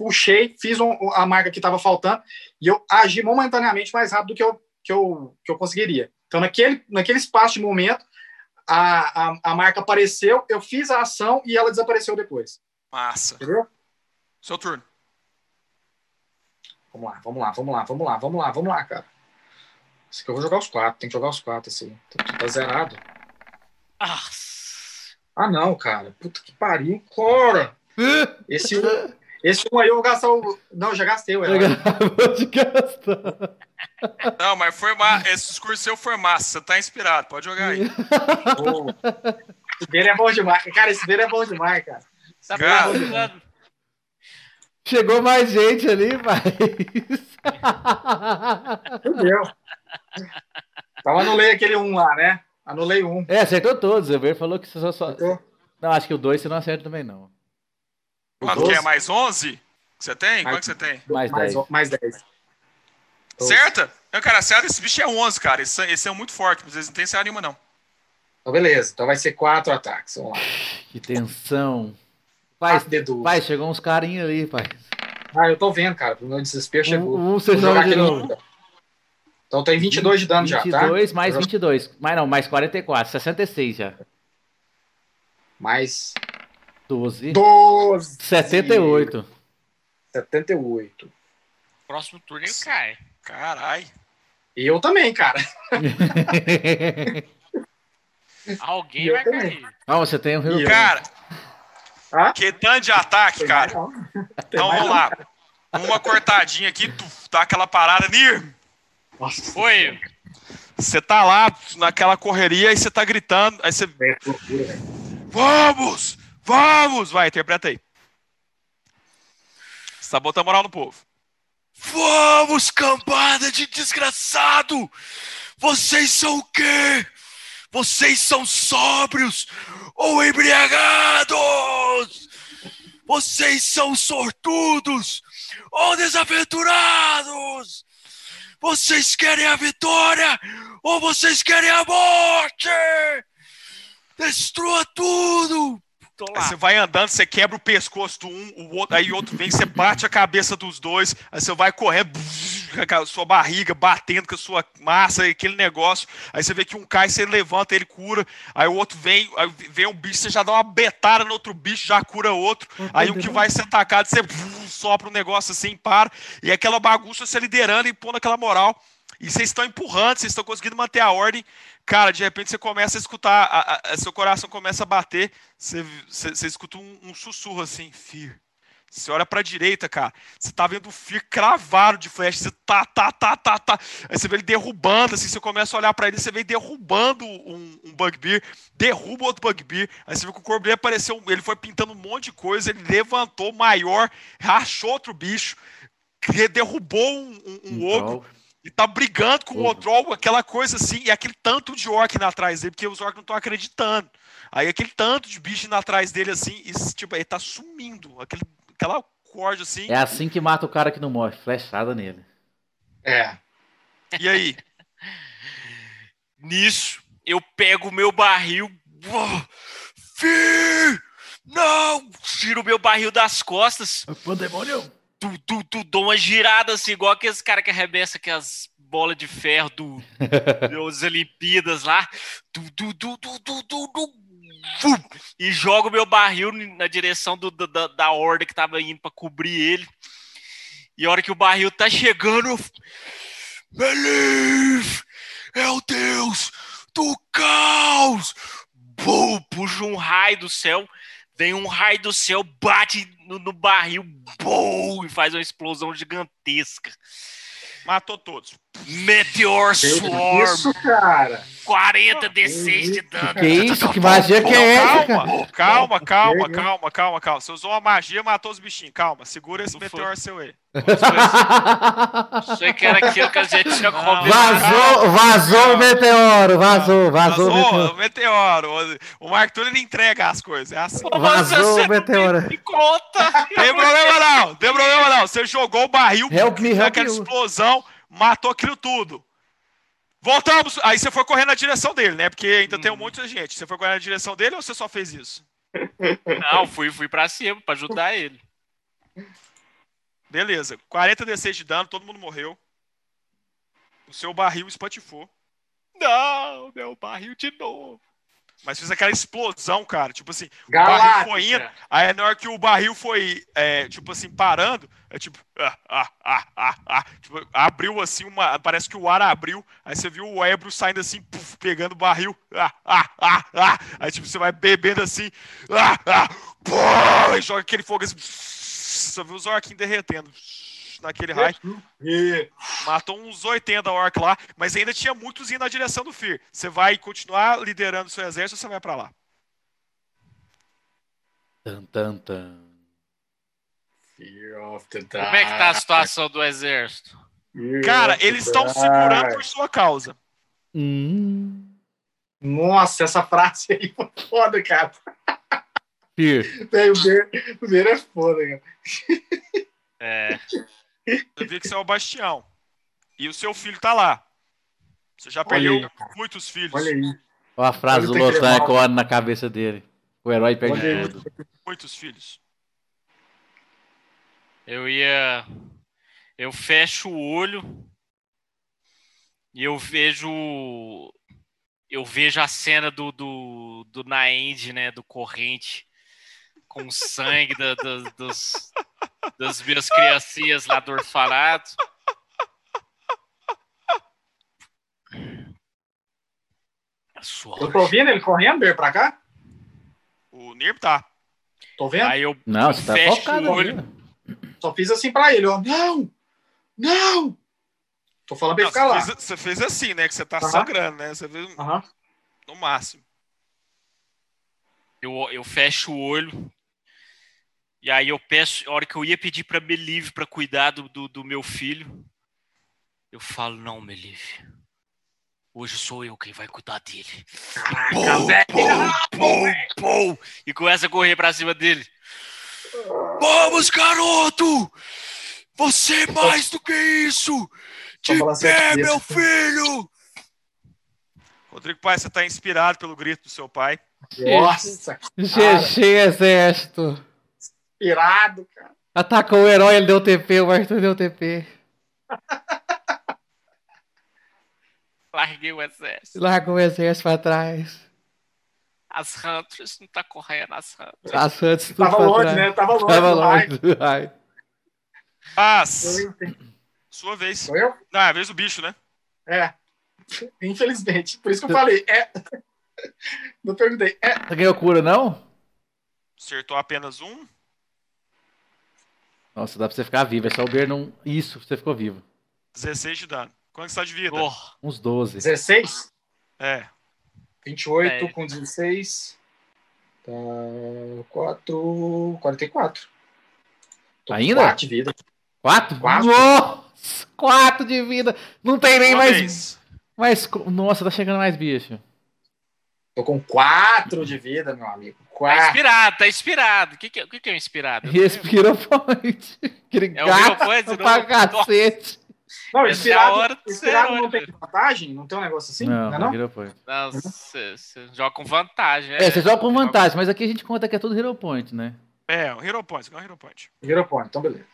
puxei, fiz um- a marca que estava faltando e eu agi momentaneamente mais rápido do que eu, que eu, que eu conseguiria. Então naquele, naquele espaço de momento a, a, a marca apareceu, eu fiz a ação e ela desapareceu depois. Massa. Entendeu? Seu turno. Vamos lá, vamos lá, vamos lá, vamos lá, vamos lá, vamos lá, cara. Esse aqui eu vou jogar os quatro, tem que jogar os quatro, esse aí. Tá- Tá zerado. Ah, Ah, não, cara. Puta que pariu, cara. <laughs> Esse, esse um aí eu vou gastar o. Não, já gastei. Vou te gastar. Não, mas foi ma... esse discurso seu foi massa. Você tá inspirado, pode jogar aí. <laughs> Ô, Esse dele é bom demais. Cara, esse dele é bom demais, cara. tá Cara. precisando. Chegou mais gente ali, mas. Entendeu? Então anulei aquele um lá, né? Anulei um. É, acertou todos. O Eber falou que você só. só... Acertou? Não, acho que o 2 você não acerta também, não. Quanto que é? Mais 11? Que você tem? Quanto que você tem? Mais mais, 10. mais 10. Doze. Certa? Não, cara, a CA desse bicho é 11, cara. Esse, esse é muito forte, mas eles não tem CA nenhuma, não. Então, beleza. Então vai ser quatro ataques. Vamos lá. Que tensão. Pai, dedos. pai, chegou uns carinhos ali, pai. Ah, eu tô vendo, cara. O meu desespero chegou. Um, um jogar joga de aqui no- novo. Então tem 22 de dano já, tá? 22 mais Eu- 22. Mais não, mais 44. 66 já. Mais 12. 12. 78. 78. Próximo turno ele cai. Carai. E eu também, cara. <laughs> Alguém Eu vai também. cair. Ah, você tem um E eu? Cara, Hã? que tanto de ataque, Tem cara. Então vamos não. lá. Uma cortadinha aqui, tu dá aquela parada. Nir, Nossa, Foi. você tá lá naquela correria e você tá gritando. Aí você. É. Vamos! Vamos! Vai, interpreta aí. Tá botando moral no povo. Vamos, cambada de desgraçado! Vocês são o quê? Vocês são sóbrios ou embriagados? Vocês são sortudos ou desaventurados? Vocês querem a vitória ou vocês querem a morte? Destrua tudo! Você vai andando, você quebra o pescoço do um, o outro, aí o outro vem, você bate a cabeça dos dois, aí você vai correndo, com a sua barriga batendo com a sua massa, aquele negócio. Aí você vê que um cai, você levanta, ele cura. Aí o outro vem, aí vem um bicho, você já dá uma betada no outro bicho, já cura outro. Aí o que vai ser atacado, você sopra um negócio assim, para. E aquela bagunça você liderando e pondo aquela moral. E vocês estão empurrando, vocês estão conseguindo manter a ordem. Cara, de repente você começa a escutar, a- a- seu coração começa a bater, você, você, você escuta um, um sussurro assim, Fear. Você olha pra direita, cara, você tá vendo o Fear cravado de flecha, você tá, tá, tá, tá, tá. Aí você vê ele derrubando, assim, você começa a olhar pra ele, você vê ele derrubando um, um Bugbear, derruba outro Bugbear, aí você vê que o corpo dele apareceu, ele foi pintando um monte de coisa, ele levantou maior, rachou outro bicho, derrubou um, um, um ogro, e tá brigando com o Ogro. Odrol, aquela coisa assim, e aquele tanto de orc indo atrás dele, porque os orcs não estão acreditando. Aí aquele tanto de bicho indo atrás dele assim, e tipo, ele tá sumindo. Aquele, aquela corda assim. É assim que mata o cara que não morre. Flechada nele. É. E aí? Nisso, eu pego o meu barril. Fih! Não! Tiro o meu barril das costas. Pandemônio! Tu, tu, tu, dou uma girada assim, igual aqueles caras que arremessam aquelas bolas de ferro do, <laughs> das Olimpíadas lá. Tu, tu, tu, tu, tu, tu, tu, e jogo meu barril na direção do, da, da horda que tava indo pra cobrir ele. E a hora que o barril tá chegando, eu Believe é o Deus do caos! Bum, puxa um raio do céu, vem um raio do céu, bate no, no barril, bum, e faz uma explosão gigantesca. Matou todos. Meteor Swarm, Isso, cara. 40 D6 de dano. Que isso? Que magia que é essa? Calma, calma, calma, calma, calma, calma. Você usou uma magia, matou os bichinhos. Calma, segura esse meteor seu aí. Achei que era aquilo que a gente tinha combinado. Vazou, vazou o meteoro, vazou, vazou o Vazou meteoro. o meteoro. O Mark Túlio ele entrega as coisas. É assim. Vazou o meteoro. não tem conta. Tem problema não, tem problema não. Você jogou o barril, Help me, deu help aquela you. explosão, matou aquilo tudo. Voltamos. Aí você foi correndo na direção dele, né? Porque ainda tem um monte de gente. Você foi correndo na direção dele ou você só fez isso? <laughs> Não, fui, fui pra cima pra ajudar ele. Beleza. 40 D6 de dano, todo mundo morreu. O seu barril espatifou. Não, meu barril de novo. Mas fez aquela explosão, cara. Tipo assim, o barril foi indo. Galáctica. Aí na hora que o barril foi, é, tipo assim, parando, é tipo, ah, ah, ah, ah, ah, tipo, abriu assim uma, parece que o ar abriu, aí você viu o Ebro saindo assim, puf, pegando o barril, ah, ah, ah, ah, aí tipo, você vai bebendo assim, ah, ah, pô, e joga aquele fogo assim, você viu os orquinhos derretendo, naquele raio, E- matou uns 80 orc lá, mas ainda tinha muitos indo na direção do Fear. Você vai continuar liderando o seu exército ou você vai pra lá? Tan, tan, tan. Fear of the Como é que tá a situação do exército? Fear Cara, of the eles estão segurando por sua causa. Hum. Nossa, essa frase aí foi foda, cara. Véi, O Bear é foda, cara. É, Você vê que você é o Bastião. E o seu filho tá lá. Você já perdeu aí, muitos filhos. Olha aí. Olha a frase do Mal. ecoando na cabeça dele. O herói perde Olha aí. tudo. Muitos filhos. eu ia. Eu fecho o olho e eu vejo. Eu vejo a cena do, do, do Naend, né? Do corrente, com o sangue da- da- dos, das minhas criancinhas lá do orfanato. Sua Eu tô vendo ele correndo, Bear, pra cá? O Nirm tá. Tô vendo? Aí eu Não, você tá focado o olho. ali. Só fiz assim pra ele, ó. Não! Não! Tô falando pra ele ficar lá. você, fez, você fez assim, né? Que você tá Aham. sangrando, né? Você fez Aham. no máximo. eu, eu fecho o olho. E aí eu peço, a hora que eu ia pedir pra Melive pra cuidar do, do, do meu filho, eu falo, não, Melive. Hoje sou eu quem vai cuidar dele. Caraca, velho. Pum, pum, e começa a correr pra cima dele. Vamos, garoto! Você é mais do que isso! A pé, meu filho! Rodrigo Pai, você tá inspirado pelo grito do seu pai. Nossa, GG, exército. Irado, cara. Atacou o herói, ele deu TP, o Arthur deu TP. <laughs> Larguei o exército. Largou o exército pra trás. As Hunters não tá correndo, as Hunters. As Santos tudo Tava longe, trás. né? Tava longe. Tava do raio. longe do raio. Mas, sua vez. Sou eu? Não, é a vez do bicho, né? É. Infelizmente. Por isso que eu falei. É. <laughs> Não perguntei. É. Você ganhou cura, não? Acertou apenas um. Nossa, dá pra você ficar vivo. É só o Ber não. Isso, você ficou vivo. 16 de dano. Quanto que você tá de vida? Oh, Uns 12. 16? É. 28 É. com 16. Tá. 4. 44. Tô Ainda? 4 de vida. Quatro? Quatro? Nossa! Quatro de vida! Não tem nem Sua mais. vez. mais. Nossa, tá chegando mais bicho. Tô com 4 de vida, meu amigo. tá 4. inspirado, tá inspirado. O que, que, o que que é um inspirado? Respira point. Aquele É o Point pra novo? cacete. Não, é inspirado, hora inspirado não tem vantagem? Não tem um negócio assim? Não, Não, é não, Point. Não, você joga com vantagem. É, você joga com vantagem, mas aqui a gente conta que é tudo Hero Point, né? É, um Hero Point. Você ganhou um Hero Point. Hero Point, então beleza.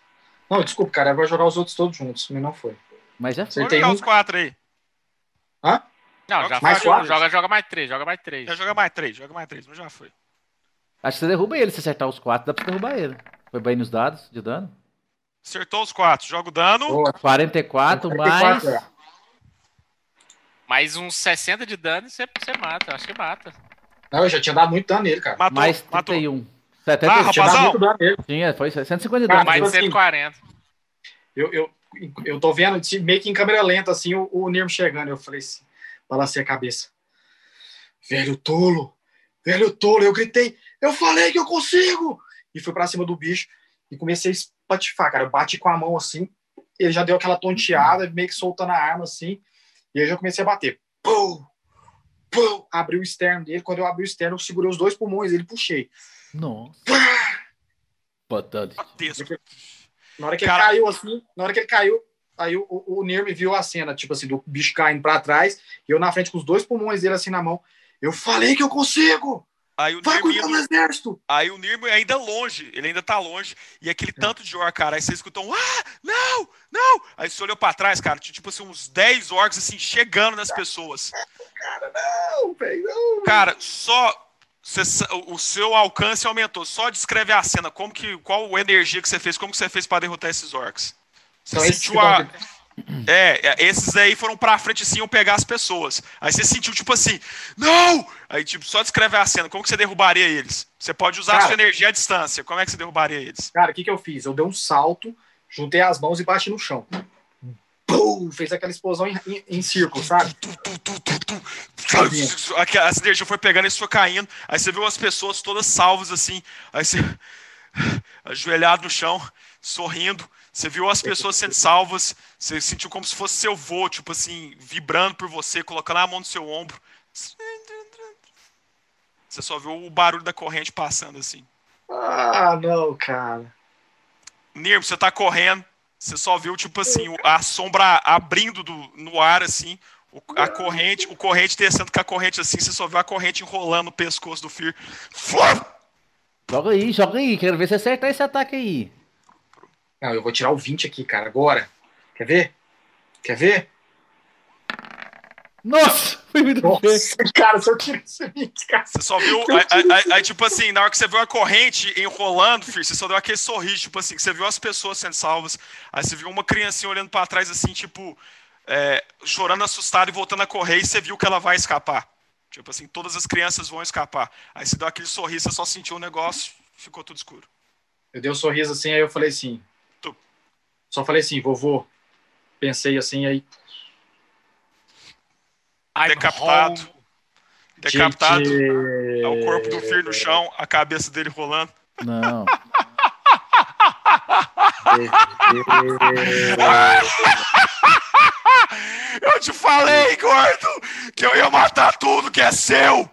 Não, desculpa, cara. Eu vou jogar os outros todos juntos, mas não foi. Mas já Vamos Você tem jogar um- os quatro aí. Hã? Não, já Mais foi. quatro? Joga, joga mais três, joga mais três. Já joga mais três, joga mais três, mas já foi. Acho que você derruba ele. Se acertar os quatro, dá pra você derrubar ele. Foi bem nos dados de dano. Acertou os quatro. Joga o dano. Boa. 44 mais. 44, é. Mais uns 60 de dano e você, você mata. Acho que mata. Não, eu já tinha dado muito dano nele, cara. Matou, Mais matou. 31. Ah, 70 Tinha dado Rapazão. muito dano nele. tinha, foi 150 Ah, dano. Mais tipo assim, 140. Eu, eu, eu tô vendo meio que em câmera lenta, assim, o, o Nirmo chegando. Eu falei assim, balancei a cabeça. Velho tolo! Velho tolo! Eu gritei, eu falei que eu consigo! E fui pra cima do bicho e comecei a es- patifar, cara. Eu bati com a mão assim, ele já deu aquela tonteada, meio que soltando a arma assim, e aí eu já comecei a bater. Pum! Pum! Abri o externo dele. Quando eu abri o externo, eu segurei os dois pulmões dele e puxei. Nossa. Grotesco. Na hora que Cara- ele caiu assim, na hora que ele caiu, aí o, o, o Nirme viu a cena, tipo assim, do bicho caindo pra trás, e eu na frente com os dois pulmões dele assim na mão. Eu falei que eu consigo! Aí o Vai cuidar do exército! Aí o Nirmo é ainda longe, ele ainda tá longe. E aquele tanto de orc, cara, aí você escutou um, ah, não, não. Aí você olhou pra trás, cara, tinha tipo assim, uns 10 orcs assim, chegando nas pessoas. Não, velho, não. Cara, só. você o seu alcance aumentou. Só descreve a cena, como que. Qual a energia que você fez, como que você fez pra derrotar esses orcs. Você Então, esses sentiu a. É, é, esses aí foram pra frente assim, iam pegar as pessoas. Aí você sentiu, tipo assim, não! Aí, tipo, só descreve a cena, como que você derrubaria eles? Você pode usar a Cara- sua energia à distância, como é que você derrubaria eles? Cara, o que, que eu fiz? Eu dei um salto, juntei as mãos e bati no chão. Pum! Fez aquela explosão em, em, em círculo, sabe? Tu, tu, tu, tu, tu. Aqui, As energias foi pegando e foi caindo. Aí você viu as pessoas todas salvas assim. Aí você. <laughs> Ajoelhado no chão, sorrindo. Você viu as pessoas sendo salvas. Você sentiu como se fosse seu vô, tipo assim, vibrando por você, colocando a mão no seu ombro. Você só viu o barulho da corrente passando assim. Ah, não, cara. Nirmo, você tá correndo. Você só viu, tipo assim, o- a sombra abrindo do, no ar, assim. o- a corrente, o corrente descendo com a corrente assim. Você só viu a corrente enrolando no pescoço do Fear. Flum! Joga aí, joga aí. Quero ver você acertar esse ataque aí. Não, eu vou tirar o 20 aqui, cara, agora. Quer ver? Quer ver? Nossa! <laughs> Foi muito bem. Nossa, cara, se eu tirar esse 20, cara. Você só viu. Aí, aí- aí- aí, tipo assim, na hora que você viu a corrente enrolando, filho, você só deu aquele sorriso, tipo assim, que você viu as pessoas sendo salvas. Aí você viu uma criancinha olhando pra trás, assim, tipo, é, chorando assustada e voltando a correr, e você viu que ela vai escapar. Tipo assim, todas as crianças vão escapar. Aí você deu aquele sorriso, você só sentiu o negócio, ficou tudo escuro. Eu dei um sorriso assim, aí eu falei assim. Só falei assim, vovô. Pensei assim, aí. I'm Decapitado. home. Decapitado, Gente, é o corpo do filho no chão, a cabeça dele rolando. Não. <laughs> Eu te falei, gordo, que eu ia matar tudo que é seu!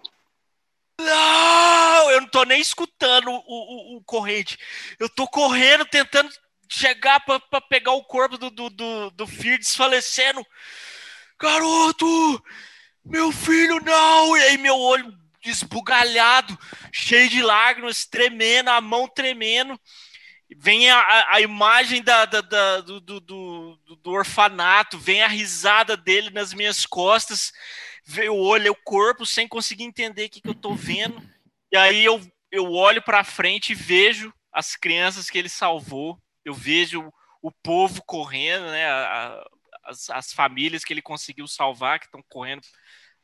Não, eu não tô nem escutando o, o, o corrente. Eu tô correndo, tentando chegar pra pegar o corpo do, do, do, do Fear desfalecendo. Garoto! Meu filho, não! E aí meu olho esbugalhado, cheio de lágrimas, tremendo, a mão tremendo. Vem a, a, imagem da, da, da- do, do, do, do orfanato, vem a risada dele nas minhas costas, vê o olho, o corpo, sem conseguir entender o que, que eu tô vendo. E aí eu, eu olho para frente e vejo as crianças que ele salvou, eu vejo o, povo correndo, né? a- as, as famílias que ele conseguiu salvar, que estão correndo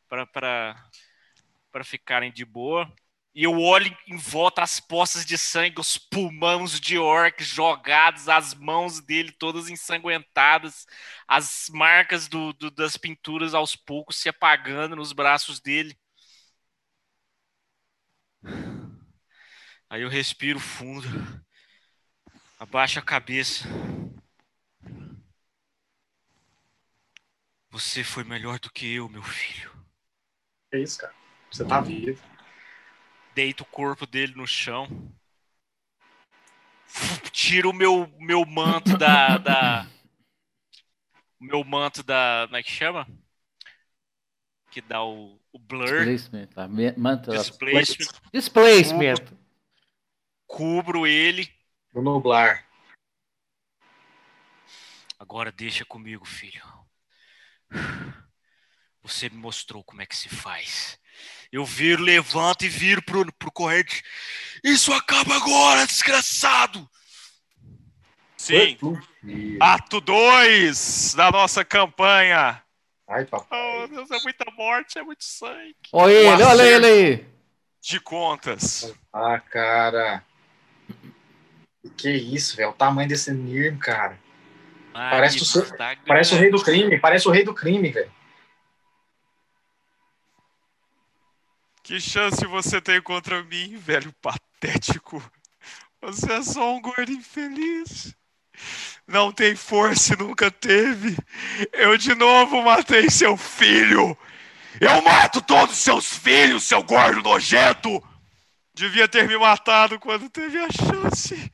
para ficarem de boa. E eu olho em volta as poças de sangue, os pulmões de orc jogados, as mãos dele todas ensanguentadas, as marcas do, do- das pinturas aos poucos se apagando nos braços dele. Aí eu respiro fundo, abaixo a cabeça. Você foi melhor do que eu, meu filho. Que isso, cara? Você tá vivo. deito o corpo dele no chão. Tiro o meu, meu manto da, da. O meu manto da. Como é que chama? Que dá o, o blur. Displacement. Tá? Manta. Displacement. Displacement. Cubro ele. Vou nublar. Agora deixa comigo, filho. Você me mostrou como é que se faz. Eu viro, levanto e viro pro, pro corrente. Isso acaba agora, desgraçado! Sim, ato 2 da nossa campanha. Ai, papai. Oh, Deus, é muita morte, é muito sangue. Olha ele, olha ele aí. De contas. Ah, cara. Que isso, velho. O tamanho desse Nirm, cara. Parece Marido, o seu- tá Parece o rei do crime. Parece o rei do crime, velho. Que chance você tem contra mim, velho patético? Você é só um gordo infeliz. não tem força e nunca teve. Eu de novo matei seu filho. Eu mato todos os seus filhos, seu gordo nojento. Devia ter me matado quando teve a chance.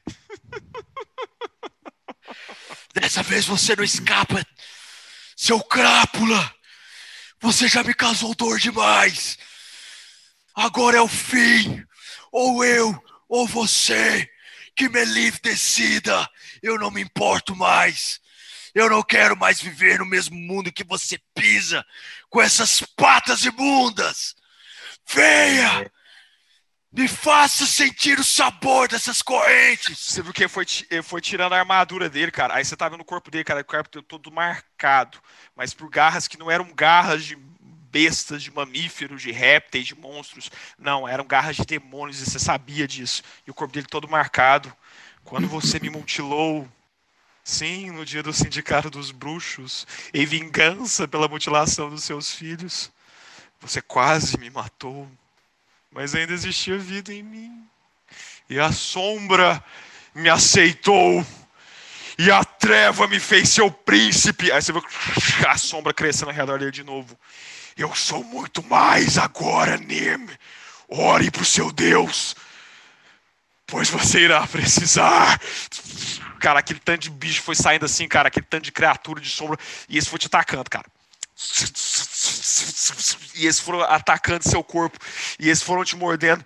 Dessa vez você não escapa, seu crápula. Você já me causou dor demais. Agora é o fim. Ou eu, ou você. Que Melif decida. Eu não me importo mais. Eu não quero mais viver no mesmo mundo que você pisa, com essas patas imundas. Venha! Me faça sentir o sabor dessas correntes. Você viu que foi, foi tirando a armadura dele, cara. Aí você tá vendo o corpo dele, cara. O corpo todo marcado. Mas por garras que não eram garras de bestas, de mamíferos, de répteis, de monstros. Não, eram garras de demônios e você sabia disso. E o corpo dele todo marcado. Quando você me mutilou. Sim, no dia do sindicato dos bruxos. Em vingança pela mutilação dos seus filhos. Você quase me matou. Mas ainda existia vida em mim. E a sombra me aceitou. E a treva me fez seu príncipe. Aí você vê a sombra crescendo ao redor dele de novo. Eu sou muito mais agora, Nim. Ore pro seu Deus. Pois você irá precisar. Cara, aquele tanto de bicho foi saindo assim, cara. Aquele tanto de criatura de sombra. E esse foi te atacando, cara. <laughs> E esses foram atacando seu corpo. E esses foram te mordendo.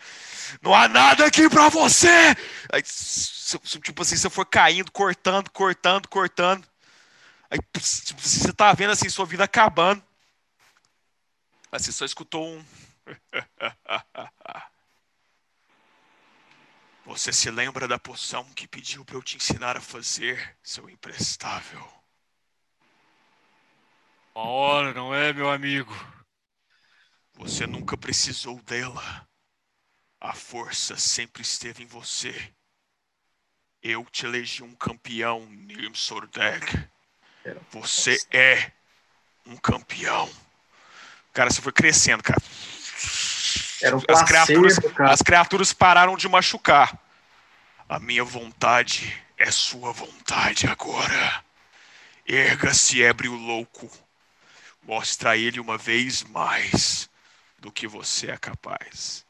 Não há nada aqui pra você! Aí, tipo assim, você foi caindo, cortando, cortando, cortando. Aí, tipo assim, você tá vendo assim, sua vida acabando. Aí você só escutou um. <laughs> Você se lembra da poção que pediu pra eu te ensinar a fazer, seu imprestável? Uma hora, não é, meu amigo? Você nunca precisou dela. A força sempre esteve em você. Eu te elegi um campeão, Nim Sordeg. Você é um campeão. Cara, você foi crescendo, cara. Era um As criaturas, cara. as criaturas pararam de machucar. A minha vontade é sua vontade agora. Erga-se, ébrio louco. Mostra a ele uma vez mais do que você é capaz.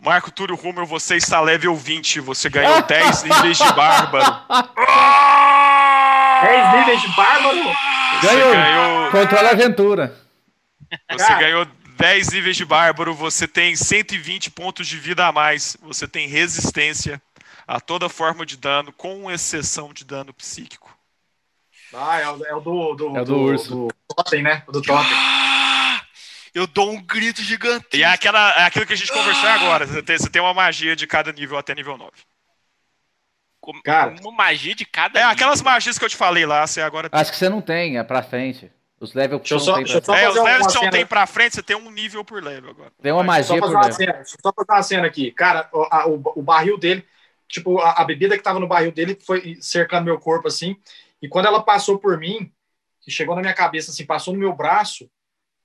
Marco Túlio Rumer, você está level 20. Você ganhou <laughs> 10 níveis de bárbaro. <laughs> 10 níveis de bárbaro? Você Ganhou. ganhou, Controla a aventura. você Cara. ganhou 10 níveis de bárbaro. Você tem 120 pontos de vida a mais. Você tem resistência a toda forma de dano, com exceção de dano psíquico. Ah, é o, é o do, do, É o do urso. do Totem, né? O do Totem. Ah, eu dou um grito gigante. E é, aquela, é aquilo que a gente conversou agora. Você tem, você tem uma magia de cada nível até nível 9. Com- Cara. Uma magia de cada. É, nível. aquelas magias que eu te falei lá, você agora tem. Acho que você não tem, é pra frente. Os levels que só- não tem pra frente. É, os levels que você não tem pra frente, você tem um nível por level agora. Tem uma Só magia fazer, por uma level. cena, deixa eu só fazer uma cena aqui. Cara, o, a- o, o barril dele, tipo, a, a bebida que tava no barril dele foi cercando meu corpo, assim. E quando ela passou por mim, que chegou na minha cabeça, assim, passou no meu braço,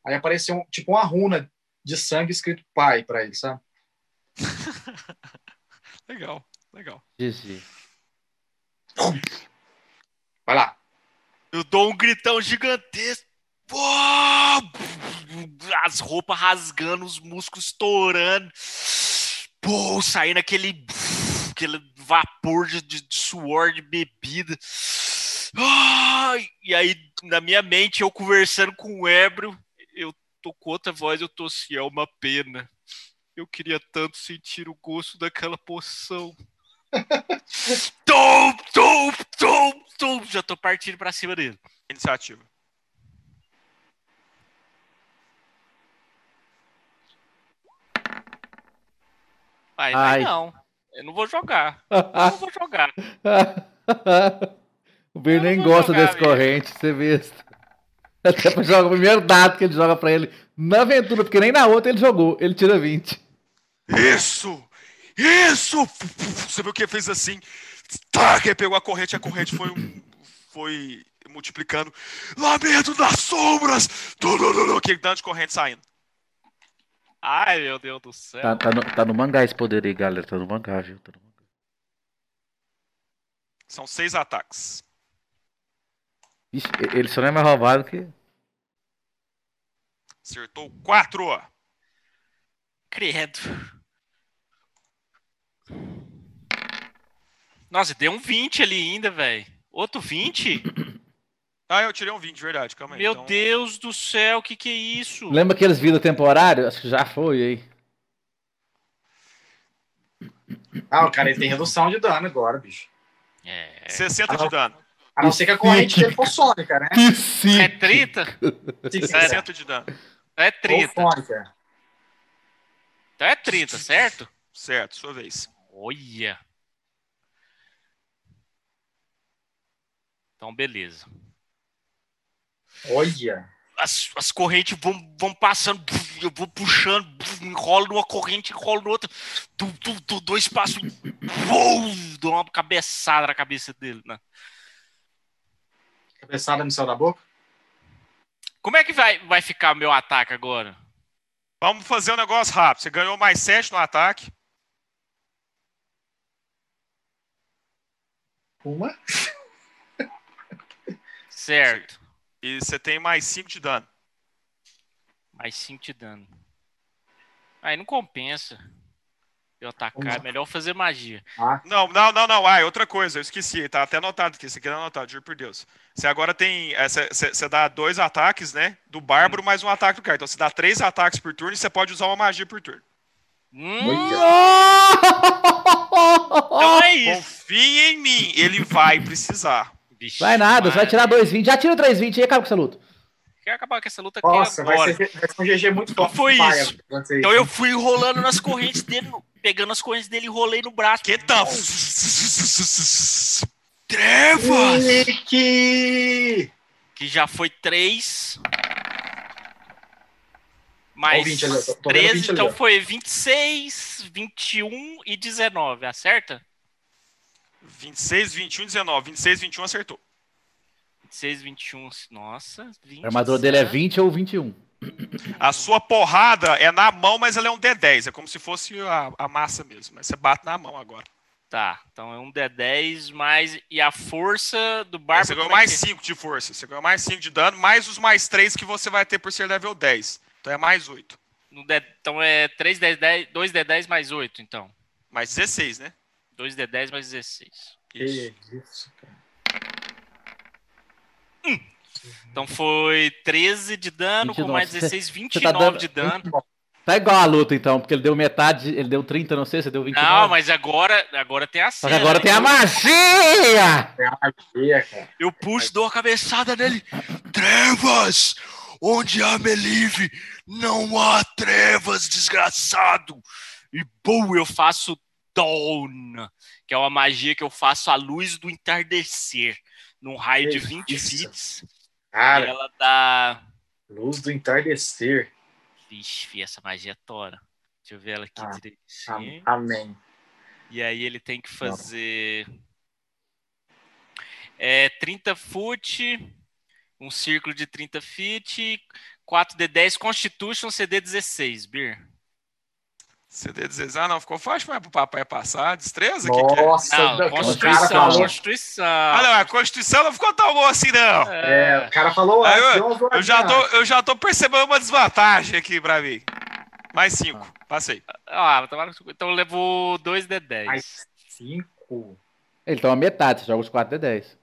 aí apareceu, um- tipo, uma runa de sangue escrito pai pra ele, sabe? <laughs> Legal, legal. GG. Vai lá. Eu dou um gritão gigantesco. As roupas rasgando, os músculos estourando. Pô, saindo aquele, aquele vapor de, de suor de bebida. Ai, e aí, na minha mente, eu conversando com o Ébrio, eu tô com outra voz, eu tô assim, é uma pena. Eu queria tanto sentir o gosto daquela poção. <laughs> tum, tum, tum, tum. Já tô partindo pra cima dele. Iniciativa. Ai, Ai. vai não. Eu não vou jogar. Eu não vou jogar. <laughs> o Bir Eu nem gosta jogar desse mesmo. corrente, você vê. <laughs> Até pra jogar o primeiro dado que ele joga pra ele na aventura, porque nem na outra ele jogou. Ele tira 20. Isso! Isso! Você viu que ele fez assim? Tá, que pegou a corrente, a corrente foi, um- foi multiplicando. Lamento das sombras! Aquele tanto de corrente saindo. Ai, meu Deus do céu. Tá, tá no, tá no mangá esse poder aí, galera. Tá no mangá, viu? Tá no mangá. São seis ataques. Ixi, ele só não é mais roubado que. Acertou quatro. Credo. Nossa, deu um 20 ali ainda, velho. Outro 20? <coughs> Ah, eu tirei um 20, verdade. Calma aí. Meu então- Deus do céu, o que que é isso? Lembra aqueles vida temporário? Acho que já foi aí. Ah, o cara ele tem redução de dano agora, bicho. É. 60 de dano. A não ser que a corrente dele for sônica, né? Que sim! É 30? Se quiser. 60 de dano. É Ou 30. sônica. Então é 30, certo? Certo, sua vez. Olha. Então, beleza. Olha. As, as correntes vão, vão passando, eu vou puxando, enrolo numa corrente, enrolo no outra, tu, dois passos, uou, dou uma cabeçada na cabeça dele. Né? Cabeçada no céu da boca. Como é que vai, vai ficar meu ataque agora? Vamos fazer um negócio rápido. Você ganhou mais 7 no ataque. Uma. <laughs> Certo. E você tem mais 5 de dano. Mais 5 de dano. Aí não compensa. Eu atacar, é melhor fazer magia. Não, não, não, não. Ah, é outra coisa. Eu esqueci. Tá até anotado aqui. Isso aqui tá anotado, juro por Deus. Você agora tem. é, Você, você dá dois ataques, né? Do bárbaro mais um ataque do cara. Então você dá três ataques por turno e você pode usar uma magia por turno. Hum, então é isso. Confia em mim. Ele vai precisar. Vixe, Vai nada, você vai tirar 2,20. Já tira 3,20 e acaba com essa luta. Quer acabar com essa luta aqui Nossa, vai agora. ser, vai ser um GG muito Então forte. foi Paia, isso. vai Então eu fui enrolando nas correntes dele, pegando as correntes dele e enrolei no braço. Que tal? Trevas! Nick! Que já foi 3. Ó o Mais 20 ali, ó. Tô vendo 13, 20 ali, então ó. foi 26, 21 e 19. Acerta? 26, 21, 19. 26, 21 acertou. 26, 21. Nossa, 20. A armadura dele é 20 ou 21. A sua porrada é na mão, mas ela é um D10. É como se fosse a, a massa mesmo. Mas você bate na mão agora. Tá, então é um D10 mais. E a força do barco. você ganhou é mais que- 5 de força. Você ganhou mais 5 de dano, mais os mais 3 que você vai ter por ser level 10. Então é mais 8. no D- Então é 3 D10, 2 D10 mais 8, então. Mais 16, né? 2 D10 mais 16. Isso. Que isso, cara. Então foi 13 de dano, com 29. mais Você- 16, tá 29 dando- de dano. Tá igual a luta, então, porque ele deu metade, ele deu 30, não sei, você deu 29. Não, mas agora, agora tem a cena. que agora tem a magia! É uma magia, cara. Eu puxo, dou a cabeçada nele. Trevas! Onde há Melive, não há trevas, desgraçado! E pum, eu faço Dawn, que é uma magia que eu faço à luz do entardecer, num raio de Que 20 isso? feet. E Cara, ela dá. luz do entardecer. Vixe, fi, essa magia é tora. Deixa eu ver ela aqui Ah, direitinho. Am- Amém. E aí ele tem que fazer. É 30 foot, um círculo de 30 feet, 4D10, Constitution, CD16, Bir. CD 16. Ah, não, ficou fácil mas pro papai passar. Destreza? que que é? Nossa, Não, o cara Constituição. Constituição. Ah, não, a Constituição não ficou tão boa assim, não. É, o cara falou Aí antes, eu- Eu já, tô, eu já tô percebendo uma desvantagem aqui pra mim. Mais 5. Passei. Ah, que- então levou 2D10. Mais cinco. Ele toma metade, você joga os 4 de 10.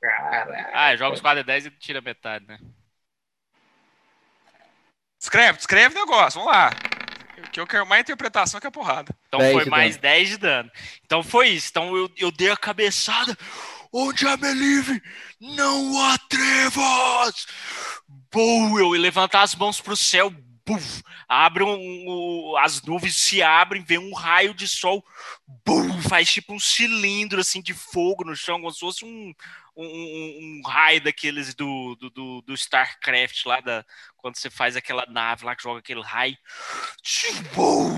Cara. Ah, joga os 4D10 e tira metade, né? Escreve, escreve o negócio, vamos lá. Que eu quero mais interpretação que a porrada. Então 10 foi de mais dano. 10 de dano. Então foi isso. Então eu, eu dei a cabeçada. Onde há Melive, não há trevas! Bum, eu levantar as mãos pro céu. Bum, abre um, um- as nuvens se abrem, vem um raio de sol. Bum, faz tipo um cilindro assim de fogo no chão, como se fosse um, um, um- um raio daqueles do, do, do, do StarCraft lá, da, quando você faz aquela nave lá que joga aquele raio.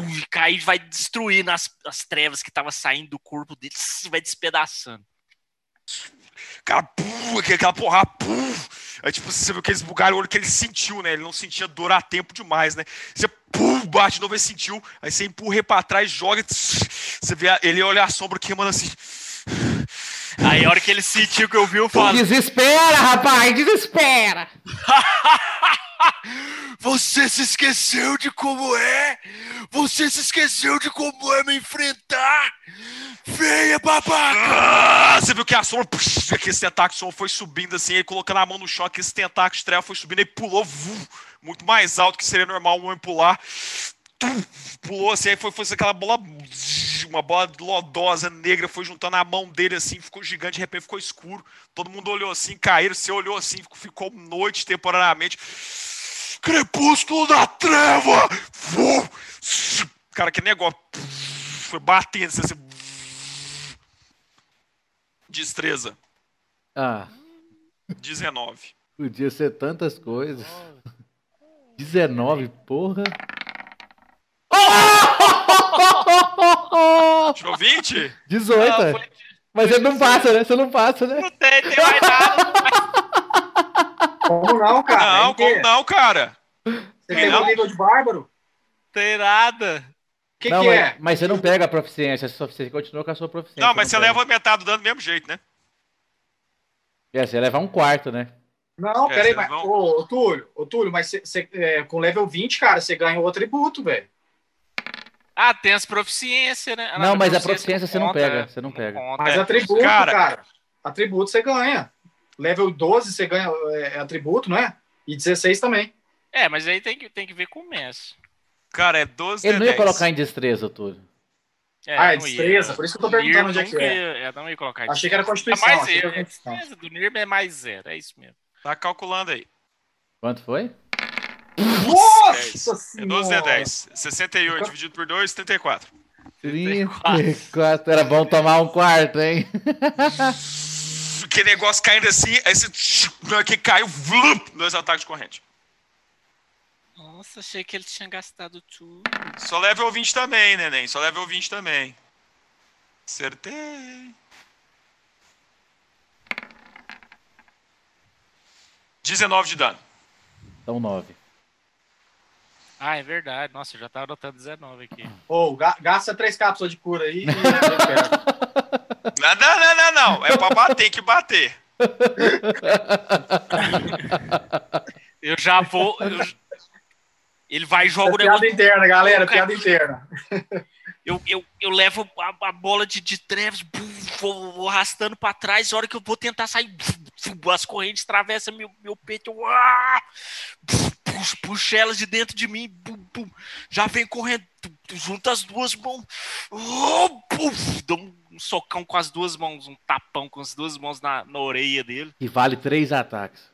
E cai e vai destruindo as, as trevas que tava saindo do corpo dele, vai despedaçando. Cara, pum, aquela porrada, pum. Aí, tipo, você viu que eles bugaram o olho que ele sentiu, né? Ele não sentia dor a tempo demais, né? Você, pum, bate de novo, ele sentiu. Aí você empurra pra trás, joga. Você vê ele olha a sombra queimando assim. Aí a hora que ele sentiu que eu vi, eu falo. Desespera, rapaz, desespera! <laughs> Você se esqueceu de como é? Você se esqueceu de como é me enfrentar? Feia babaca! Ah, você viu que a sombra, psh, aquele tentáculo foi subindo assim, ele colocando a mão no chão, aquele tentáculo de treva foi subindo e pulou vu, muito mais alto que seria normal um homem pular. Pulou assim, aí foi, foi aquela bola, uma bola lodosa, negra, foi juntando a mão dele assim, ficou gigante, de repente ficou escuro. Todo mundo olhou assim, caíram, você olhou assim, ficou, ficou noite temporariamente. Crepúsculo da treva! Cara, que negócio. Foi batendo assim. assim. Destreza. Ah, 19. podia ser tantas coisas. 19, porra. Tirou 20? 18. Não, foi- Mas ele não passa, né? Você não passa, né? Não tem, tem mais nada. Como não, cara? não, É como não, cara? Você tem Não. um nível de bárbaro? Tem nada. que, não, que mas, é? mas você não pega a proficiência, você você continua com a sua proficiência. Não, mas você pega. leva metade do dano do mesmo jeito, né? É, você leva um quarto, né? Não, É, peraí, mas. vão- Ô, ô, Túlio, ô, Túlio, mas você, você, é, com level 20, cara, você ganha o atributo, velho. Ah, tem as proficiências, né? Ah, Não, mas a proficiência você não conta, pega, é. você não pega. conta, Mas é. atributo, Cara- cara. Atributo você ganha. Level 12 você ganha é, atributo, não é? E 16 também. É, mas aí tem que, tem que ver com o mês. Cara, é 12 Ele não ia 10. colocar em destreza, Túlio. É, ah, é não ia. destreza? Por isso que eu tô perguntando onde é que é. ia- é, não ia colocar Achei que era É Constituição. mais achei que zero. era É Constituição. destreza do Nirm é mais zero, é isso mesmo. Tá calculando aí. Quanto foi? Nossa É 12 de senhora! 10. 68 dividido por 2, 34. 34. Era bom tomar um quarto, hein? <laughs> Que negócio caindo assim, hora que caiu, vlup, dois ataques de corrente. Nossa, achei que ele tinha gastado tudo. Só level 20 também, neném. Só level 20 também. Acertei. 19 de dano. Então 9. Ah, é verdade. Nossa, eu já tava anotando 19 aqui. Ô, ga- gasta três cápsulas de cura aí. e- Não, não, não, não, não. É pra bater, tem que bater. Eu já vou. eu- Ele vai e É joga o piada negócio. interna, galera. Cara, Piada interna. Eu, eu, eu levo a, a bola de, de trevas, bum, vou, vou arrastando pra trás. A hora que eu vou tentar sair, bum, bum, as correntes atravessam meu, meu peito. Eu, ah, puxo, puxo elas de dentro de mim. Bum, bum, já vem correndo, junto as duas mãos. Oh, dou um socão com as duas mãos, um tapão com as duas mãos na, na orelha dele. Que vale 3 ataques.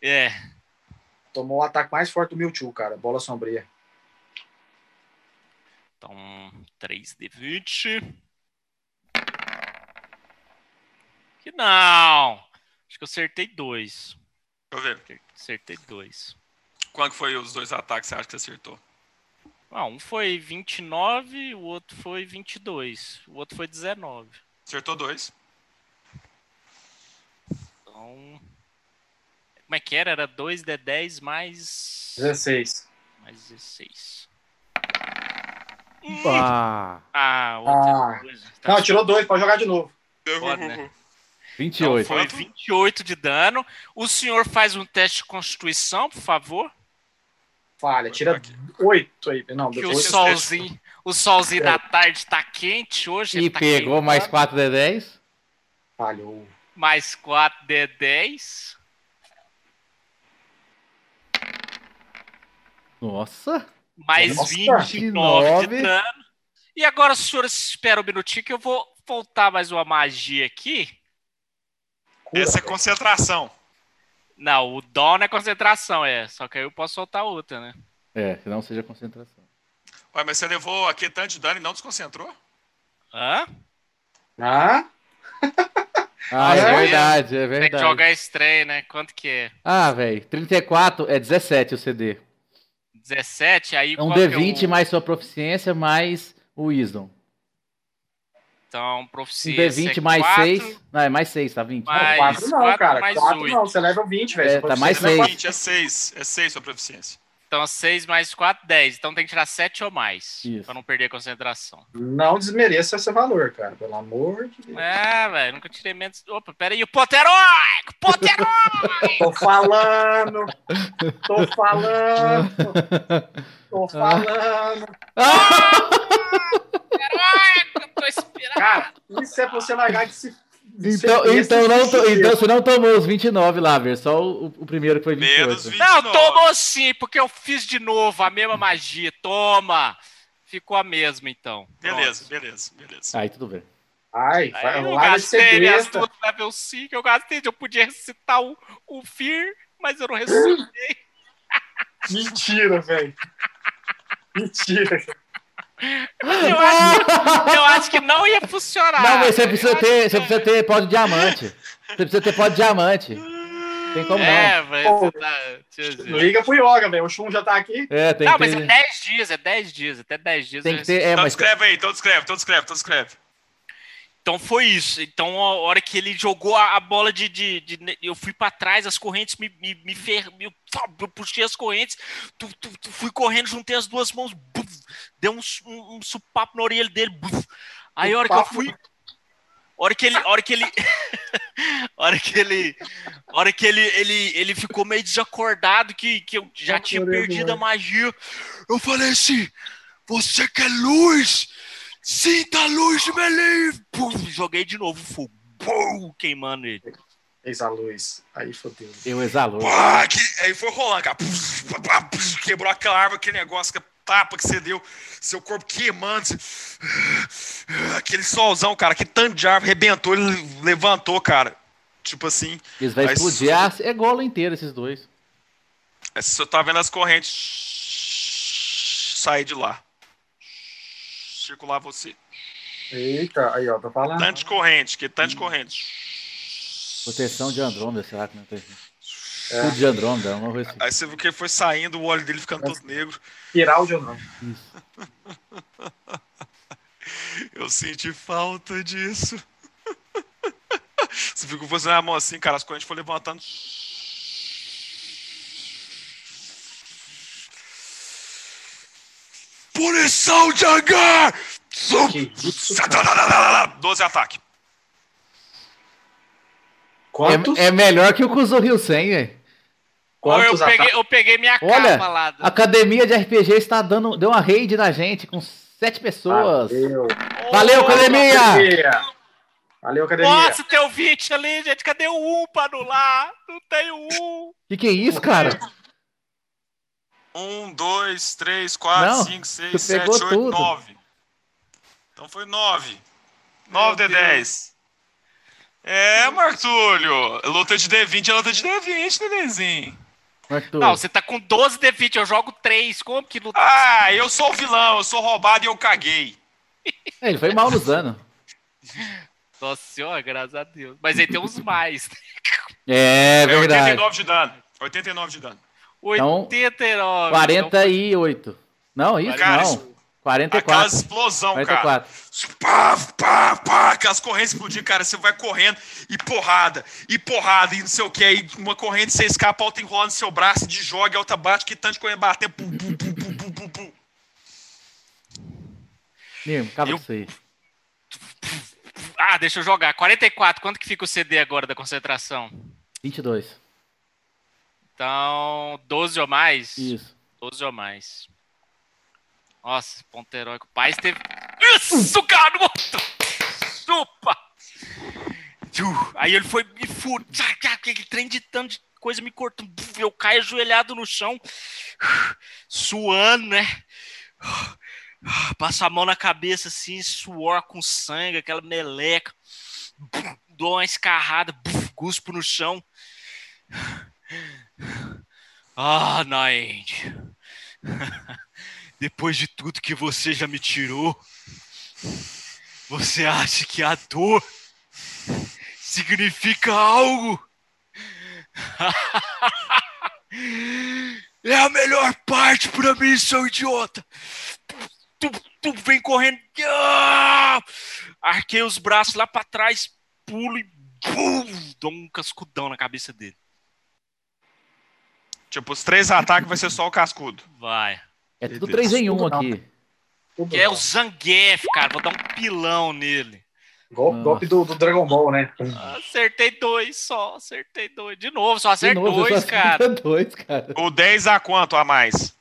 É, Tomou o ataque mais forte do Mewtwo, cara. Bola sombria. então 3 de 20. Que não! Acho que eu acertei dois. Eu ver. Acertei dois. Quanto que foi os dois ataques que você acha que você acertou? Ah, um foi 29, o outro foi 22. O outro foi 19. Acertou dois. Então. Como é que era? Era 2 de 10 mais. 16. Mais 16. Ah, Ah, outra Ah. coisa. Tá Não, tirou dois, pode jogar de novo. Foda, né? 28. <laughs> Então foi 28 de dano. O senhor faz um teste de constituição, por favor. Falha, tira oito aí. Não, Que o depois. solzinho, o solzinho da tarde tá quente hoje. E tá pegou queimando. mais 4 de 10. Falhou. Mais 4 de 10. Nossa. Mais Nossa, 29 de 29. dano. E agora, senhores, espera um minutinho que eu vou voltar mais uma magia aqui. Cura, Essa é concentração. Não, o dó não é concentração, é. Só que aí eu posso soltar outra, né? É, que não seja concentração. Ué, mas você levou aqui tanto de dano e não desconcentrou? Hã? Ah, <laughs> Ah, é é? verdade, é Tem que verdade. jogar estranho, né? Quanto que é? Ah, velho, 34 é 17 o CD. 17? Aí É um qual que é D20 o- mais sua proficiência mais o Wisdom. Então, Um proficiência. D20 mais quatro, 6. Não, é mais 6, tá 20. Mais- quatro não, quatro cara. mais Quatro oito. não, você leva 20, velho. É, tá mais proficiência Não é é seis. 20, é 6. É 6 sua proficiência. Então 6 mais 4, 10. Então tem que tirar 7 ou mais. Isso. Pra não perder a concentração. Não desmereça esse valor, cara. Pelo amor de Deus. É, velho, nunca tirei menos. Opa, pera aí, o Poterói! Poterói! <laughs> Tô falando! Tô falando! Tô falando! Poterói! Eu tô esperando. Cara, isso é pra você largar de se. Então, então, não, então você não tomou os 29 lá, Ver. Só o, o primeiro que foi 28. Menos 20. Não, 29. tomou sim, porque eu fiz de novo a mesma magia. Toma! Ficou a mesma, então. Beleza, beleza, beleza. Aí tudo bem. Ai, Aí vai, eu de ser gastei minhas duas level 5, eu gastei, eu podia recitar o, o Fear, mas eu não recitei. <laughs> Mentira, velho. Mentira. <laughs> Eu acho, eu acho que não ia funcionar. Não, mas você Eu precisa acho ter, que- você precisa ter pó de diamante. Você precisa ter pó de diamante. Tem como É, velho, Pô, você tá... eu ver. Liga pro Yoga, velho. O Shun já tá aqui. não. É, tem Não, que mas ter. é 10 dias, é 10 dias, até 10 dias. Tem eu que ter. É, Então mas. escreve aí, então escreve, então escreve, então escreve. Então foi isso. Então, a hora que ele jogou a, bola de, de, de- Eu fui pra trás, as correntes me, me, me fer... eu, eu puxei as correntes, tu, tu, tu fui correndo, juntei as duas mãos, buf, deu um, um, um supapo na orelha dele. buf. Aí a hora que eu fui. a Hora que ele. Hora que ele. <laughs> Hora que ele. Hora que ele, ele, ele ficou meio desacordado, que, que eu já Supapo tinha perdido a magia. Eu falei assim: Você quer luz? Sinta a luz de Melim! Pum, joguei de novo o fogo. Pum, queimando ele. Eis a luz. Aí fodeu. Eu exalou. Pá, que- aí foi rolando, cara. Quebrou aquela árvore, aquele negócio, que tapa que você deu, seu corpo queimando. você- Aquele solzão, cara, que tanto de árvore rebentou, ele levantou, cara. Tipo assim. Eles vão explodir é golo inteiro, esses dois. Você tá vendo as correntes sair de lá. Circular você. Eita, aí, ó, tô falando. Tanto de corrente, que tanto de corrente. Proteção de Andrômeda, sei lá como é que é. Tudo de Andrômeda, uma coisa assim. Aí você viu que ele foi saindo, o olho dele ficando todo negro. Piraldi ou não? Eu senti falta disso. <laughs> Você ficou fazendo a mão assim, cara, as correntes foram levantando. Punição de cara? 12 ataque. Quantos? É, é melhor que o Kuzuryu 100, velho. Eu peguei, eu peguei minha Olha, capa lá. A academia de RPG está dando. Deu uma raid na gente com sete pessoas. Valeu. Valeu, Ô, academia! Academia. Valeu, academia. Nossa, tem o 20 ali, gente. Cadê o 1 pra anular? Não tem o 1. Que que é isso, cara? 1, 2, 3, 4, Não, 5, 6, tu 7, pegou 8, tudo. 9. Então foi 9. 9 de Deus. 10. É, Martúlio. Luta de D20 é luta de D20, Nenezinho. Arthur. Não, você tá com 12 D20, eu jogo 3. Como que luta? Ah, eu sou o vilão, eu sou roubado e eu caguei. É, Ele foi mal nos anos. Nossa senhora, graças a Deus. Mas aí tem uns mais. É É verdade. 89 de dano. 89 de dano. Então, 89. 48. Não, isso Cara, não. Aquela 44. explosão, cara. 44. Pá, pá, pá, aquelas correntes explodir, cara. Você vai correndo e porrada, e porrada, e não sei o que. Aí uma corrente você escapa, a outra enrola no seu braço, de joga, a outra bate, que tanto de corrente bater. Pum, pum, pum, pum, pum, pum, pum. Nirmo, acaba Eu- isso aí. Ah, deixa eu jogar. 44. Quanto que fica o CD agora da concentração? 22. Então, 12 ou mais? Isso. 12 ou mais. Nossa, ponto heróico. O pai teve. Isso, garoto! Chupa! Tchu. Aí ele foi me fur... Tchá, tchá, Aquele trem de tanto de coisa me cortando. Eu caio ajoelhado no chão, suando, né? Passa a mão na cabeça assim, suor com sangue, aquela meleca. Dou uma escarrada, buf, guspo no chão. Ah, Naend. <laughs> Depois de tudo que você já me tirou, você acha que a dor significa algo? <laughs> É a melhor parte pra mim, seu idiota. Tu, tu vem correndo. Ah! Arquei os braços lá pra trás, pulo e bum, dou um cascudão na cabeça dele. Tipo, os três ataques vai ser só o cascudo. Vai. É tudo Beleza. 3 em 1 Não. aqui. Que é o. Zangief, cara. Vou dar um pilão nele. Golpe, golpe do, do Dragon Ball, né? Acertei dois só, acertei dois. De novo, só eu dois, cara. dois, cara. O 10 a quanto a mais?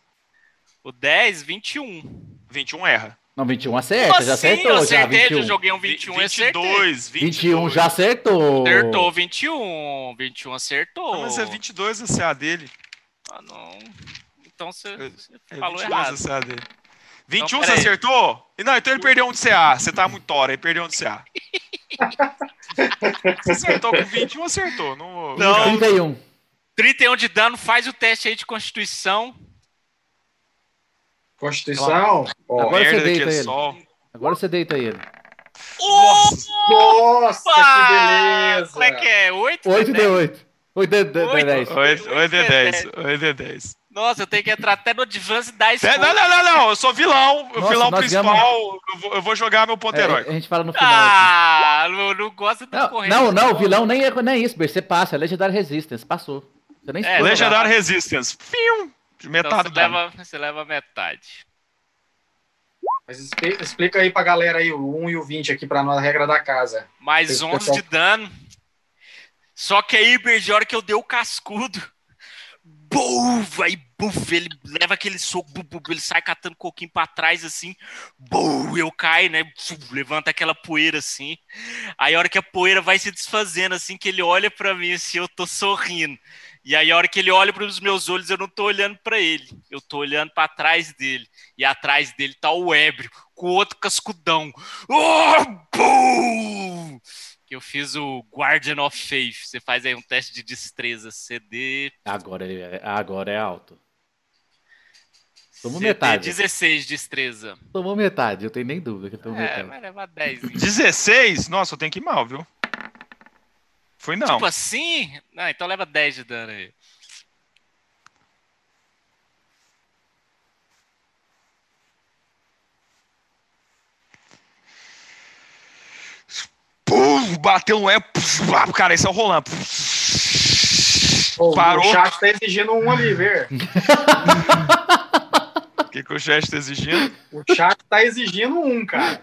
O 10, 21. 21 erra. Não, 21 Como acerta, já assim? Eu acertou. Já, acertei, eu 21. joguei um 21 e acertei. 22, 21 já acertou. Acertou 21. 21 acertou. Ah, mas é 22 a CA dele. Ah, não. Então você É falou 22 errado. dele. 21 Então, você acertou? Não, então ele perdeu um de CA. Você tá muito tora, ele perdeu um de CA. <laughs> Você acertou com 21, acertou. Não, Não. 31. 31 de dano, faz o teste aí de constituição. Constituição. Ó. Agora você deita daquele ele. sol. Agora você deita ele. Nossa, Opa! que beleza! Como é que é? 8? 8 de 8. 8 de de- de Oito. 10. 8 de 10. 8 de 10. Nossa, eu tenho que entrar até no Advance e dar É, score. Não, não, não, não. Eu sou vilão. O Nossa, vilão nós principal. Eu, vou, eu vou jogar meu ponto É, heróico. a gente fala no final. Ah, não, não gosta do Não, corrente. não, não, o vilão nem é, nem é isso. Você passa, é Legendary Resistance, passou. Você nem É, escolheu Legendary. Resistance. Fium. Então metade você do dano. leva, você leva metade. Mas explica, explica aí pra galera aí o 1 e o 20 aqui pra nós, a regra da casa. Mais Esse 11 pessoal- de dano. Só que aí, Berge, a hora que eu dei o cascudo, buf, aí, buf, ele leva aquele soco, buf, buf, ele sai catando coquinho pra trás, assim, buf, eu caio, né, buf, levanta aquela poeira, assim. Aí a hora que a poeira vai se desfazendo, assim, que ele olha pra mim, assim, eu tô sorrindo. E aí a hora que ele olha pros meus olhos, eu não tô olhando pra ele, eu tô olhando pra trás dele. E atrás dele tá o ébrio, com outro cascudão. Oh, bum! Que eu fiz o Guardian of Faith. Você faz aí um teste de destreza, CD. Agora, é- agora é alto. Tomou CD metade. 16 destreza. Tomou metade, eu tenho nem dúvida que tomou É, metade. vai levar 10. hein? 16? Nossa, eu tenho que ir mal, viu? Foi não. Tipo assim? Não, então leva 10 de dano aí. Pum, bateu no é. Cara, esse é o Roland. Ô, Parou. O chat tá exigindo um ali, ver. O que, que o chat tá exigindo? O chat tá exigindo um, cara.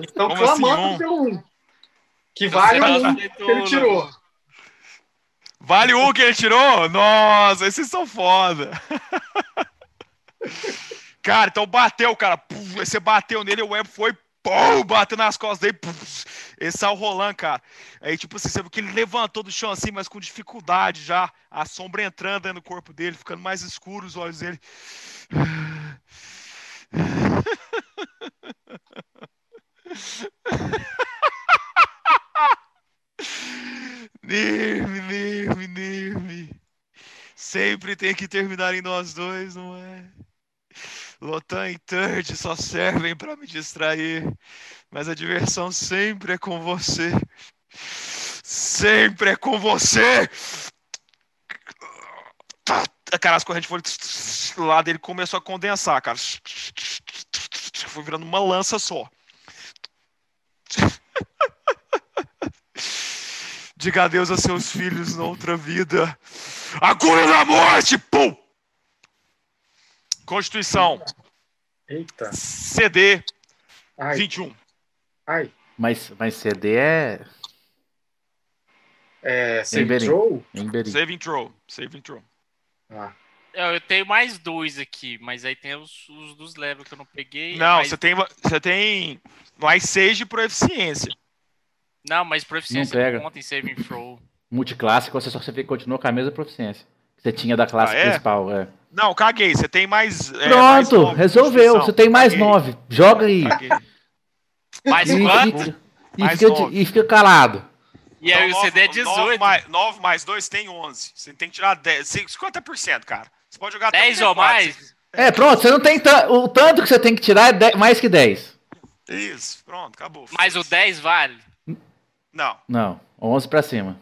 Estão Como clamando assim, um? pelo um. Que vale o um aceitou, que ele tirou. Vale o que ele tirou? Nossa, esses são foda. <laughs> Cara, então bateu, cara. Pum, Você bateu nele, o web foi. Pum, bateu nas costas dele. Esse é o Roland, cara. Aí, tipo assim, você viu que ele levantou do chão assim, mas com dificuldade já. A sombra entrando do corpo dele, ficando mais escuro os olhos dele. Nirme, Nirme, Nirme. Sempre tem que terminar em nós dois, não é? Lotan e Turd só servem para me distrair, mas a diversão sempre é com você. Sempre é com você! Cara, as correntes foram. Lá dele começou a condensar, cara. Foi virando uma lança só. Diga adeus a seus filhos na outra vida. Agulha da morte! Pum! Constituição. Eita. CD Ai, 21. ai. Mas, mas CD é É, save throw? Saving throw. Saving throw. Ah, Eu, eu tenho mais dois aqui, mas aí tem os, os dos levels que eu não peguei. Não, você tem, você tem mais 6 de proficiência. Não, mas proficiência Não não, pega. conta em saving throw. Multiclássico, você só você continua com a mesma proficiência. que Você tinha da classe Ah, é? principal. É. Não, caguei. Você tem mais. é, mais Pronto, nove de resolveu. Você tem mais Caguei, nove. Joga aí. caguei. Mais E quanto? e Mais fica- nove. e fica calado. E aí Então, o CD é nove- 18. nove mais, 9 mais 2 tem 11. Você tem que tirar 10. 50%, cara. Você pode jogar até 10 ou 34, mais? É, pronto, você não tem o tanto que você tem que tirar é de- mais que 10. Isso, pronto, acabou. Mas o foda-se. 10 vale? Não. Não, 11 pra cima.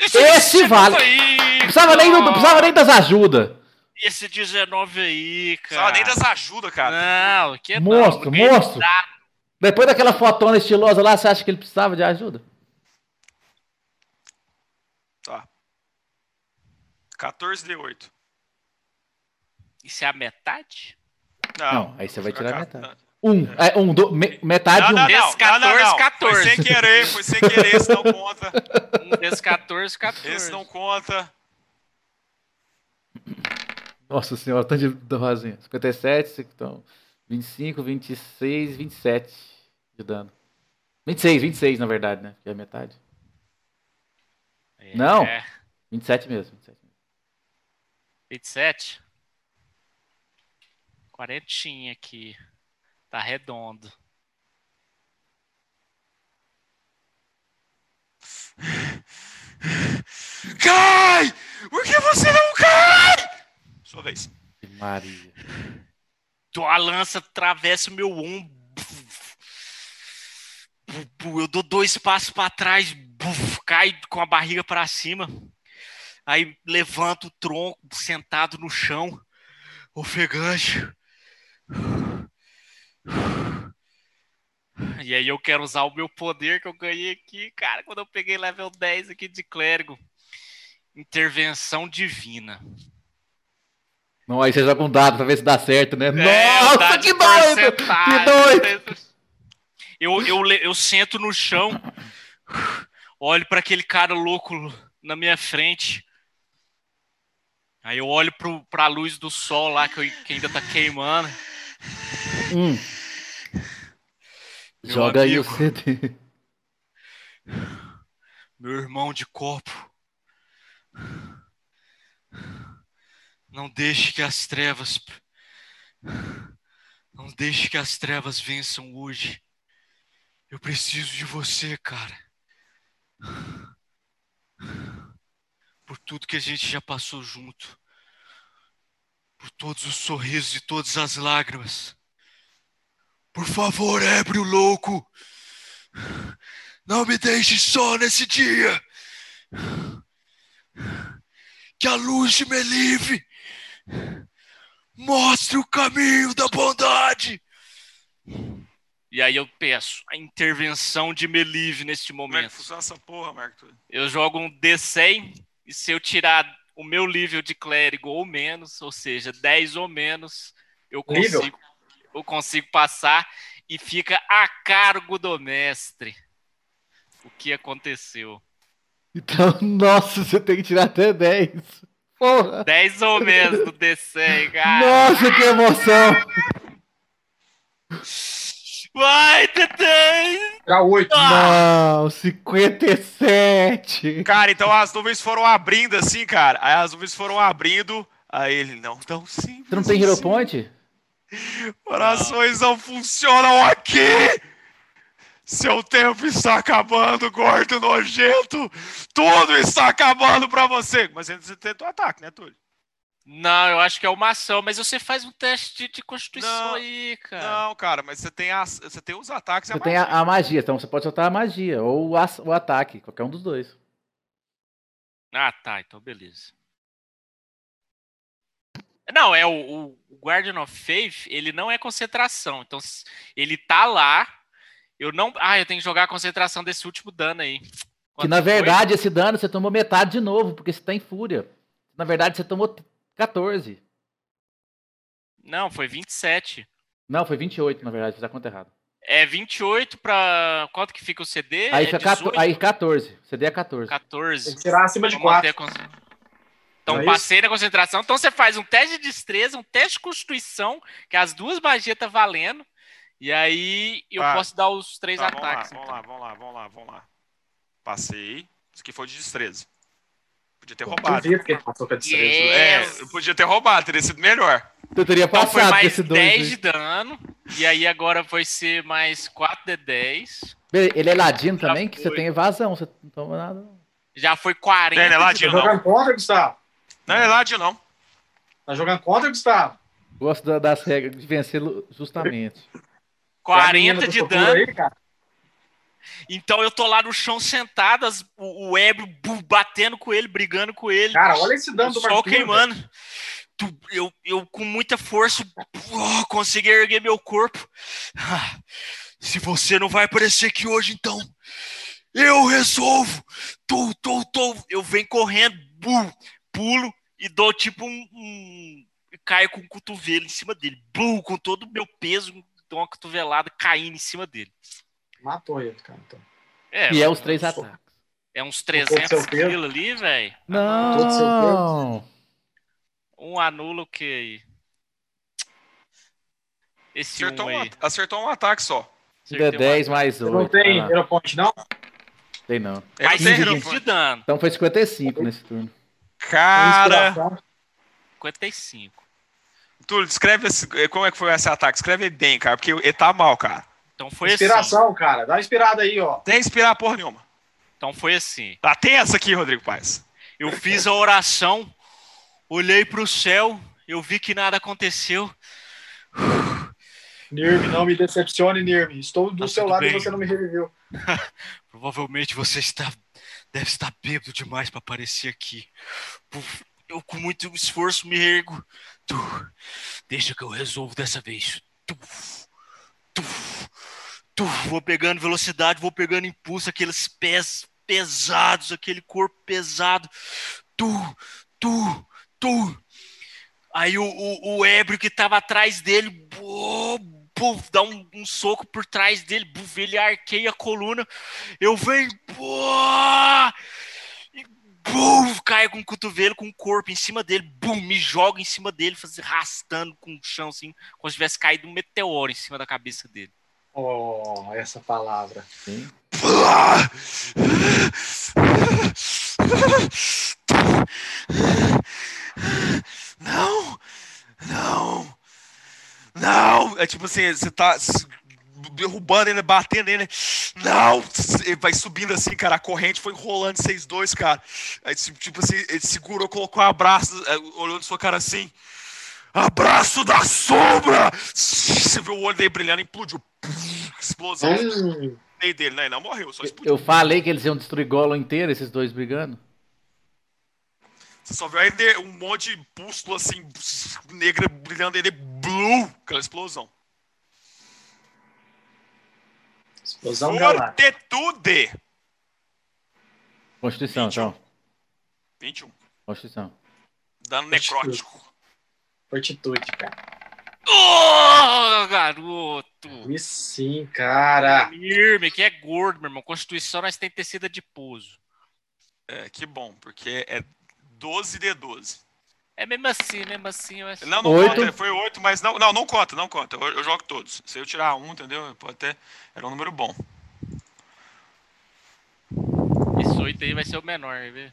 Esse, Esse 19 vale. Aí, Não precisava nem, do- não precisava nem das ajudas. Esse 19 aí, cara. Só nem das ajudas, cara. Não, que Monstro, não. porque monstro. dá- Depois daquela fotona estilosa lá, você acha que ele precisava de ajuda? Tá. 14D8. Isso é a metade? Não, aí você vai tirar Ca- metade. Um, é, um, do, me- metade, Não, um. não, não, Esse não, não, 14, não. 14. Foi sem querer, foi sem querer, esse não conta. Um desses 14, 14. Esse não conta. Nossa senhora, tanto de rosinha. 57, então, 25, 26, 27 de dano. 26, 26 na verdade, né? Que é metade. É, Não. 27 mesmo. 27 mesmo. 27. Quarentinha aqui. Tá redondo. <laughs> Cai! Por que você não cai? Sua vez. Maria. Então a lança atravessa o meu ombro. Eu dou dois passos para trás, cai com a barriga para cima. Aí levanto o tronco, sentado no chão, ofegante. <sighs> E aí eu quero usar o meu poder que eu ganhei aqui, cara, quando eu peguei level 10 aqui de clérigo. Intervenção divina. Não, aí você joga um dado pra ver se dá certo, né? É, Nossa, que de doido! Que doido! Eu, eu, le- eu sento no chão, olho para aquele cara louco na minha frente. Aí eu olho pro, pra luz do sol lá que, eu- que ainda tá queimando. Hum. Joga aí o amigo. CD. Meu irmão de corpo. Não deixe que as trevas. Não deixe que as trevas vençam hoje. Eu preciso de você, cara. Por tudo que a gente já passou junto. Por todos os sorrisos e todas as lágrimas. Por favor, ébrio louco. Não me deixe só nesse dia. Que a luz de Melive mostre o caminho da bondade. E aí eu peço a intervenção de Melive neste Como é momento. essa porra, Marco? Eu jogo um D100 e se eu tirar o meu nível de clérigo ou menos, ou seja, 10 ou menos, eu Nível? Eu consigo passar e fica a cargo do mestre. O que aconteceu? Então, <laughs> nossa, você tem que tirar até 10. Porra! 10 ou menos do D100, cara. Nossa, que emoção! Vai, Tetei! Tirar oito. Não, 57! Cara, então as nuvens foram abrindo assim, cara. Aí as nuvens foram abrindo. Aí ele, não tão simples. Você não tem Hero assim. Point? Orações não funcionam aqui! Seu tempo está acabando, gordo nojento! Tudo está acabando pra você! Mas você tentou ataque, né, Túlio? Não, eu acho que é uma ação, mas você faz um teste de constituição Não, aí, cara. Não, cara, mas você tem, as, você tem os ataques e a Você tem a, magia. a magia, então você pode soltar a magia ou o, as- o ataque, qualquer um dos dois. Ah, tá, então beleza. Não, é o, o- Guardian of Faith, ele não é concentração. Então, ele tá lá. Eu não. Ah, eu tenho que jogar a concentração desse último dano aí. Que Quanto na foi? verdade esse dano você tomou metade de novo, porque você tá em fúria. Na verdade você tomou 14. Não, foi 27. Não, foi 28, na verdade, fiz a conta errada. É 28 pra. Quanto que fica o CD? Aí, é fica 14, 18? aí 14. CD é 14. 14. Tem que tirar acima de Vamos manter quatro. Então, Não é isso? passei na concentração. Então, você faz um teste de destreza, um teste de constituição, que as duas magias tá valendo. E aí eu Tá. posso dar os três Tá, vamos lá, ataques. vamos então. lá, vamos lá, vamos lá, vamos lá. Passei. Isso aqui foi de destreza. Podia ter Pô, roubado. Duvido que ele passou com a destreza. Yes. É, eu podia ter roubado, teria sido melhor. Eu teria Então foi passado com mais esse 2. 10 de dano. E aí agora vai ser mais 4 de 10. Ele é ladino Já também, que você foi. tem evasão, você não toma nada. não. Já foi 40. Não, ele é ladino, contra, Gustavo? Não é lá de não. Tá jogando contra, Gustavo? Gosto da- das regras de vencer justamente. Tem a 40 menina do de dano. aí? Então eu tô lá no chão sentado, as- o, o ébrio bu- batendo com ele, brigando com ele. Cara, olha esse dano o do sol queimando. Tu- Eu, eu com muita força oh, consegui erguer meu corpo. Ah, Se você não vai aparecer aqui hoje, então eu resolvo. Tô, tô, tô. Eu venho correndo, bu, pulo e dou tipo um. um caio com o cotovelo em cima dele. Bum, com todo o meu peso, dou uma cotovelada caindo em cima dele. Matou ele, cara. Então. É, E é os três ataques. é uns todo 300 seu peso? quilos ali, velho. Não! Um anula o que aí? Esse Acertou um um, at- acertou um ataque só. Acertei um 10 mais Você não 8. tem Hero Point, não? Tem não. É, tem 15 Hero de dano. Então foi 55 nesse turno. Cara, Inspiração. 55. Túlio, descreve esse- eh, como é que foi esse ataque. Escreve bem, cara, porque ele tá mal, cara. Então foi assim. Inspiração, cara. Dá uma inspirada aí, ó. Tem inspirar porra nenhuma. Então foi assim. Tá, tem essa aqui, Rodrigo Paz. Eu fiz a oração, olhei pro céu, eu vi que nada aconteceu. <sighs> Nirme, não me decepcione, Nirme. Estou do Tá seu lado e bem. você não me reviveu. <laughs> Provavelmente você está deve estar bêbado demais para aparecer aqui. Eu com muito esforço me ergo. Tu, deixa que eu resolvo dessa vez. Tu, tu, tu, vou pegando velocidade, vou pegando impulso, aqueles pés pesados, aquele corpo pesado. Tu, tu, tu. Aí o, o, o ébrio que tava atrás dele, bu- dá um, um soco por trás dele, bu- ele arqueia a coluna. Eu venho, pô, e bum, caio com o cotovelo, com o corpo em cima dele, bum, me jogo em cima dele, faz- arrastando com o chão, assim, como se tivesse caído um meteoro em cima da cabeça dele. Oh, essa palavra. Sim. Não! Não! Não! É tipo assim, você tá derrubando ele, batendo ele. Não! Ele vai subindo assim, cara. A corrente foi enrolando 6-2, cara. Aí, tipo assim, ele segurou, colocou um abraço, é, olhou na sua cara assim. Abraço da sombra! Você viu o olho dele brilhando, implodiu. Explosão Hum, dele, né? Ele não morreu, só explodiu. Eu falei que eles iam destruir Gollum inteiro, esses dois brigando. Você só viu aí de- um monte de pústulo assim, negra brilhando ele, blue, aquela explosão. explosão galáctica. Fortitude! Constituição, 21. então. 21. Constituição. Dano Fortitude. necrótico. Fortitude, cara. Ô, garoto! E sim, cara. Mirme, que é gordo, meu irmão. Constituição nós tem tecida de pouso. É, que bom, porque é 12 de 12. É mesmo assim, mesmo assim, eu acho. Não, não Oito. conta, foi 8, mas não, não, não conta, não conta. Eu, eu jogo todos. Se eu tirar um, entendeu? Pode ter. Era um número bom. Esse 8 aí vai ser o menor, viu?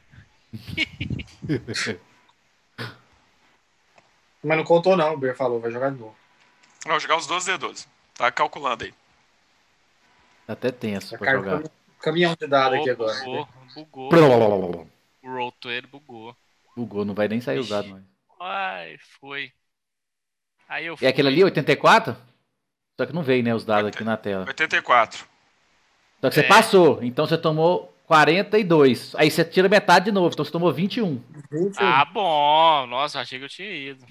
<laughs> Mas não contou, não. O Ber falou, vai jogar de novo. Vou jogar os 12 de 12. Tá calculando aí. Até tenso Já pra jogar. cam- caminhão de dado aqui Bugou, agora. bugou, bugou. Bugou, O roll to ele bugou. Não vai nem sair Ixi. usado mais. Ai, foi. Aí eu E fui. aquele ali, 84? Só que não veio, né, os dados aqui na tela. 84. Só que você É. passou, então você tomou 42. Aí você tira metade de novo, então você tomou 21. Ah, bom. Nossa, eu achei que eu tinha ido.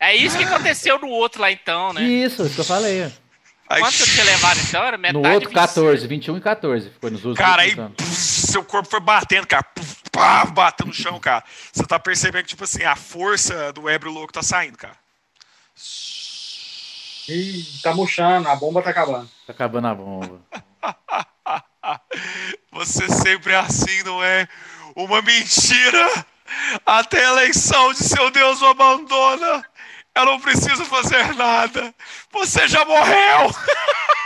É isso que <laughs> aconteceu no outro lá então, né? Isso, isso que eu falei. Quanto eu tinha levado então? Era metade No outro, 25. 14, 21 e 14. Ficou nos últimos. Cara, aí puf, seu corpo foi batendo, cara. Puf, pá, batendo no chão, cara. Você tá percebendo que, tipo assim, a força do ébrio louco tá saindo, cara. Ih, tá murchando, a bomba tá acabando. Tá acabando a bomba. <laughs> Você sempre é assim, não é? Uma mentira! Até a eleição de seu Deus o abandona! Eu não preciso fazer nada! Você já morreu! <laughs>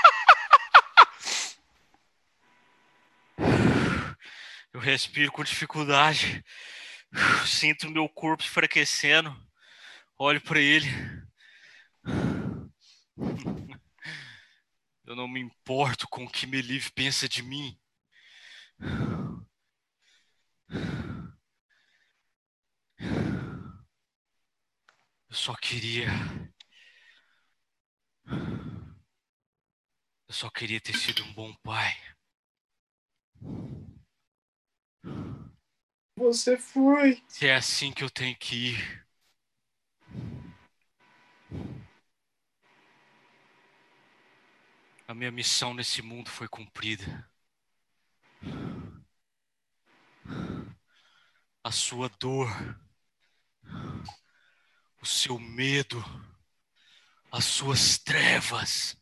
Eu respiro com dificuldade. Sinto meu corpo enfraquecendo. Olho para ele. Eu não me importo com o que Melive pensa de mim. Eu só queria. Eu só queria ter sido um bom pai. Você foi. É assim que eu tenho que ir. A minha missão nesse mundo foi cumprida. A sua dor o seu medo, as suas trevas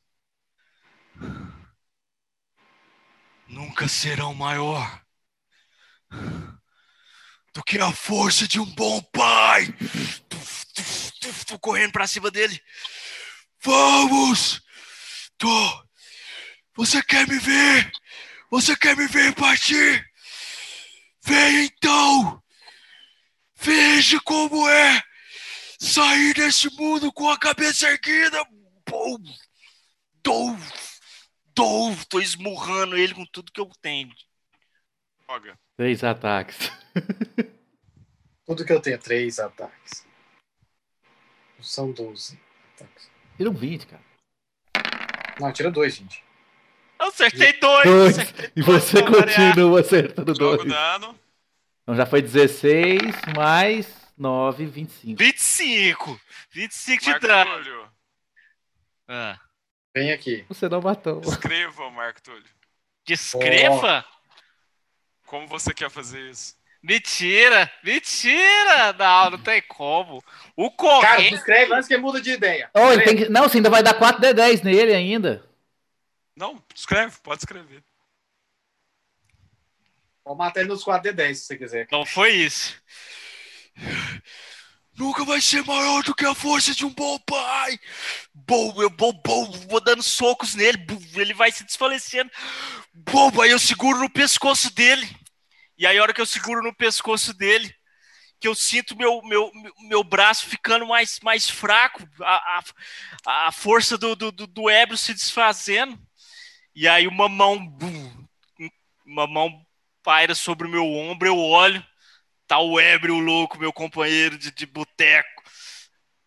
nunca serão maior do que a força de um bom pai. Tô correndo pra cima dele. Vamos! Tô. Você quer me ver? Você quer me ver partir? Vem então! Veja como é sair desse mundo com a cabeça erguida. Bom, dou, dou, tô esmurrando ele com tudo que eu tenho. Joga. Três ataques. <laughs> Tudo que eu tenho, três ataques. São 12 ataques. Tira um 20, cara. Não, tira dois, gente. Eu acertei dois. Dois. acertei E dois você variar. continua acertando Joga dois. dano. Então já foi 16 mais 9, 25. 25. 25 de Marco dano. Túlio. Ah. Vem aqui. Você não matou. Escreva, Marco Túlio. Descreva? Como você quer fazer isso? Mentira! Mentira! Não, não tem como. O Cara, corrente. escreve antes que muda de ideia. Oh, ele Escreve. tem que... Não, você ainda vai dar 4 D10 nele ainda. Não, escreve, pode escrever. Vou matar ele nos 4D10 se você quiser. Não foi isso. Nunca vai ser maior do que a força de um bom pai. Bom, eu bom, bom, vou dando socos nele, ele vai se desfalecendo. Bom, aí eu seguro no pescoço dele. E aí, a hora que eu seguro no pescoço dele, que eu sinto meu, meu, meu- braço ficando mais, mais fraco, a, a, a força do, do, do, ébrio se desfazendo. E aí, uma mão, bum, uma mão paira sobre o meu ombro, eu olho, tá o ébrio louco, meu companheiro de, de boteco,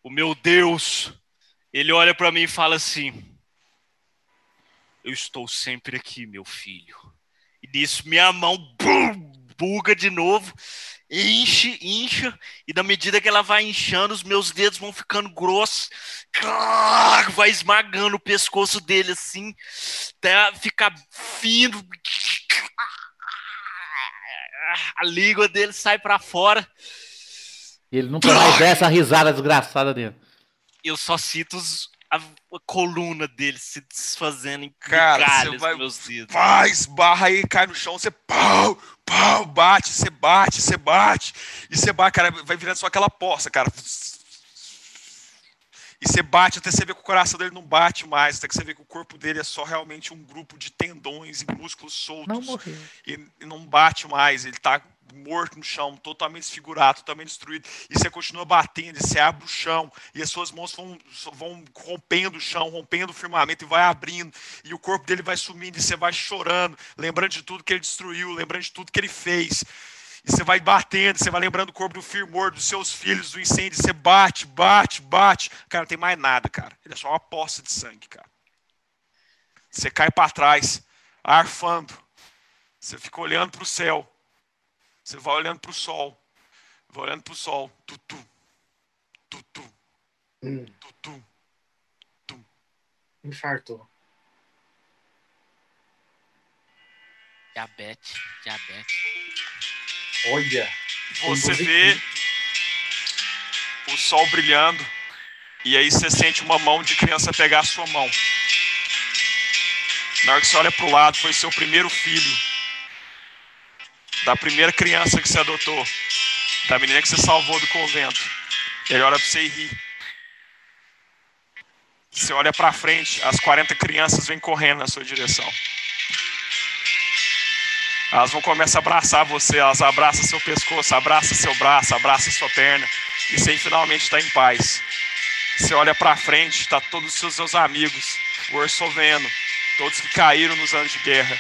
o meu Deus. Ele olha pra mim e fala assim: Eu estou sempre aqui, meu filho. E nisso minha mão bum, buga de novo, enche, incha, e na medida que ela vai inchando, os meus dedos vão ficando grossos, vai esmagando o pescoço dele assim, até ficar fino. A língua dele sai pra fora. E ele nunca mais der essa risada desgraçada dele. Eu só sinto os- a, a coluna dele se desfazendo em Cara, você migalhas vai- meus dedos. Pá, esbarra aí, cai no chão, você pau, pau, bate, você bate, você bate. E você bate, cara, vai virando só aquela poça, cara. E você bate até você ver que o coração dele não bate mais, até que você vê que o corpo dele é só realmente um grupo de tendões e músculos soltos. Não morreu. e, e não bate mais, ele tá morto no chão, totalmente desfigurado, totalmente destruído, e você continua batendo, e você abre o chão, e as suas mãos vão, vão rompendo o chão, rompendo o firmamento, e vai abrindo, e o corpo dele vai sumindo, e você vai chorando, lembrando de tudo que ele destruiu, lembrando de tudo que ele fez, e você vai batendo, você vai lembrando do corpo do firmor, dos seus filhos, do incêndio, você bate, bate, bate, cara, não tem mais nada, cara, ele é só uma poça de sangue, cara. Você cai para trás, arfando, você fica olhando para o céu. Você vai olhando para o sol. Vai olhando para o sol. Tutu. Tutu. Hum, Tutu. infartou. Diabetes, diabetes. Olha. Você vê o sol brilhando. E aí você sente uma mão de criança pegar a sua mão. Na hora que você olha para o lado, foi seu primeiro filho. Da primeira criança que você adotou. Da menina que você salvou do convento. Ele olha para você e ri. Você olha para frente, as 40 crianças vêm correndo na sua direção. Elas vão começar a abraçar você, elas abraçam seu pescoço, abraçam seu braço, abraçam sua perna. E você finalmente está em paz. Você olha para frente, está todos os seus, seus amigos, o Orsoveno, todos que caíram nos anos de guerra.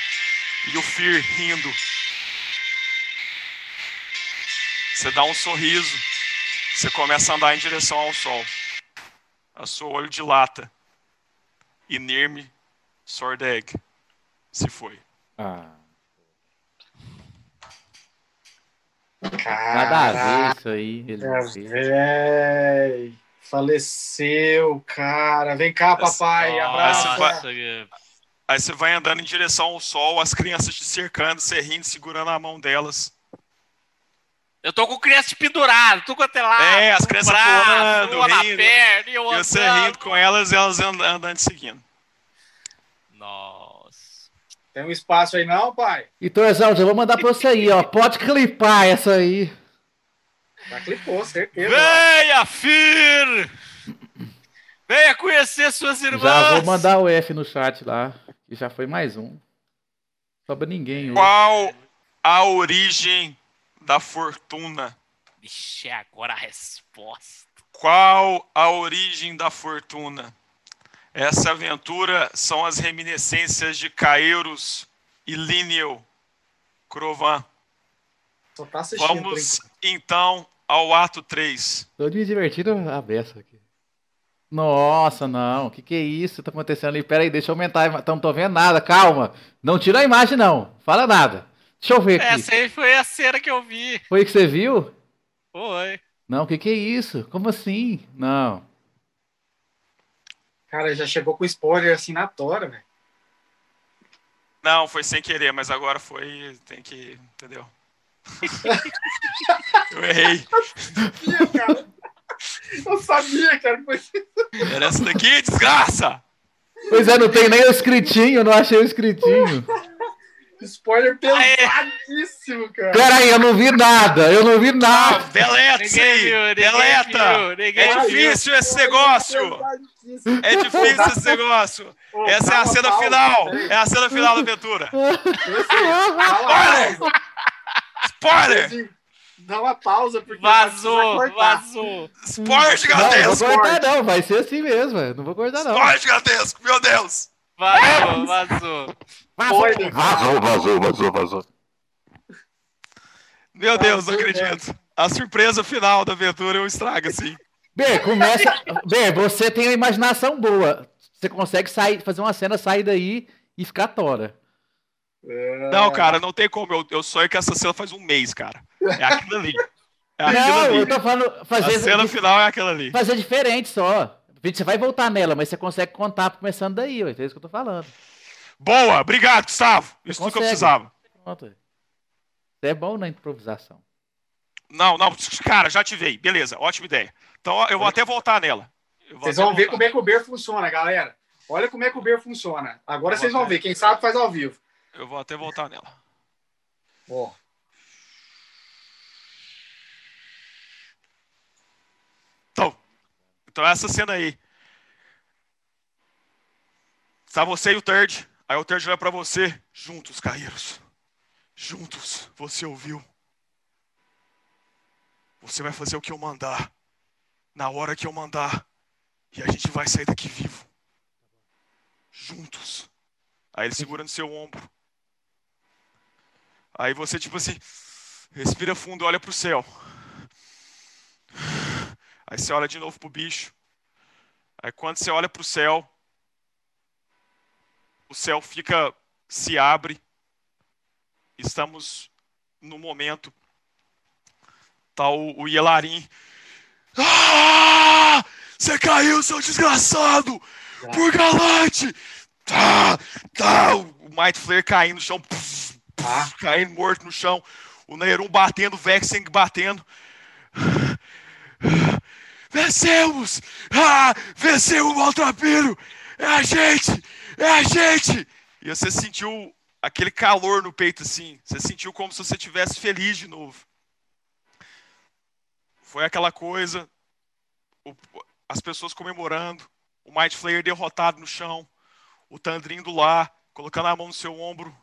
E o Fir rindo. Você dá um sorriso, você começa a andar em direção ao sol. A seu olho dilata. E Nirme Sordeg se foi. Ah, nada a ver isso aí. Ele fez. véi. Faleceu, cara. Vem cá, papai. Abraça. Aí você vai andando em direção ao sol, as crianças te cercando, você rindo, segurando a mão delas. Eu tô com criança pendurada, tô com até lá. É, as crianças pulando, uma na rindo. perna, e eu você andando. rindo com elas e elas and- andando te seguindo. Nossa. Tem um espaço aí não, pai? E Torzão, já vou mandar pra você aí, ó. Pode clipar essa aí. Já clipou, certeza. Venha, Fir! Venha conhecer suas irmãs! Já vou mandar o F no chat lá. E já foi mais um. Sobra ninguém hoje. Qual a origem da fortuna? Vixe, é agora a resposta. Qual a origem da fortuna? Essa aventura são as reminiscências de Caeiros e Lineu Crovan. Só tá Vamos então ao ato 3. Tô me divertindo a beça aqui. Nossa, não. O que, que é isso que tá acontecendo ali? Pera aí, deixa eu aumentar. não tô vendo nada. Calma. Não tira a imagem, não. Fala nada. Deixa eu ver aqui. Essa aí foi a cena que eu vi. Foi que você viu? Foi. Não, o que, que é isso? Como assim? Não. Cara, já chegou com spoiler assim na tora, velho. Não, foi sem querer, mas agora foi. Tem que. Entendeu? <laughs> Eu errei. Sabia, cara. Eu sabia, cara. Era essa daqui, desgraça! Pois é, não tem nem o escritinho. Não achei o escritinho. Spoiler pesadíssimo, cara. Pera aí, eu não vi nada. Eu não vi Ah, nada. deleta isso aí! Deleta! viu, É viu. difícil esse negócio! É difícil esse negócio! Ô, Essa é a cena final! peraí. É a cena final da aventura! <laughs> Spoiler! Assim, Dá uma pausa, porque vai Vazou, vazou. Spoiler Não, não gigantesco! vou cortar, não. Vai ser assim mesmo. velho. Não vou cortar, não. Spoiler gigantesco! Meu Deus! Vazou, vazou. Spoiler. Vazou, vazou, vazou, vazou. Meu Deus, não acredito! A surpresa final da aventura eu estrago assim. Bem, começa. Bem, você tem uma imaginação boa. Você consegue sair, fazer uma cena, sair daí e ficar tora. Não, cara, não tem como. Eu, eu sonho que essa cena faz um mês, cara. É aquilo ali. É aquilo não, ali. eu tô falando A fazer, cena final é aquela ali. fazer diferente só. Você vai voltar nela, mas você consegue contar começando daí. É isso que eu tô falando. Boa! Obrigado, Gustavo! Isso tudo que eu precisava. Pronto. é bom na improvisação. Não, não, cara, já ativei. Beleza, ótima ideia. Então eu vou até voltar nela. Vocês vão ver voltar. como é que o Beer funciona, galera. Olha como é que o Beer funciona. Agora vocês vão até- ver. Quem sabe faz ao vivo. Eu vou até voltar nela. Ó. Então, então essa cena aí. Está você e o Third. Aí o Third olha pra você. Juntos, Caíros. Juntos, você ouviu. Você vai fazer o que eu mandar. Na hora que eu mandar. E a gente vai sair daqui vivo. Juntos. Aí ele segura no seu ombro. Aí você, tipo assim, respira fundo, olha pro céu. Aí você olha de novo pro bicho. Aí quando você olha pro céu, o céu fica, se abre. Estamos no momento. Tá o, o Yelarim. Ah! Você caiu, seu desgraçado! Por galante! Tá, tá! O Might Flare caindo no chão. puf, puf, Ah. Caindo morto no chão. O Nerum batendo, o Vexen batendo. Vencemos! Ah! Venceu o Maltrapilho! É a gente! É a gente! E você sentiu aquele calor no peito assim. Você sentiu como se você estivesse feliz de novo. Foi aquela coisa. o- as pessoas comemorando. O Might Flayer derrotado no chão. O Tandrin do lá, colocando a mão no seu ombro.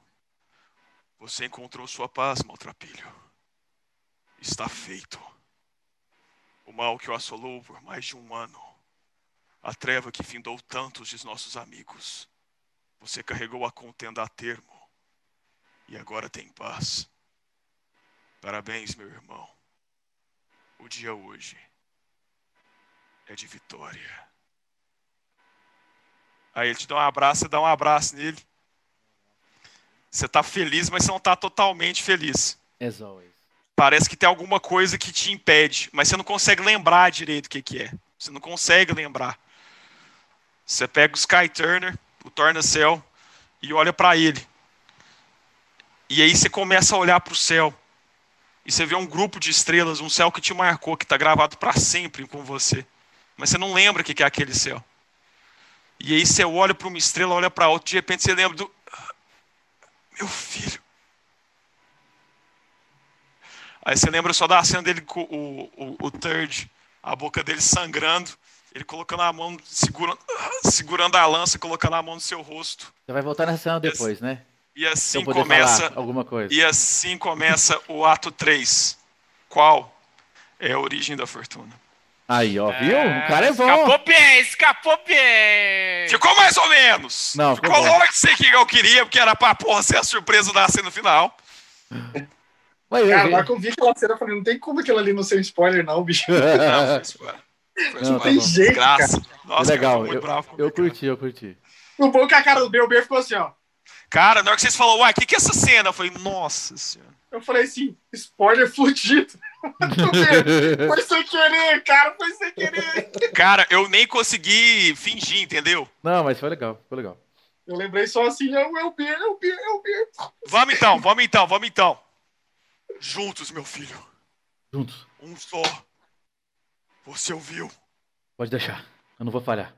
Você encontrou sua paz, Maltrapilho. Está feito. O mal que o assolou por mais de um ano. A treva que findou tantos de nossos amigos. Você carregou a contenda a termo. E agora tem paz. Parabéns, meu irmão. O dia hoje é de vitória. Aí ele te dá um abraço, você dá um abraço nele. Você tá feliz, mas você não tá totalmente feliz. As always. Parece que tem alguma coisa que te impede, mas você não consegue lembrar direito o que, que é. Você não consegue lembrar. Você pega o Sky Turner, o Torna Cell, e olha para ele. E aí você começa a olhar para o céu. e você vê um grupo de estrelas, um céu que te marcou, que está gravado para sempre com você. Mas você não lembra o que é aquele céu. E aí você olha para uma estrela, olha para outra, de repente você lembra do. Meu filho. Aí você lembra só da cena dele com o, o, o Third, a boca dele sangrando, ele colocando a mão, segurando, <laughs> segurando a lança, colocando a mão no seu rosto. Você vai voltar nessa cena depois, né? E assim começa. alguma coisa. E assim começa o ato 3. Qual? É a origem da fortuna. Aí, ó, viu? O cara é bom. Escapou bem, escapou bem. Ficou mais ou menos. Não, ficou ficou longe de ser que eu queria, porque era pra porra ser a surpresa da cena final. Ué, eu- Cara, na hora que eu vi aquela cena, eu falei, não tem como aquilo ali não ser um spoiler, não, bicho. Não, foi spoiler. Não, tá tem bom. jeito, Graça. Nossa, legal. cara, Eu, bravo eu curti, eu curti. O bom é que a cara do Belber ficou assim, ó. Cara, na hora que vocês falaram, uai, o que, que é essa cena? Eu falei, nossa senhora. Eu falei assim, spoiler fudido. <laughs> foi sem querer, cara, foi sem querer. Cara, eu nem consegui fingir, entendeu? Não, mas foi legal, foi legal. Eu lembrei só assim, é o Elber, é o Elber, é o Elber. Vamos então, vamos então, vamos então. Juntos, meu filho. Juntos. Um só. Você ouviu? Pode deixar. Eu não vou falhar.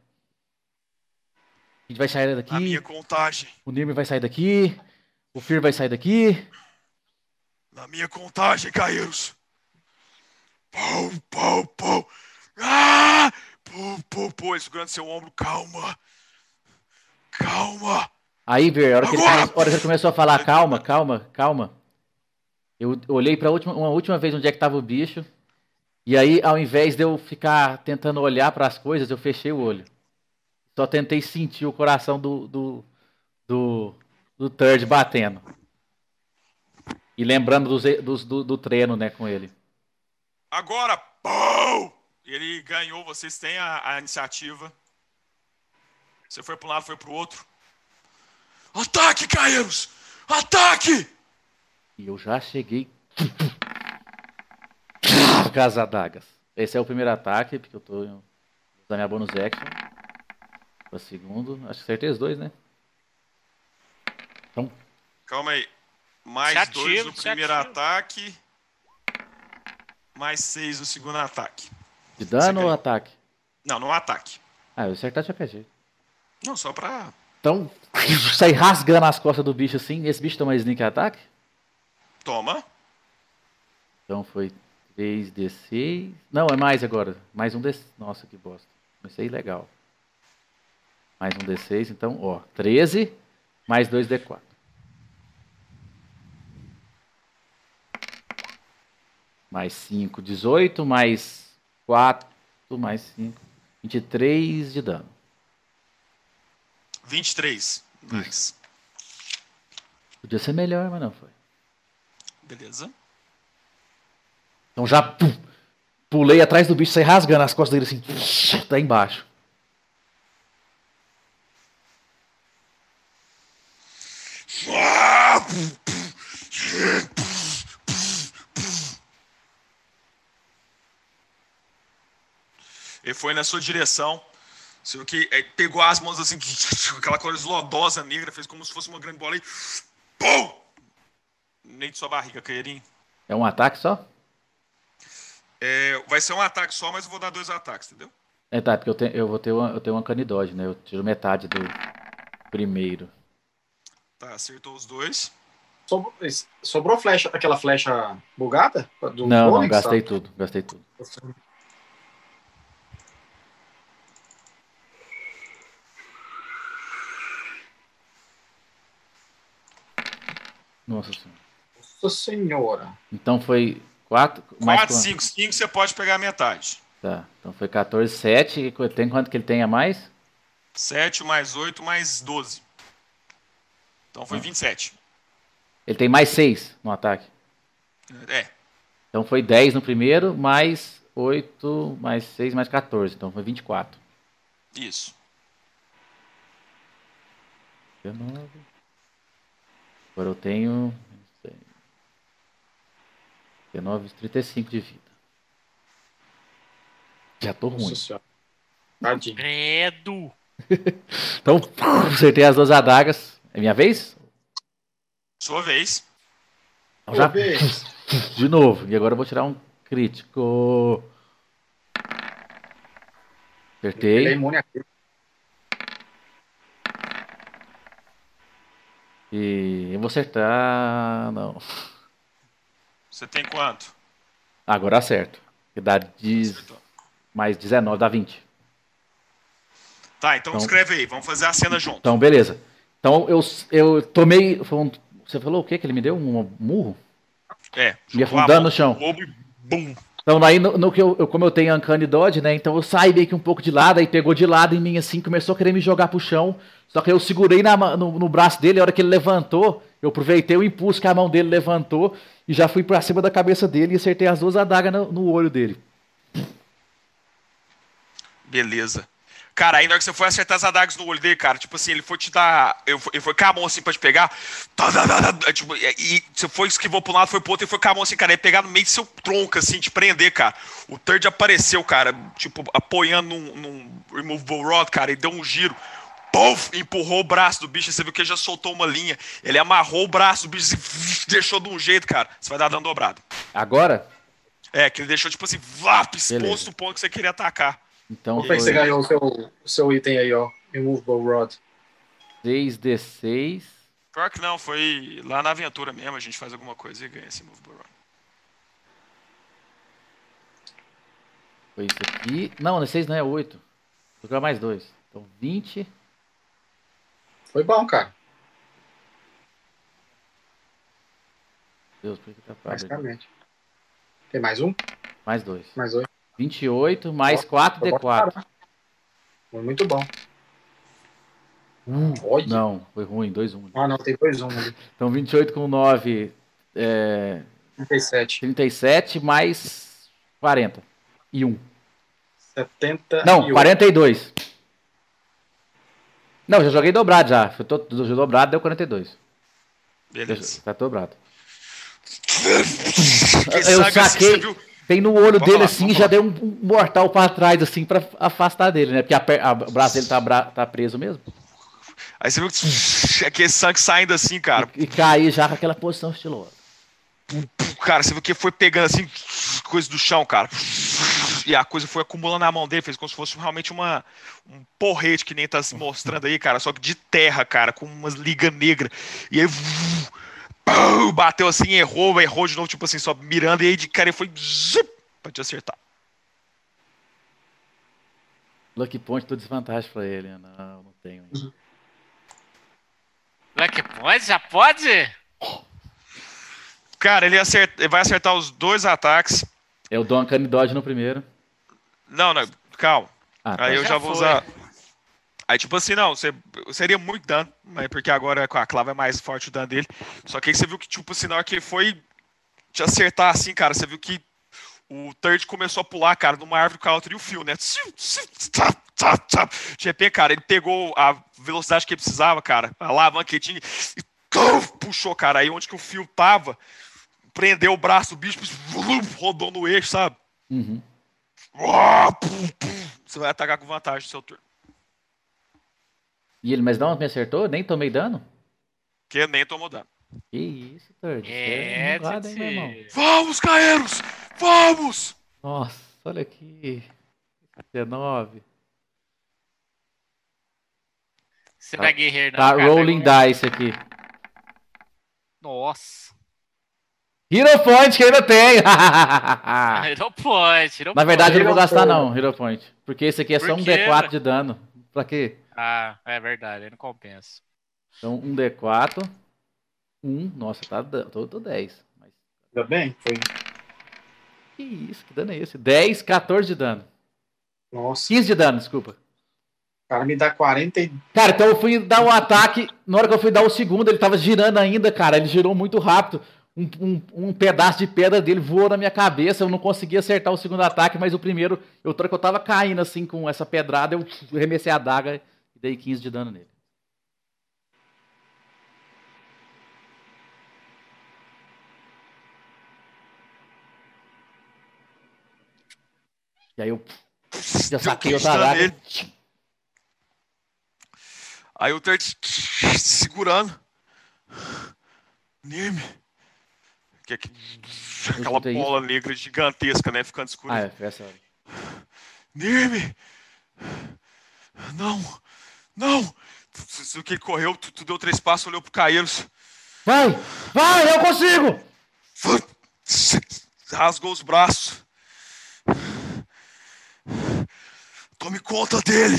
A gente vai sair daqui. A minha contagem. O Nirme vai sair daqui. O Fir vai sair daqui. Na minha contagem, Caeiros. Pau, pau, pau. Ah! Pô, pô, pô, ele segurando seu ombro. Calma. Calma. Aí, Ver, a hora que, ele, come- hora que ele começou a falar, calma, calma, calma. Eu olhei pra última, uma última vez onde é que tava o bicho. E aí, ao invés de eu ficar tentando olhar para as coisas, eu fechei o olho. Só tentei sentir o coração do, do, do, do Third batendo. E lembrando dos, dos- do, do treino, né, com ele. Agora, pau! Ele ganhou, vocês têm a, a iniciativa. Você foi para um lado, foi para o outro. Ataque, Caeiros! Ataque! E eu já cheguei. Com as adagas. Esse é o primeiro ataque, porque eu tô usando minha bonus action. O segundo. Acho que acertei os dois, né? Então, Calma aí. Mais Se dois no primeiro ataque. Mais seis no segundo ataque. de dano ou ataque? Não, não ataque. Ah, eu acertar de qualquer jeito. Não, só pra. Então, <laughs> sair rasgando as costas do bicho assim. Esse bicho toma sneak attack? Toma. Então foi 3d6. Não, é mais agora. Mais um d Nossa, que bosta. Comecei legal. Mais um d6, então, ó. 13 mais 2d4. Mais 5, 18, mais 4, mais 5, 23 de dano. 23. Nice. Podia ser melhor, mas não foi. Beleza. Então já pum, pulei atrás do bicho, saí rasgando as costas dele assim, tá embaixo. Ele foi na sua direção. Viu que é, pegou as mãos assim, <laughs> aquela cor lodosa negra, fez como se fosse uma grande bola e. Pum! Nem de sua barriga, Caeirinho. É um ataque só? É, vai ser um ataque só, mas eu vou dar dois ataques, entendeu? É, tá, porque eu, tenho, eu vou ter uma, eu tenho uma canidode, né? Eu tiro metade do primeiro. Tá, acertou os dois. Sobrou, sobrou flecha, aquela flecha bugada? Do Não, não, gastei sabe? tudo, gastei tudo. Nossa senhora. Nossa senhora. Então foi 4 mais 4, quanto? 5, 5, você pode pegar a metade. Tá, então foi 14, 7. Tem quanto que ele tem a mais? 7 mais 8 mais 12. Então foi 27. Ele tem mais 6 no ataque. É, Então foi 10 no primeiro, mais 8, mais 6, mais 14. Então foi 24. isso. 19. Agora eu tenho. 19, 35 de vida. Já tô ruim. Tadinho. Credo. <laughs> Então, acertei as duas adagas. É minha vez? Sua vez. Então já vez. <laughs> De novo. E agora eu vou tirar um crítico. É Acertei. imune a crítico. E eu vou acertar. Não. Você tem quanto? Agora acerto. Que dá 10, Acertou. mais 19, dá 20. Tá, então, Então- escreve aí. Vamos fazer a cena junto. Então, beleza. Então eu, eu tomei. Você falou o quê? Que ele me deu um murro? É. Me afundando no chão. Lobo bum. Então, aí, no, no que eu, como eu tenho Uncanny Dodge, né? Então eu saí meio que um pouco de lado, aí pegou de lado em mim assim, começou a querer me jogar pro chão. Só que eu segurei na no, no braço dele, a hora que ele levantou, eu aproveitei o impulso que a mão dele levantou e já fui pra cima da cabeça dele e acertei as duas adagas no, no olho dele. Beleza. Cara, hora que você foi acertar as adagas no olho dele, cara, tipo assim, ele foi te dar. Ele foi, ele com a mão assim pra te pegar. Tá, tá, tá, tá, tipo, e e você foi, esquivou pra um lado, foi pro outro e foi com a mão assim, cara. Aí pegar no meio do seu tronco, assim, te prender, cara. O Third apareceu, cara, tipo, apoiando num, num removable rod, cara, e deu um giro. Puf, empurrou o braço do bicho, você viu que ele já soltou uma linha. Ele amarrou o braço do bicho assim, deixou de um jeito, cara. Você vai dar dano dobrado. Agora, É, que ele deixou, tipo assim, vap, exposto o ponto que você queria atacar. então Como é que você ganhou o seu, o seu item aí, ó? Immovable Rod. 6d6. Pior que não, foi lá na aventura mesmo, a gente faz alguma coisa e ganha esse move run. Foi isso aqui. Não, não é 6 não, é 8. Vou jogar mais dois. Então 20. Foi bom, cara. Deus, por que tá? Basicamente. Tem mais um? Mais dois. Mais dois. 28 mais Ó, Foi bom 4d4. pra caramba. Foi muito bom. Olha. Não, foi ruim, 2 1. Ah, não, tem dois um ali. Então 28 com 9 é 37. 37 mais 40. E 1. 70. Não, e 42. Não, já joguei dobrado já. Foi to- jo- dobrado, deu 42. Beleza. Tá dobrado. <laughs> Eu assim, saquei. Bem no olho dele assim, pode já deu um, mortal pra trás assim pra afastar dele, né? Porque a a- o braço dele tá, tá preso mesmo. Aí você viu que <laughs> aquele sangue saindo assim, cara. E, e cair já com aquela posição estilosa. Cara, você viu que foi pegando assim, <sniffs> coisa do chão, cara. <sniffs> E a coisa foi acumulando na mão dele, fez como se fosse realmente uma, um porrete que nem tá se mostrando aí, cara, só que de terra, cara, com umas liga negra. E aí pum, bateu assim, errou, errou de novo, tipo assim, só mirando, e aí de cara ele foi zup, pra te acertar. Lucky Point, tô desvantagem pra ele. né? Não, não tenho. Lucky Point, já pode? Cara, ele, acerta, ele vai acertar os dois ataques. Eu dou uma Uncanny Dodge no primeiro. Não, não, calma. Ah, tá. Aí eu Já já vou foi. usar. Aí, tipo assim, não, você, seria muito dano, mas porque agora com a clava é mais forte o dano dele. Só que aí você viu que, tipo assim, na hora que ele foi te acertar assim, cara, você viu que o Third começou a pular, cara, numa árvore com a outra e o fio, né? De repente, cara, ele pegou a velocidade que ele precisava, cara, a alavanca que tinha e puxou, cara. Aí onde que o fio tava, prendeu o braço do bicho, rodou no eixo, sabe? Uhum. Você vai atacar com vantagem no seu turno. E ele, mas não me acertou? Nem tomei dano? Que nem tomou dano. Que isso. Você É, enrolado, hein, meu irmão? Titi. Vamos, Caeiros! Vamos! Nossa, olha aqui. 19. Você não é guerreiro, não. Tá cara, rolling dice aqui. Nossa. Hero Point que ainda tem! <laughs> Hero Point, Hero Na verdade, eu não vou gastar não, Hero Point. Porque esse aqui é só um quê, D4 velho? de dano. Pra quê? Ah, é verdade, aí não compensa. Então, um D4. Um. Nossa, tá tô 10. Mas Ainda bem? Foi. que isso, que dano é esse? 10, 14 de dano. Nossa. 15 de dano, desculpa. O cara me dá 40 e. Cara, então eu fui dar um ataque. Na hora que eu fui dar o segundo, ele tava girando ainda, cara. Ele girou muito rápido. Um, um- um pedaço de pedra dele voou na minha cabeça. Eu não consegui acertar o segundo ataque, mas o primeiro, eu, que eu tava caindo assim com essa pedrada, eu <laughs> remessei a daga e dei 15 de dano nele. E aí eu já saquei 15 outra daga. Aí o Third segurando. Nirme. Que é que, aquela bola negra gigantesca, né? Ficando escura. Ah, é, essa hora. Nirme! Não! Não! Tu- que ele correu, tu, tu deu três passos, olhou pro Caeiros. Vai! Vai, eu consigo! Rasgou os braços. Tome conta dele!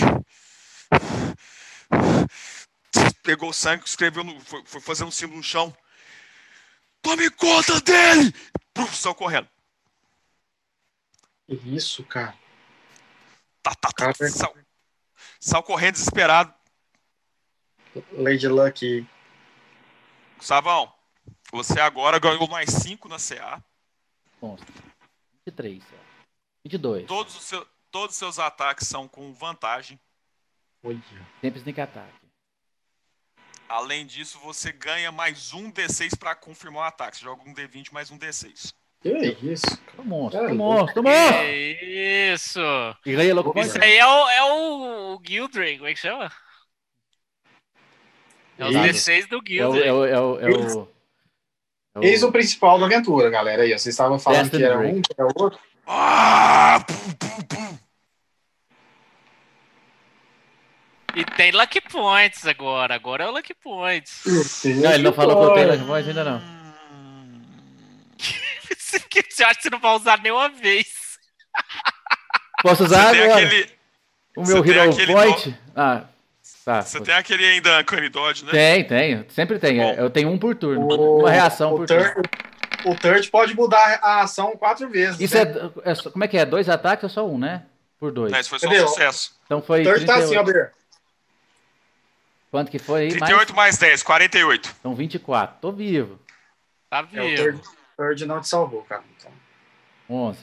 Pegou o sangue, escreveu, no, foi, foi fazendo um símbolo no chão. Tome conta dele! Puf, saiu correndo. Que isso, cara? Tá, tá, tá, Cara. saiu, saiu correndo desesperado. Lady Luck. Savão, você agora ganhou mais 5 na CA. Consta. 23, ó. 22. Todos os, seu- todos os seus ataques são com vantagem. Olha. Sempre sneak attack. Além disso, você ganha mais um D6 para confirmar o ataque. Você joga um D20 mais um D6. Que isso? Tô monstro, É, tô monstro, tô monstro! Que isso! E ganhei logo. Isso aí é o, é o, o Gildring, como é que chama? É Isso. D6 do É o, Gildring. é o, é o, é o, é o- Eis o principal da aventura, galera. Aí, vocês estavam falando que era Break. um, que era outro. Ah! Pum, pum, pum. E tem Lucky Points agora. Agora é o Lucky Points. Não, ele não falou que eu tenho Lucky Points ainda não. Que <laughs> você acha que você não vai usar nenhuma vez? Posso Você usar tem agora? aquele. O meu você Hero Point? Ah, tá. Você tem aquele ainda Dodge, né? Tem, tem. Sempre tem. Bom. Eu tenho um por turno. O, Uma reação o por turno. o third pode mudar a ação quatro vezes. Isso né? é, é Como é que é? Dois ataques ou só um, né? Por dois. Não, isso foi só um Entendeu? sucesso. Então foi. O third tá 38. assim, ó, Ber. Quanto que foi aí? Mais? 38 mais 10, 48. Então 24. Tô vivo. Tá É, o vivo. third, third não te salvou, cara. Então, 11.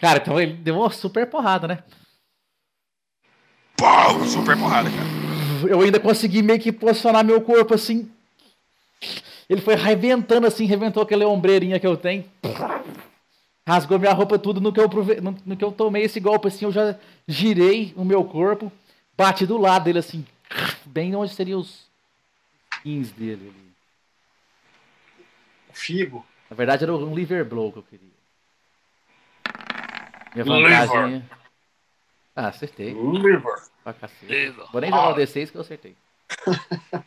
Cara, então ele deu uma super porrada, né? Pau! Super porrada, cara. Eu ainda consegui meio que posicionar meu corpo assim. Ele foi arrebentando assim, reventou aquela ombreirinha que eu tenho. Rasgou minha roupa tudo no que eu, prove- no, no que eu tomei esse golpe assim, eu já girei o meu corpo, bati do lado dele assim, bem onde seriam os skins dele ali. o Figo. Na verdade era um liver blow que eu queria. Minha Liver. vantagem. Ah, acertei. Liver. Pra cacete. Liver. Vou nem jogar o D6 que eu acertei. <laughs>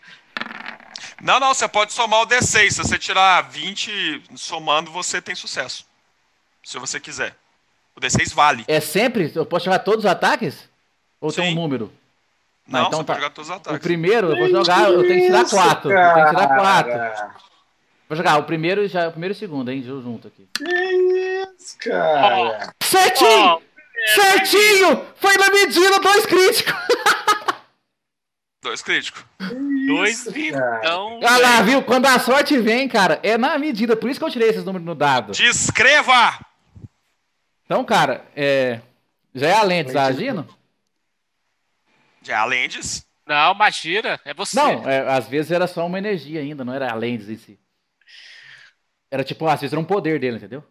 Não, não, você pode somar o D6. Se você tirar 20 somando, você tem sucesso. Se você quiser. O D6 vale. É sempre? Eu posso jogar todos os ataques? Ou tem um Sim. número? Não, então você tá. pode jogar todos os O ataques. primeiro eu vou jogar, eu tenho que tirar quatro. Eu tenho que tirar quatro. Vou jogar o primeiro e já, o primeiro e o segundo, hein? Junto aqui. Que isso, cara. Certinho! Ó, Certinho! Foi na medida, dois críticos! <laughs> Dois críticos. dois vintão. Olha lá, viu? Quando a sorte vem, cara, é na medida. Por isso que eu tirei esses números no dado. Descreva! Então, cara, é. Já é a Lentes agindo? Já além disso. Não, Magira, é você. Não, é, às vezes era só uma energia ainda, não era a Lentes em si. Era tipo, às vezes era um poder dele, entendeu?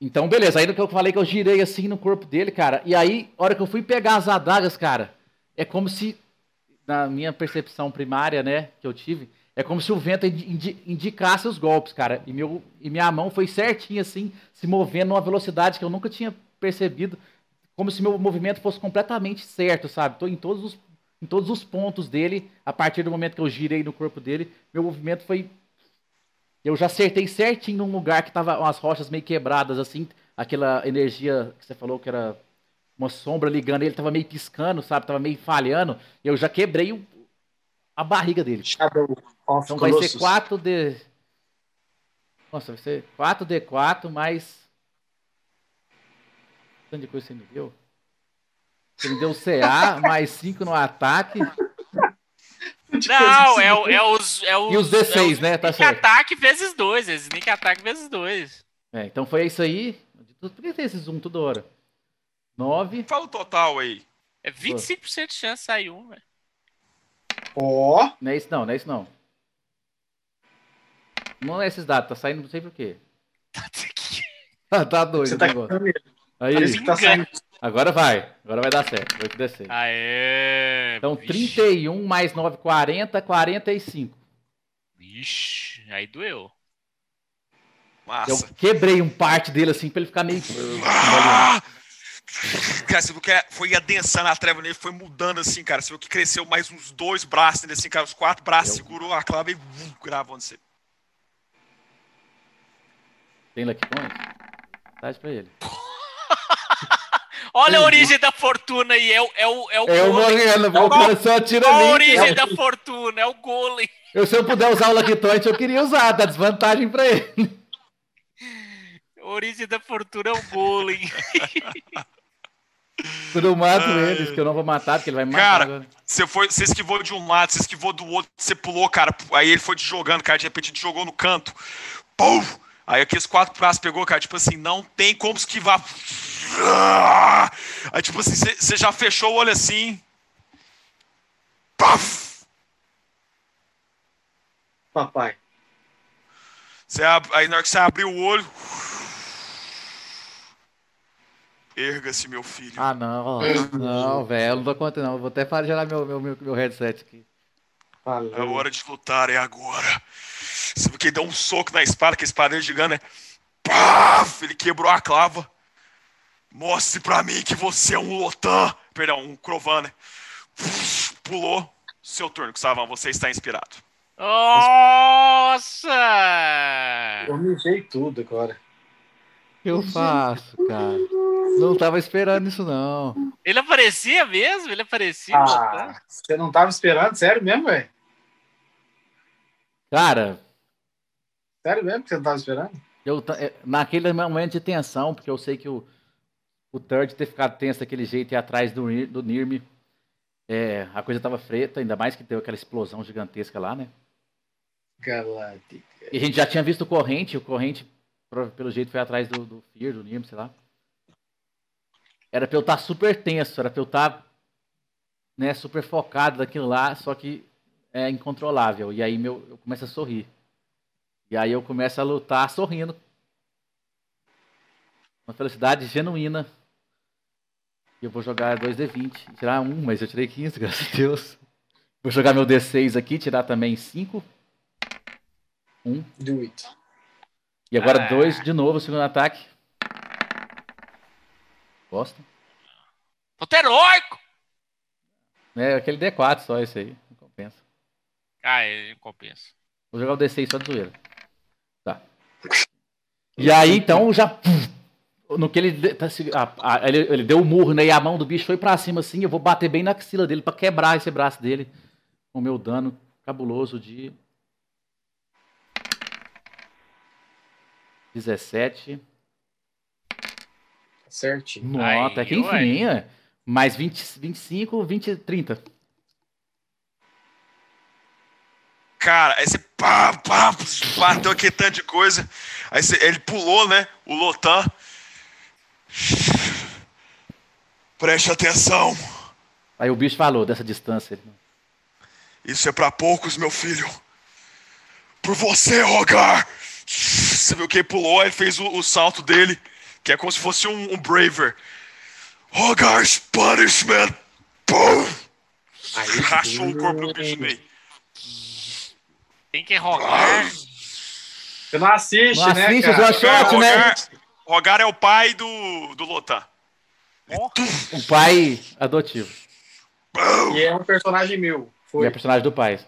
Então, beleza. Aí no que eu falei que eu girei assim no corpo dele, cara. E aí, a hora que eu fui pegar as adagas, cara, é como se, na minha percepção primária, né, que eu tive, é como se o vento indi- indicasse os golpes, cara. E, meu, e minha mão foi certinha, assim, se movendo numa velocidade que eu nunca tinha percebido. Como se meu movimento fosse completamente certo, sabe? Tô em todos os, em todos os pontos dele. A partir do momento que eu girei no corpo dele, meu movimento foi eu já acertei certinho num lugar que tava umas rochas meio quebradas, assim. Aquela energia que você falou que era uma sombra ligando, ele tava meio piscando, sabe? Tava meio falhando. Eu já quebrei o- a barriga dele. Shadow of Então vai ser Colossus. 4D. Nossa, vai ser 4D4 mais. Tanto de coisa que você me deu? Você me deu CA, <laughs> mais 5 no ataque. Não, é, o- é os. É os E os D6, é os né? Tá sneak certo. ataque vezes dois. É sneak ataque vezes dois. É, então foi isso aí. Por que tem esse zoom toda hora? 9. Fala o total aí. É 25% de chance de sair um, velho. Ó, Não é isso não, não é isso não. Não é esses dados, tá saindo não sei por quê. <laughs> Tá, tá doido você o tá negócio. Aí, tá saindo. agora vai. Agora vai dar certo. Vai que descer. Aê! Então, bicho. 31 mais 9, 40, 45. Ixi, aí doeu. Eu Massa. quebrei um parte dele assim pra ele ficar meio. Ah! Cara, você viu que é- foi adensando a treva nele, foi mudando assim, cara. Você viu que cresceu mais uns dois braços nele, assim, cara. Os quatro braços Eu- segurou a clava e vum, gravou onde você. Tem Lucky Point? Tarde pra ele. <laughs> Olha a origem da fortuna aí, é o, é o, é o morrendo, o cara só tira Qual a mim. origem Eu- da fortuna? É o Golem. Eu, se eu puder usar o Lucky Point, eu queria usar, dá desvantagem pra ele. A origem da fortuna é o Golem. Quando <laughs> eu mato Ai. ele, que eu não vou matar, porque ele vai me matar Cara. Você, foi, você esquivou de um lado, você esquivou do outro, você pulou, cara. Aí ele foi te jogando, cara. De repente te jogou no canto. Pum! Aí aqueles quatro braços pegou, cara. Tipo assim, não tem como esquivar. Aí, tipo assim, você já fechou o olho assim. Paf! Papai. Você ab- Aí na hora que você abriu o olho. Erga-se, meu filho. Ah, não. Não, velho, eu não dou conta, não. Vou até parar de gerar meu, meu, meu, meu headset aqui. Valeu. A hora de lutar é agora. Você viu que ele deu um soco na espada, que a espada é gigante, né? Paf! Ele quebrou a clava. Mostre pra mim que você é um Lotan. Perdão, um Crovan, né? Pulou. Seu turno, Gustavão, você está inspirado. Nossa! Eu mijei tudo agora. O que eu faço, cara? Não tava esperando isso, não. Ele aparecia mesmo? Ele aparecia? Ah, você não tava esperando? Sério mesmo, velho? Cara, Sério mesmo que você não tava esperando? eu, é, naquele momento de tensão, porque eu sei que o, o Third ter ficado tenso daquele jeito e ir atrás do, do Nirme, é, a coisa tava freta, ainda mais que deu aquela explosão gigantesca lá, né? Galáctica. E a gente já tinha visto o Corrente, o Corrente, pelo jeito, foi atrás do, do Fear, do Nirme, sei lá. Era pra eu estar super tenso, era pra eu estar né, super focado daquilo lá, só que é incontrolável. E aí meu, eu começo a sorrir. E aí eu começo a lutar sorrindo. Uma felicidade genuína. E eu vou jogar 2D20, tirar um, mas eu tirei 15, <laughs> graças a Deus. Vou jogar meu D6 aqui, tirar também 5. Do it. E agora Ah. dois de novo, segundo ataque. Gosta? Tô heróico! É aquele D4 só esse aí. Ah, ele compensa. Vou jogar o D6 só de zoeira. Tá. E aí, então, já. No que ele, tá se- a- a- ele, ele deu o murro, né? E a mão do bicho foi pra cima assim. Eu vou bater bem na axila dele pra quebrar esse braço dele. Com o meu dano cabuloso de. 17. Certinho. Nossa, Aí, até que ué. infininha. Mais 20, 25, 20, 30. Cara, aí você pá, pá, bateu aquele tanto de coisa. Aí você- ele pulou, né? O Lotan. Preste atenção. Aí o bicho falou dessa distância. ele- Isso é pra poucos, meu filho. Por você, Rogar. Você viu que ele pulou, ele fez o, o salto dele, que é como se fosse um, um Braver. Rogar's Punishment. Pum! Rachou o corpo do bicho meio. Tem que rogar. Você não assiste, Não né, assiste cara? os shot, né? Rogar, é o pai do, do Lotan. O pai adotivo. E é um personagem meu. E Foi. é personagem do pai.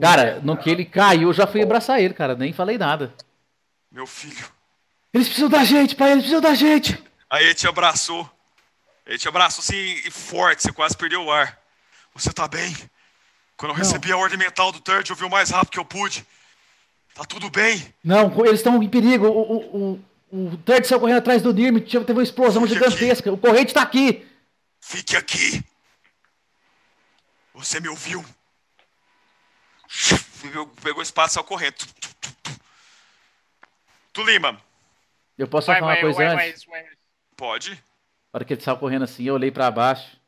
Cara, no que ele caiu, eu já fui abraçar ele, cara. Nem falei nada. Meu filho. Eles precisam da gente, pai. Eles precisam da gente. Aí ele te abraçou. Ele te abraçou assim e forte, você quase perdeu o ar. Você tá bem? Quando eu Não. recebi a ordem mental do Third, eu vi o mais rápido que eu pude. Tá tudo bem? Não, eles estão em perigo. O, o, o, o Third saiu correndo atrás do Nirm. Teve uma explosão Fica aqui. gigantesca. O corrente tá aqui. Fique aqui. Você me ouviu? Pegou, espaço e saiu correndo. Tu, tu, tu, tu. Tu, Lima, Eu posso falar uma coisa vai, antes? vai, vai. pode? Na hora que ele saiu correndo assim, eu olhei pra baixo.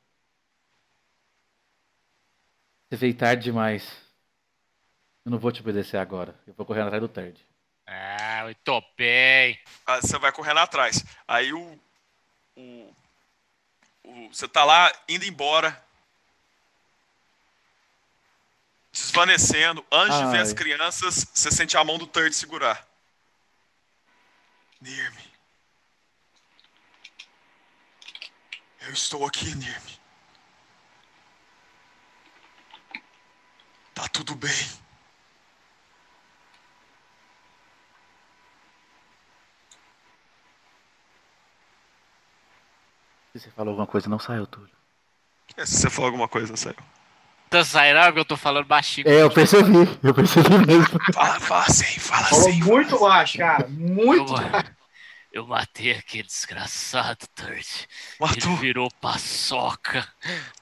Você veio tarde demais. Eu não vou te obedecer agora. Eu vou correndo atrás do Third. Ah, muito bem. Aí você vai correndo atrás. Aí o, o, o- Você tá lá indo embora. desvanecendo. Antes de ver Ai. as crianças, você sente a mão do Third segurar. Nirme. Eu estou aqui, Nirme. Tá tudo bem. Se você falou alguma coisa, não saiu, Túlio. É, Se você falou alguma coisa, não saiu. Tá saindo porque eu tô falando baixinho. É, eu percebi, eu percebi mesmo. Fala, fala assim, fala Falou assim. muito baixo, cara. Eu, Muito eu matei aquele desgraçado. Ele Matou, virou paçoca.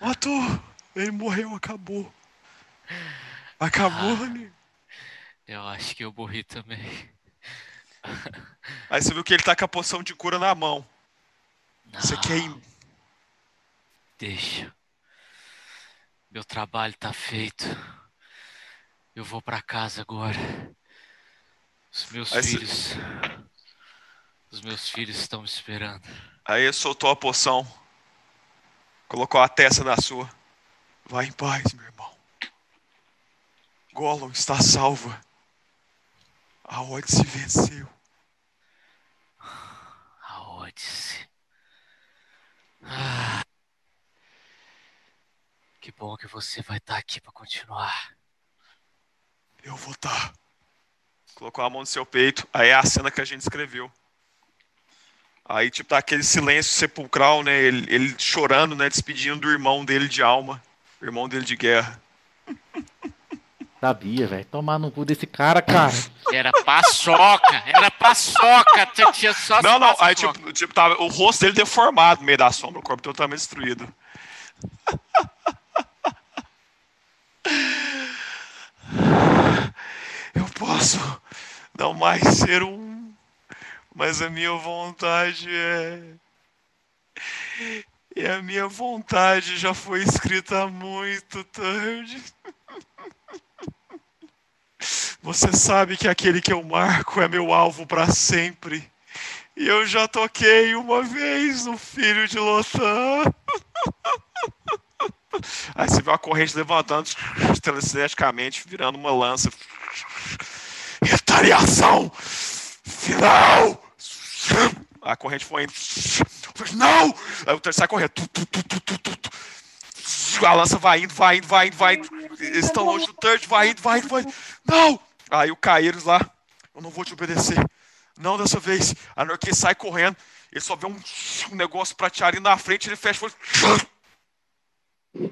matou. Ele morreu, acabou. Acabou, Ah. Nirme. Eu acho que eu morri também. Aí você viu que ele tá com a poção de cura na mão. Você Não, quer ir? Deixa. Meu trabalho tá feito. Eu vou pra casa agora. Os meus Aí filhos. Os meus filhos estão me esperando. Aí ele soltou a poção. Colocou a testa na sua. Vai em paz, meu irmão. Gollum está salva. A Odyssey venceu. A Odyssey. Ah. Que bom que você vai estar aqui pra continuar. Eu vou estar. Colocou a mão no seu peito. Aí é a cena que a gente escreveu. Aí, tipo, tá aquele silêncio sepulcral, né? Ele, ele chorando, né? Despedindo do irmão dele de alma. O irmão dele de guerra. <laughs> Sabia, velho. Tomar no cu desse cara, cara. Era paçoca! Era paçoca! Tinha- só Não, não. Aí, tipo, tipo tava, o rosto dele deformado no meio da sombra. O corpo totalmente destruído. Eu posso não mais ser um, mas a minha vontade é. E a minha vontade já foi escrita há muito tarde. Você sabe que aquele que eu marco é meu alvo para sempre. E eu já toquei uma vez no filho de Lotan. <laughs> Aí você vê uma corrente levantando telecineticamente, virando uma lança. Retaliação final! A corrente foi indo. Não! Aí o terceiro sai correndo. A lança vai indo, vai indo, vai indo, vai indo. Eles estão longe do third, vai indo, vai indo, vai indo. Não! Aí o Caíros lá, eu não vou te obedecer. Não dessa vez. A hora que ele sai correndo, ele só vê um, um negócio prateado na frente, ele fecha o olho.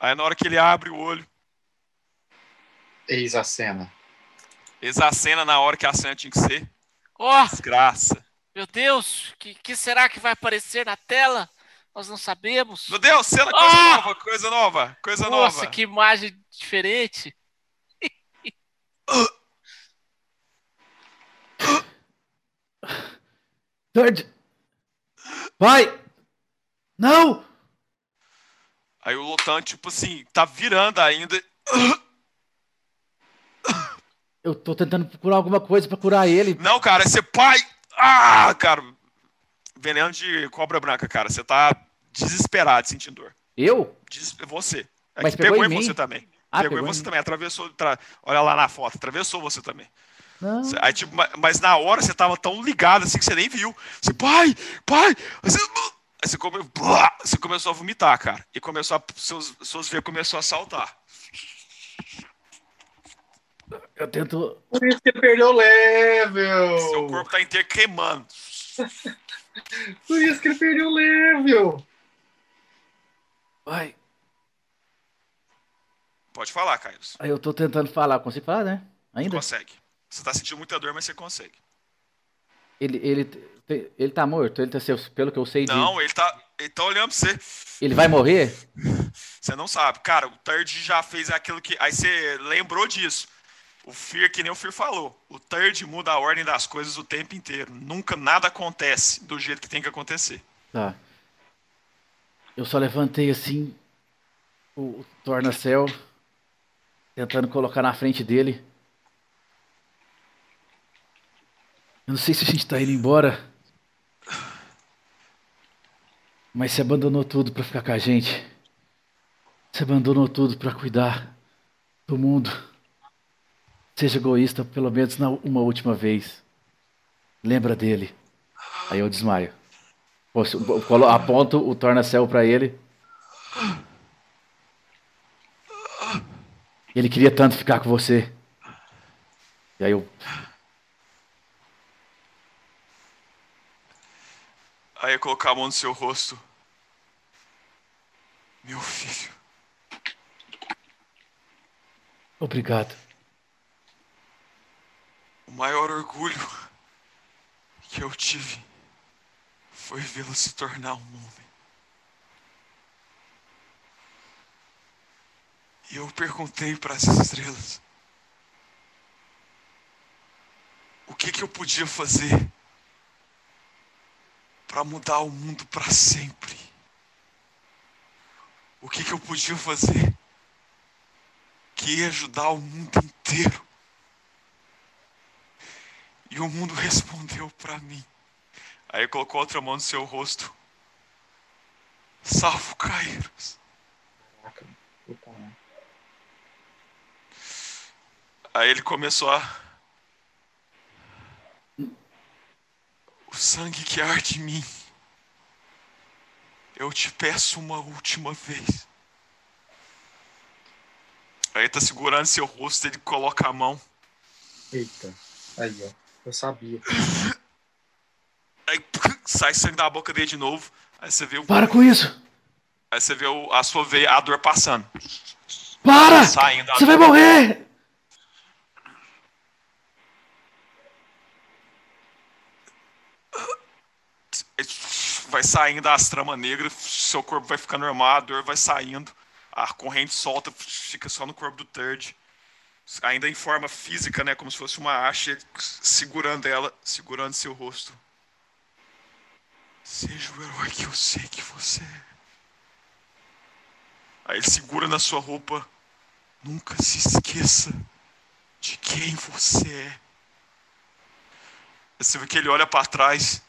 Aí na hora que ele abre o olho, Eis a cena. eis a cena na hora que a cena tinha que ser. Ó, Desgraça. meu Deus! O que, que será que vai aparecer na tela? Nós não sabemos. Meu Deus, cena, coisa Ah! nova, coisa nova, coisa Nossa, nova. que imagem diferente. <laughs> Third! Vai! Não! Aí o Lotan, tipo assim, tá virando ainda. Eu tô tentando procurar alguma coisa pra curar ele. Não, cara, você pai. Ah, cara. Veneno de cobra branca, cara. Você tá desesperado sentindo dor. Eu? Des... Você. É Mas que pegou pegou, em em mim? você também. Ah, pegou, em pegou você em- também. Atravessou. Tra... Olha lá na foto. Atravessou você também. Não. Aí, tipo, ma- mas na hora você tava tão ligado assim que você nem viu. Você, pai, pai. Aí você, aí você, come... Você começou a vomitar, cara. E começou a. Seus, suas veias começou a saltar. Eu tento. Por isso que perdeu o level. Seu corpo tá inteiro queimando. <laughs> Por isso que ele perdeu o level. Vai. Pode falar, Carlos. Aí eu tô tentando falar. Consigo falar, né? Ainda? Consegue. Você tá sentindo muita dor, mas você consegue. Ele, ele, ele tá morto? Ele tá, pelo que eu sei de... Não, ele tá, ele tá olhando pra você. Ele vai morrer? Você não sabe. Cara, o Third já fez aquilo que. Aí você lembrou disso. O Fear, que nem o Fear falou. O Third muda a ordem das coisas o tempo inteiro. Nunca nada acontece do jeito que tem que acontecer. Tá. Eu só levantei assim o, o torna-céu, tentando colocar na frente dele. Eu não sei se a gente tá indo embora. Mas você abandonou tudo pra ficar com a gente. Você abandonou tudo pra cuidar do mundo. Seja egoísta pelo menos na uma última vez. Lembra dele. Aí eu desmaio. Aponto o torna-céu pra ele. Ele queria tanto ficar com você. E aí eu. Aí eu colocar a mão no seu rosto. Meu filho, Obrigado. O maior orgulho <laughs> que eu tive foi vê-lo se tornar um homem. E eu perguntei para as estrelas o que que eu podia fazer para mudar o mundo para sempre. O que que eu podia fazer que ia ajudar o mundo inteiro. E o mundo <laughs> respondeu para mim. Aí colocou outra mão no seu rosto. Salvo Caíros. Caraca, puta merda. Aí ele começou a. O sangue que arde em mim. Eu te peço uma última vez. Aí tá segurando seu rosto, ele coloca a mão. Eita. Aí, ó. Eu sabia. Aí <laughs> sai sangue da boca dele de novo. Aí você vê o. Para com isso! Aí você vê o- a sua veia, a dor passando. Para! Saindo Você vai morrer! Vai saindo as tramas negras, seu corpo vai ficando normal, a dor vai saindo, a corrente solta, fica só no corpo do Third. Ainda em forma física, né? Como se fosse uma haste, segurando ela, segurando seu rosto. Seja o herói que eu sei que você é. Aí ele segura na sua roupa. Nunca se esqueça de quem você é. Você vê que ele olha para trás.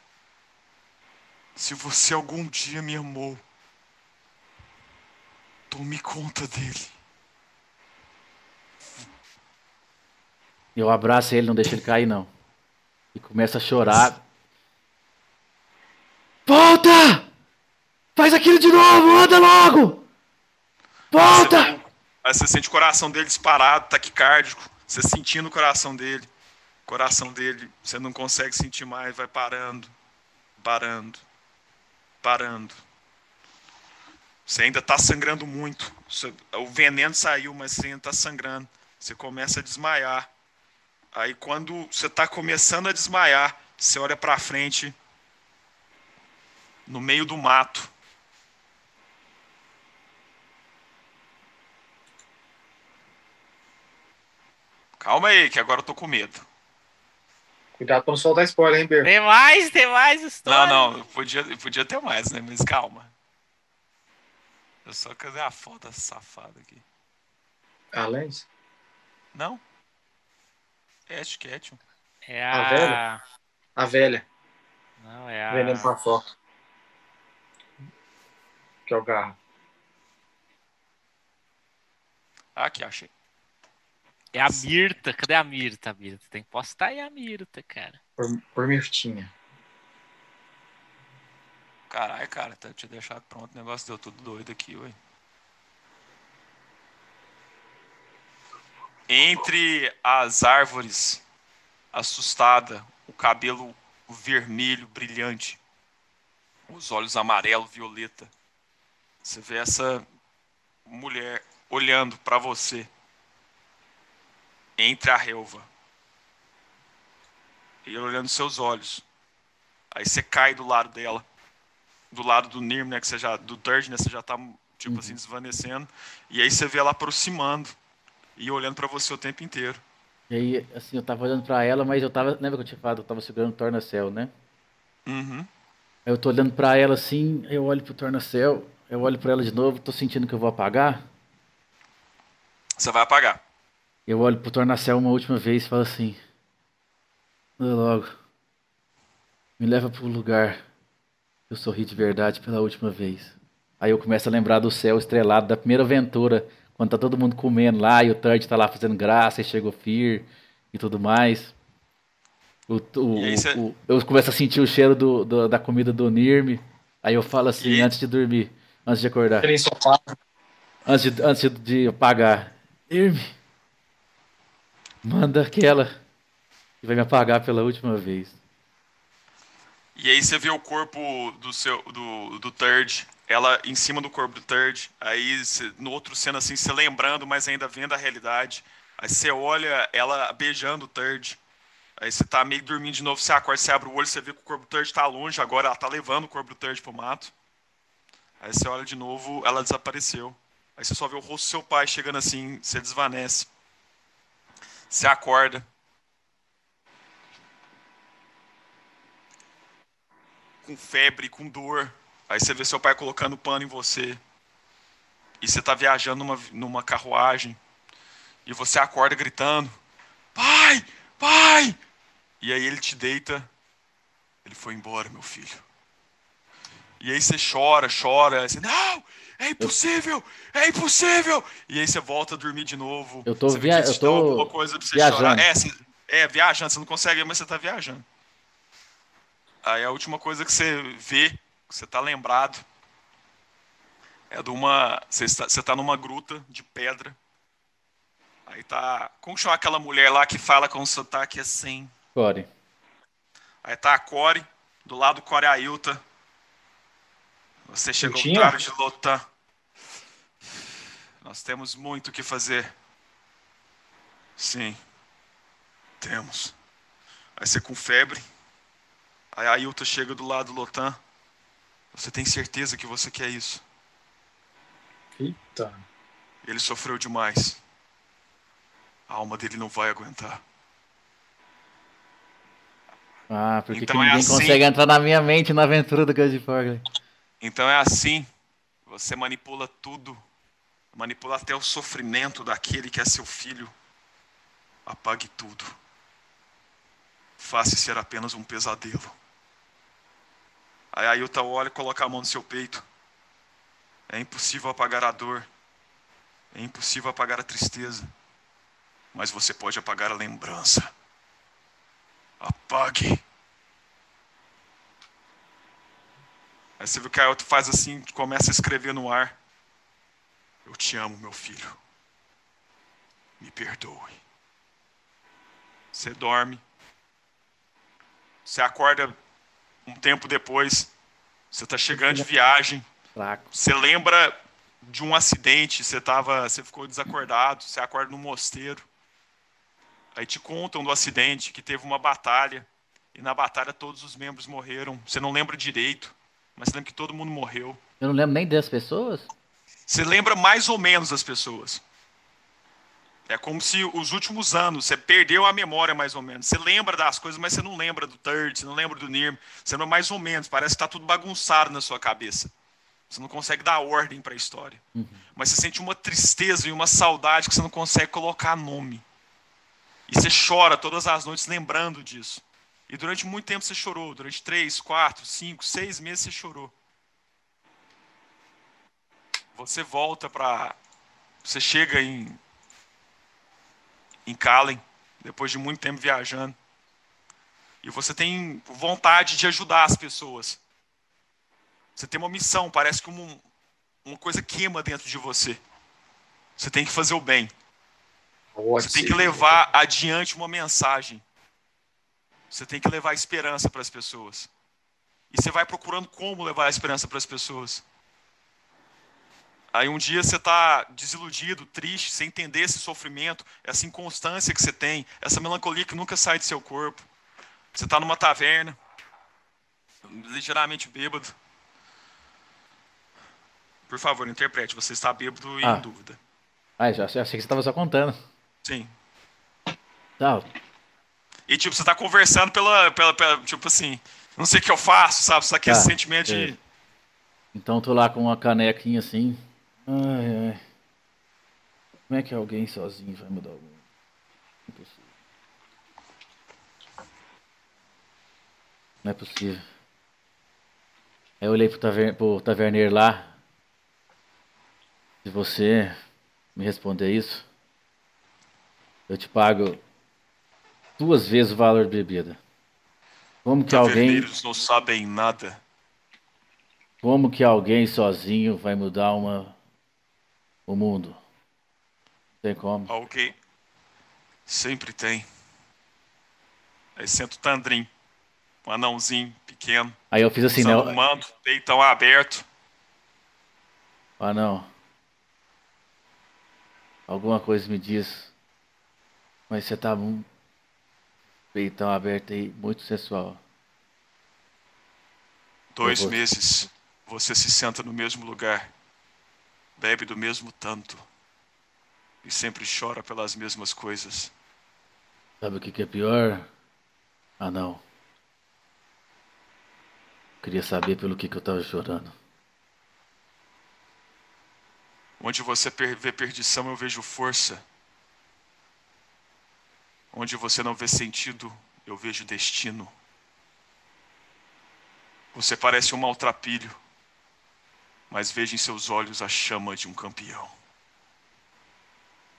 Se você algum dia me amou, tome conta dele. Eu abraço ele, não deixo ele cair, não. E começa a chorar. Volta! Faz aquilo de novo, anda logo! Volta! Aí você sente o coração dele disparado, taquicárdico. Você sentindo o coração dele. O coração dele, você não consegue sentir mais, vai parando, parando, parando. Você ainda está sangrando muito. O veneno saiu, mas você ainda está sangrando. Você começa a desmaiar. Aí quando você está começando a desmaiar, você olha para frente, no meio do mato. Calma aí, que agora eu tô com medo. Cuidado pra não soltar spoiler, hein, Ber? Tem mais, tem mais Não, história. não, eu podia, podia ter mais, né? Mas calma. Eu só cadê a foto dessa safada aqui? Além? Não? É Ash Ketchum. É A a. velha? A velha. Não, é a. Veneno pra foto. Que é o garra. Ah, aqui, achei. É a Mirta. Cadê a Mirta, Mirta? Tem que postar aí a Mirta, cara. Por, por Mirtinha. Caralho, cara, tá, eu tinha deixado pronto, o negócio deu tudo doido aqui, ué. Entre as árvores, assustada, o cabelo vermelho, brilhante, os olhos amarelo, violeta. Você vê essa mulher olhando pra você entre a relva. E ela olhando seus olhos. Aí você cai do lado dela do lado do Nirm, né, que você já, do Third, né, você já tá, tipo assim, desvanecendo, e aí você vê ela aproximando e olhando pra você o tempo inteiro. E aí, assim, eu tava olhando pra ela, mas eu tava. Lembra que eu tinha falado? Eu tava segurando o torna-céu, né? Uhum. Aí eu tô olhando pra ela assim, eu olho pro torna-céu, eu olho pra ela de novo, tô sentindo que eu vou apagar. Você vai apagar. Eu olho pro torna-céu uma última vez e falo assim: Anda logo. Me leva pro lugar. Eu sorri de verdade pela última vez. Aí eu começo a lembrar do céu estrelado da primeira aventura Quando tá todo mundo comendo lá e o Turd tá lá fazendo graça e chega o Fear e tudo mais. O, o, E cê- o- eu começo a sentir o cheiro do, do- da comida do Nirme. Aí eu falo assim, E- antes de dormir, antes de acordar, antes de, antes de apagar. Nirme, manda aquela que vai me apagar pela última vez. E aí você vê o corpo do seu do, do Third, ela em cima do corpo do Third, aí cê- no outro cena assim, você lembrando, mas ainda vendo a realidade. Aí você olha ela beijando o Third. Aí você tá meio dormindo de novo, você acorda, você abre o olho, você vê que o corpo do Third tá longe, agora ela tá levando o corpo do Third pro mato. Aí você olha de novo, ela desapareceu. Aí você só vê o rosto do seu pai chegando assim, você desvanece. Você acorda. com febre, com dor. Aí você vê seu pai colocando pano em você. E você tá viajando numa, numa carruagem. E você acorda gritando: Pai! Pai! E aí ele te deita. Ele foi embora, meu filho. E aí você chora, chora. Você, não! É impossível! É impossível! E aí você volta a dormir de novo. Eu tô Você via- eu alguma coisa pra você viajando. chorar. É, você- é, viajando. Você não consegue, mas você tá viajando. Aí a última coisa que você vê, você tá lembrado, é de uma. Você está, você tá numa gruta de pedra. Aí tá. Como chama aquela mulher lá que fala com sotaque assim? Core. Aí tá a Core, do lado do Core Ailton. Você chegou tarde, Lotan. Nós temos muito o que fazer. Sim. Temos. Aí você com febre. Aí a Ailton chega do lado do Lotan. Você tem certeza que você quer isso? Eita. Ele sofreu demais. A alma dele não vai aguentar. Ah, porque Então que é ninguém assim. consegue entrar na minha mente na aventura do Gus Forgley. Então é assim. Você manipula tudo. Manipula até o sofrimento daquele que é seu filho. Apague tudo. Faça ser apenas um pesadelo. Aí Ailton olha e coloca a mão no seu peito. É impossível apagar a dor. É impossível apagar a tristeza. Mas você pode apagar a lembrança. Apague. Aí você viu que Ailton faz assim, começa a escrever no ar. Eu te amo, meu filho. Me perdoe. Você dorme. Você acorda um tempo depois. Você está chegando de viagem. Fraco. Você lembra de um acidente, você tava, você ficou desacordado, você acorda no mosteiro. Aí te contam do acidente que teve uma batalha e na batalha todos os membros morreram. Você não lembra direito, mas você lembra que todo mundo morreu. Eu não lembro nem das pessoas. Você lembra mais ou menos das pessoas. É como se os últimos anos você perdeu a memória mais ou menos. Você lembra das coisas, mas você não lembra do Third, você não lembra do Nirm. Você lembra mais ou menos. Parece que está tudo bagunçado na sua cabeça. Você não consegue dar ordem para a história. Mas você sente uma tristeza e uma saudade que você não consegue colocar nome. E você chora todas as noites lembrando disso. E durante muito tempo você chorou. Durante três, quatro, cinco, seis meses você chorou. Você volta para. Você chega em. Em Kallen, depois de muito tempo viajando. E você tem vontade de ajudar as pessoas. Você tem uma missão, parece que um, uma coisa queima dentro de você. Você tem que fazer o bem. Você tem que levar adiante uma mensagem. Você tem que levar esperança para as pessoas. E você vai procurando como levar a esperança para as pessoas. Aí um dia você está desiludido, triste, sem entender esse sofrimento, essa inconstância que você tem, essa melancolia que nunca sai de seu corpo. Você está numa taverna, ligeiramente bêbado. Por favor, interprete. Você está bêbado e Ah. em dúvida. Ah, já achei que você estava só contando. Sim. Tá. E tipo, você tá conversando pela, pela, pela- tipo assim, não sei o que eu faço, sabe? Só que esse Tá, sentimento de. é. Então eu tô lá com uma canequinha assim. Ai, ai. Como é que alguém sozinho vai mudar o mundo? Impossível. Não é possível. Aí eu olhei pro, taver pro taverneiro lá. Se você me responder isso, eu te pago duas vezes o valor de bebida. Como que alguém, não sabem nada. como que alguém sozinho vai mudar uma o mundo? Não tem como. Alguém sempre tem. Aí senta o Tandrin, um anãozinho pequeno, Aí eu fiz assim, né? um manto, peitão aberto. Ah, não. Alguma coisa me diz. Mas você tá um peitão aberto aí, muito sensual. Dois meses, você se senta no mesmo lugar, bebe do mesmo tanto e sempre chora pelas mesmas coisas. Sabe o que, que é pior? Ah, não. Queria saber pelo que, que eu tava chorando. Onde você vê perdição, eu vejo força. Onde você não vê sentido, eu vejo destino. Você parece um maltrapilho, mas vejo em seus olhos a chama de um campeão.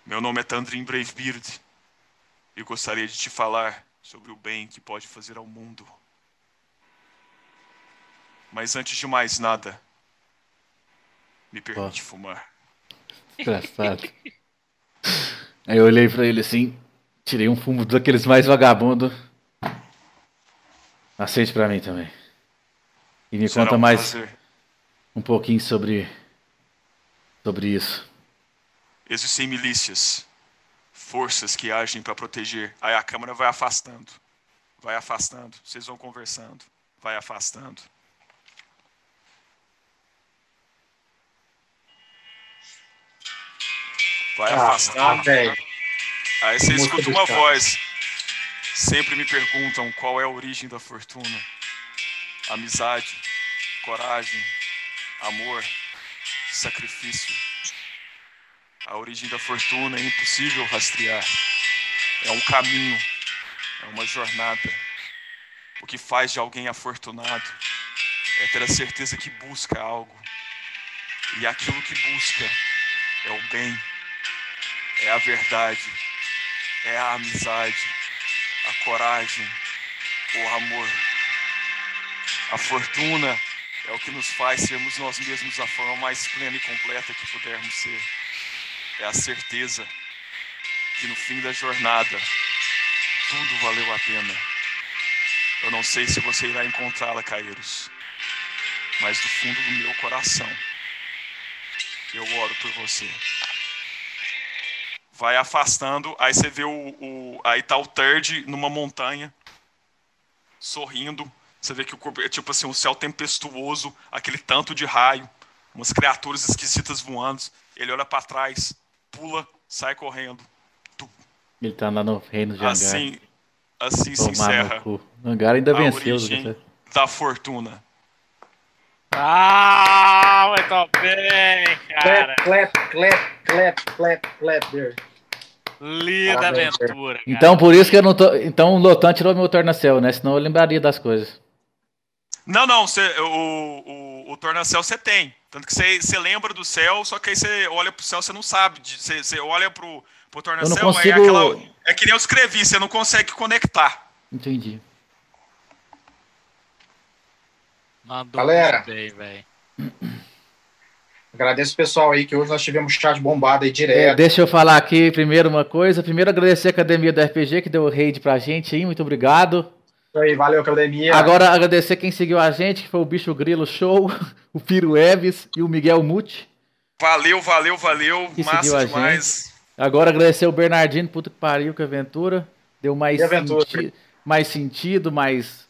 Meu nome é Tandrin Bravebeard e gostaria de te falar sobre o bem que pode fazer ao mundo. Mas antes de mais nada, me permite fumar. Engraçado. Aí eu olhei pra ele assim, tirei um fumo daqueles mais vagabundo. Acende pra mim também. E me Será conta um mais prazer. Um pouquinho sobre sobre isso. Existem milícias, forças que agem para proteger. Aí a câmera vai afastando, vai afastando. Vocês vão conversando, vai afastando. Vai Ah, afastando. velho. Aí você escuta uma voz. Sempre me perguntam qual é a origem da fortuna. Amizade, coragem, amor, sacrifício. A origem da fortuna é impossível rastrear. É um caminho, é uma jornada. O que faz de alguém afortunado é ter a certeza que busca algo. E aquilo que busca é o bem, é a verdade, é a amizade, a coragem, o amor. A fortuna é o que nos faz sermos nós mesmos da forma mais plena e completa que pudermos ser. É a certeza que no fim da jornada tudo valeu a pena. Eu não sei se você irá encontrá-la, Caeiros, mas do fundo do meu coração eu oro por você. Vai afastando, aí você vê o, o aí tá o Third numa montanha, sorrindo. Você vê que o corpo é tipo assim, um céu tempestuoso, aquele tanto de raio, umas criaturas esquisitas voando. Ele olha para trás, pula, sai correndo. Ele tá lá no reino de Angar. Assim, assim se encerra. Angar ainda a venceu. origem da fortuna. Ah, muito bem, cara. Clap, clap, clap, clap, clap, clap Parabéns, aventura. cara. Então por isso que eu não tô. Então o Lotan tirou meu tornacel, né? Senão eu lembraria das coisas. Não, não, você, o, o, o tornacel você tem. Tanto que você, você lembra do céu, só que aí você olha pro céu, você não sabe. Você, olha pro, pro tornacel, aí consigo- é aquela. É que nem eu escrevi, você não consegue conectar. Entendi. Mandou Galera. bem, velho. <coughs> Agradeço o pessoal aí que hoje nós tivemos chat bombado aí É, direto. deixa eu falar aqui primeiro uma coisa. Primeiro agradecer a Academia do RPG que deu o raid pra gente aí. Muito obrigado. Isso aí, valeu, academia. Agora agradecer quem seguiu a gente, que foi o Bicho Grilo Show, <laughs> o Piro Eves e o Miguel Muti. Valeu, valeu, valeu. Que seguiu a Massa demais. Agora agradecer o Bernardino, puta que pariu, que aventura. Deu mais, senti- mais sentido, mais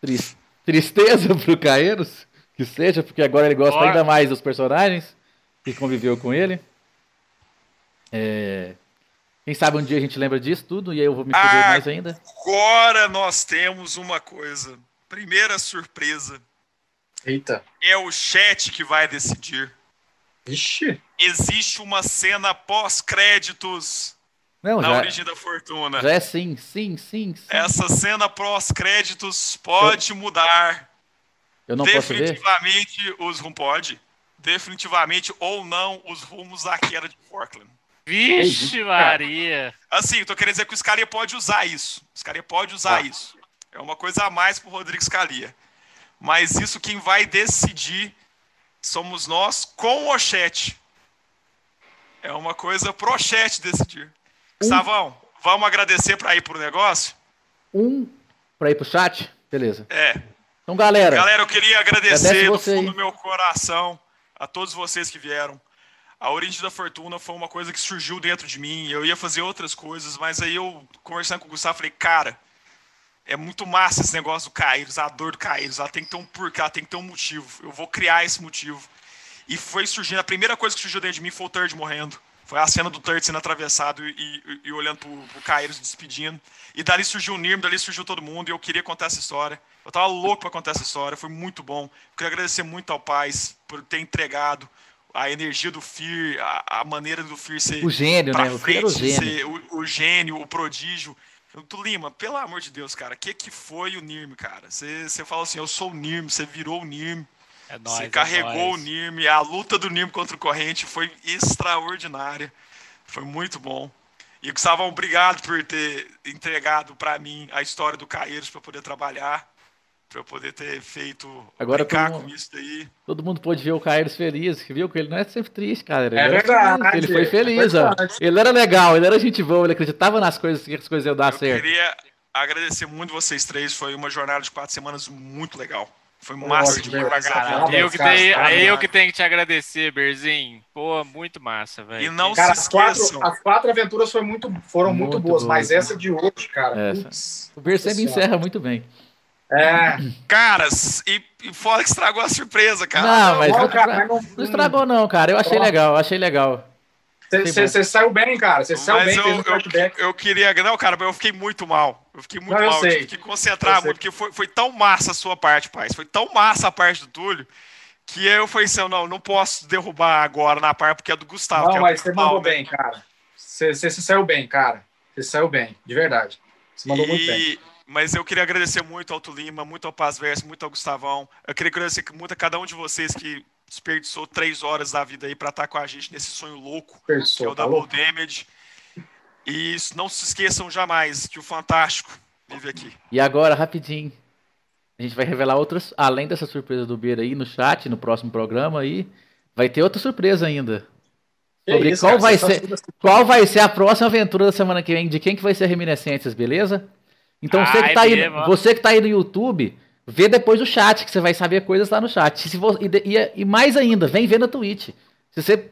tris- tristeza <laughs> pro Caeiros. Que seja, porque agora ele gosta Bora. ainda mais dos personagens que conviveu com ele. É, Quem sabe um dia a gente lembra disso tudo e aí eu vou me fuder Ah, mais ainda. Agora nós temos uma coisa. Primeira surpresa. Eita. É o chat que vai decidir. Ixi. Existe uma cena pós-créditos na já, origem da fortuna. já é sim, sim, sim, sim. Essa cena pós-créditos pode mudar. Eu não posso ver? Definitivamente os rum pode. Definitivamente ou não os rumos da queda de Forkland. Vixe, Maria. Assim, eu tô querendo dizer que o Scalia pode usar isso. O Scalia pode usar Ah. isso. É uma coisa a mais pro Rodrigo Scalia. Mas isso quem vai decidir somos nós com o chat. É uma coisa pro chat decidir. Gustavão, vamos agradecer para ir pro negócio? Um pra ir pro chat? Beleza. É. Então, galera, Galera, eu queria Agradece agradecer do fundo do meu coração a todos vocês que vieram. A Origem da Fortuna foi uma coisa que surgiu dentro de mim. Eu ia fazer outras coisas, mas aí eu, conversando com o Gustavo, falei, cara, é muito massa esse negócio do Caíros, a dor do Caíros. Ela tem que ter um porquê, ela tem que ter um motivo. Eu vou criar esse motivo. E foi surgindo, a primeira coisa que surgiu dentro de mim foi o Turd morrendo. Foi a cena do Turd sendo atravessado e, e- e olhando pro, pro despedindo. E dali surgiu o Nirm, dali surgiu todo mundo, e eu queria contar essa história. Eu tava louco pra contar essa história, foi muito bom. Eu queria agradecer muito ao Paz por ter entregado a energia do Fear, a, a maneira do Fear ser o gênio, pra né? O era o gênio. ser o, o gênio, o prodígio. Tu Lima, pelo amor de Deus, cara, o que, que foi o Nirm, cara? Você você falou assim, eu sou o Nirm, você virou o Nirm, É nóis, você é carregou nóis. o Nirm, a luta do Nirm contra o corrente foi extraordinária, foi muito bom. E Gustavão, obrigado por ter entregado pra mim a história do Caeiros para poder trabalhar, para eu poder ter feito Agora brincar todo mundo- com isso daí. Todo mundo pôde ver o Caíros feliz, viu que ele não é sempre triste, cara. Ele É verdade, feliz, Ele foi é feliz, ó. verdade. Ele era legal, ele era gente boa, ele acreditava nas coisas, que as coisas iam dar Eu certo. queria agradecer muito vocês três. Foi uma jornada de quatro semanas muito legal. Foi massa velho. sabe? Caralho, eu que, tenho, parabéns. eu que tenho que te agradecer, Berzinho. Pô, muito massa, velho. E não Cara, se as quatro, esqueçam. as quatro aventuras foi muito, foram muito, Muito boas, boas, mas né? essa de hoje, cara, Essa. putz, O Ber sempre Nossa Senhora. encerra muito bem. É, Caras, e, e fora que estragou a surpresa, cara. Não, mas não, cara, mas não, não estragou não, cara. Eu achei legal, eu achei legal. Você saiu bem, cara, você saiu Mas bem, eu, um eu, eu queria. Não, cara, mas eu fiquei muito mal. Eu fiquei muito Não, eu mal. Eu sei. tive que concentrar Eu muito, porque foi, foi tão massa a sua parte, pai. Foi tão massa a parte do Túlio. Que eu falei assim: não, não posso derrubar agora na parte porque é do Gustavo. Não, é mas você mandou né? bem, cara. Você saiu bem, cara. Você saiu bem, de verdade. Você mandou muito bem. Mas eu queria agradecer muito ao Tulima, muito ao Paz Verso, muito ao Gustavão. Eu queria agradecer muito a cada um de vocês que desperdiçou três horas da vida aí para estar com a gente nesse sonho louco, que é o tá Double louco? Damage. E não se esqueçam jamais que o Fantástico vive aqui. E agora, rapidinho, a gente vai revelar outras, além dessa surpresa do Beira aí no chat, no próximo programa aí, vai ter outra surpresa ainda. Sobre isso, qual cara, vai ser- tá assim. Qual vai ser a próxima aventura da semana que vem? De quem que vai ser Reminiscências, beleza? Então você Ah, que é tá aí, mesmo, você que tá aí no YouTube, vê depois o chat, que você vai saber coisas lá no chat. Se vo- e, e- e mais ainda, vem ver na Twitch. Se você,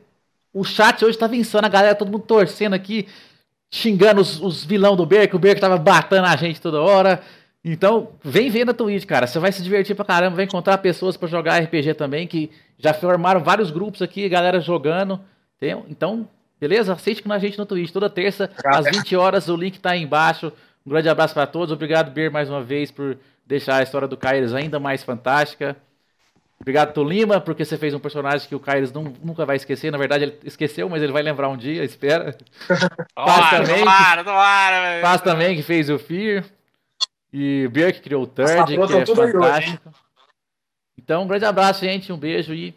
o chat hoje tá insano, a galera, todo mundo torcendo aqui, xingando os, os vilão do Berk, o Berk tava batendo a gente toda hora. Então, vem ver na Twitch, cara. Você vai se divertir pra caramba, vai encontrar pessoas pra jogar RPG também, que já formaram vários grupos aqui, galera jogando. Então, beleza? Assiste com a gente no Twitch, toda terça, às 20 horas, o link tá aí embaixo. Um grande abraço pra todos. Obrigado, Ber, mais uma vez, por deixar a história do Kairos ainda mais fantástica. Obrigado, Tolima, porque você fez um personagem que o Kairos não- nunca vai esquecer. Na verdade, ele esqueceu, mas ele vai lembrar um dia, espera. <laughs> Paz Tomara, também, tomara, tomara, velho. Paz também, que fez o Fear. E Beer, que criou o Third, que é hoje, hein? fantástico. Então, um grande abraço, gente. Um beijo e.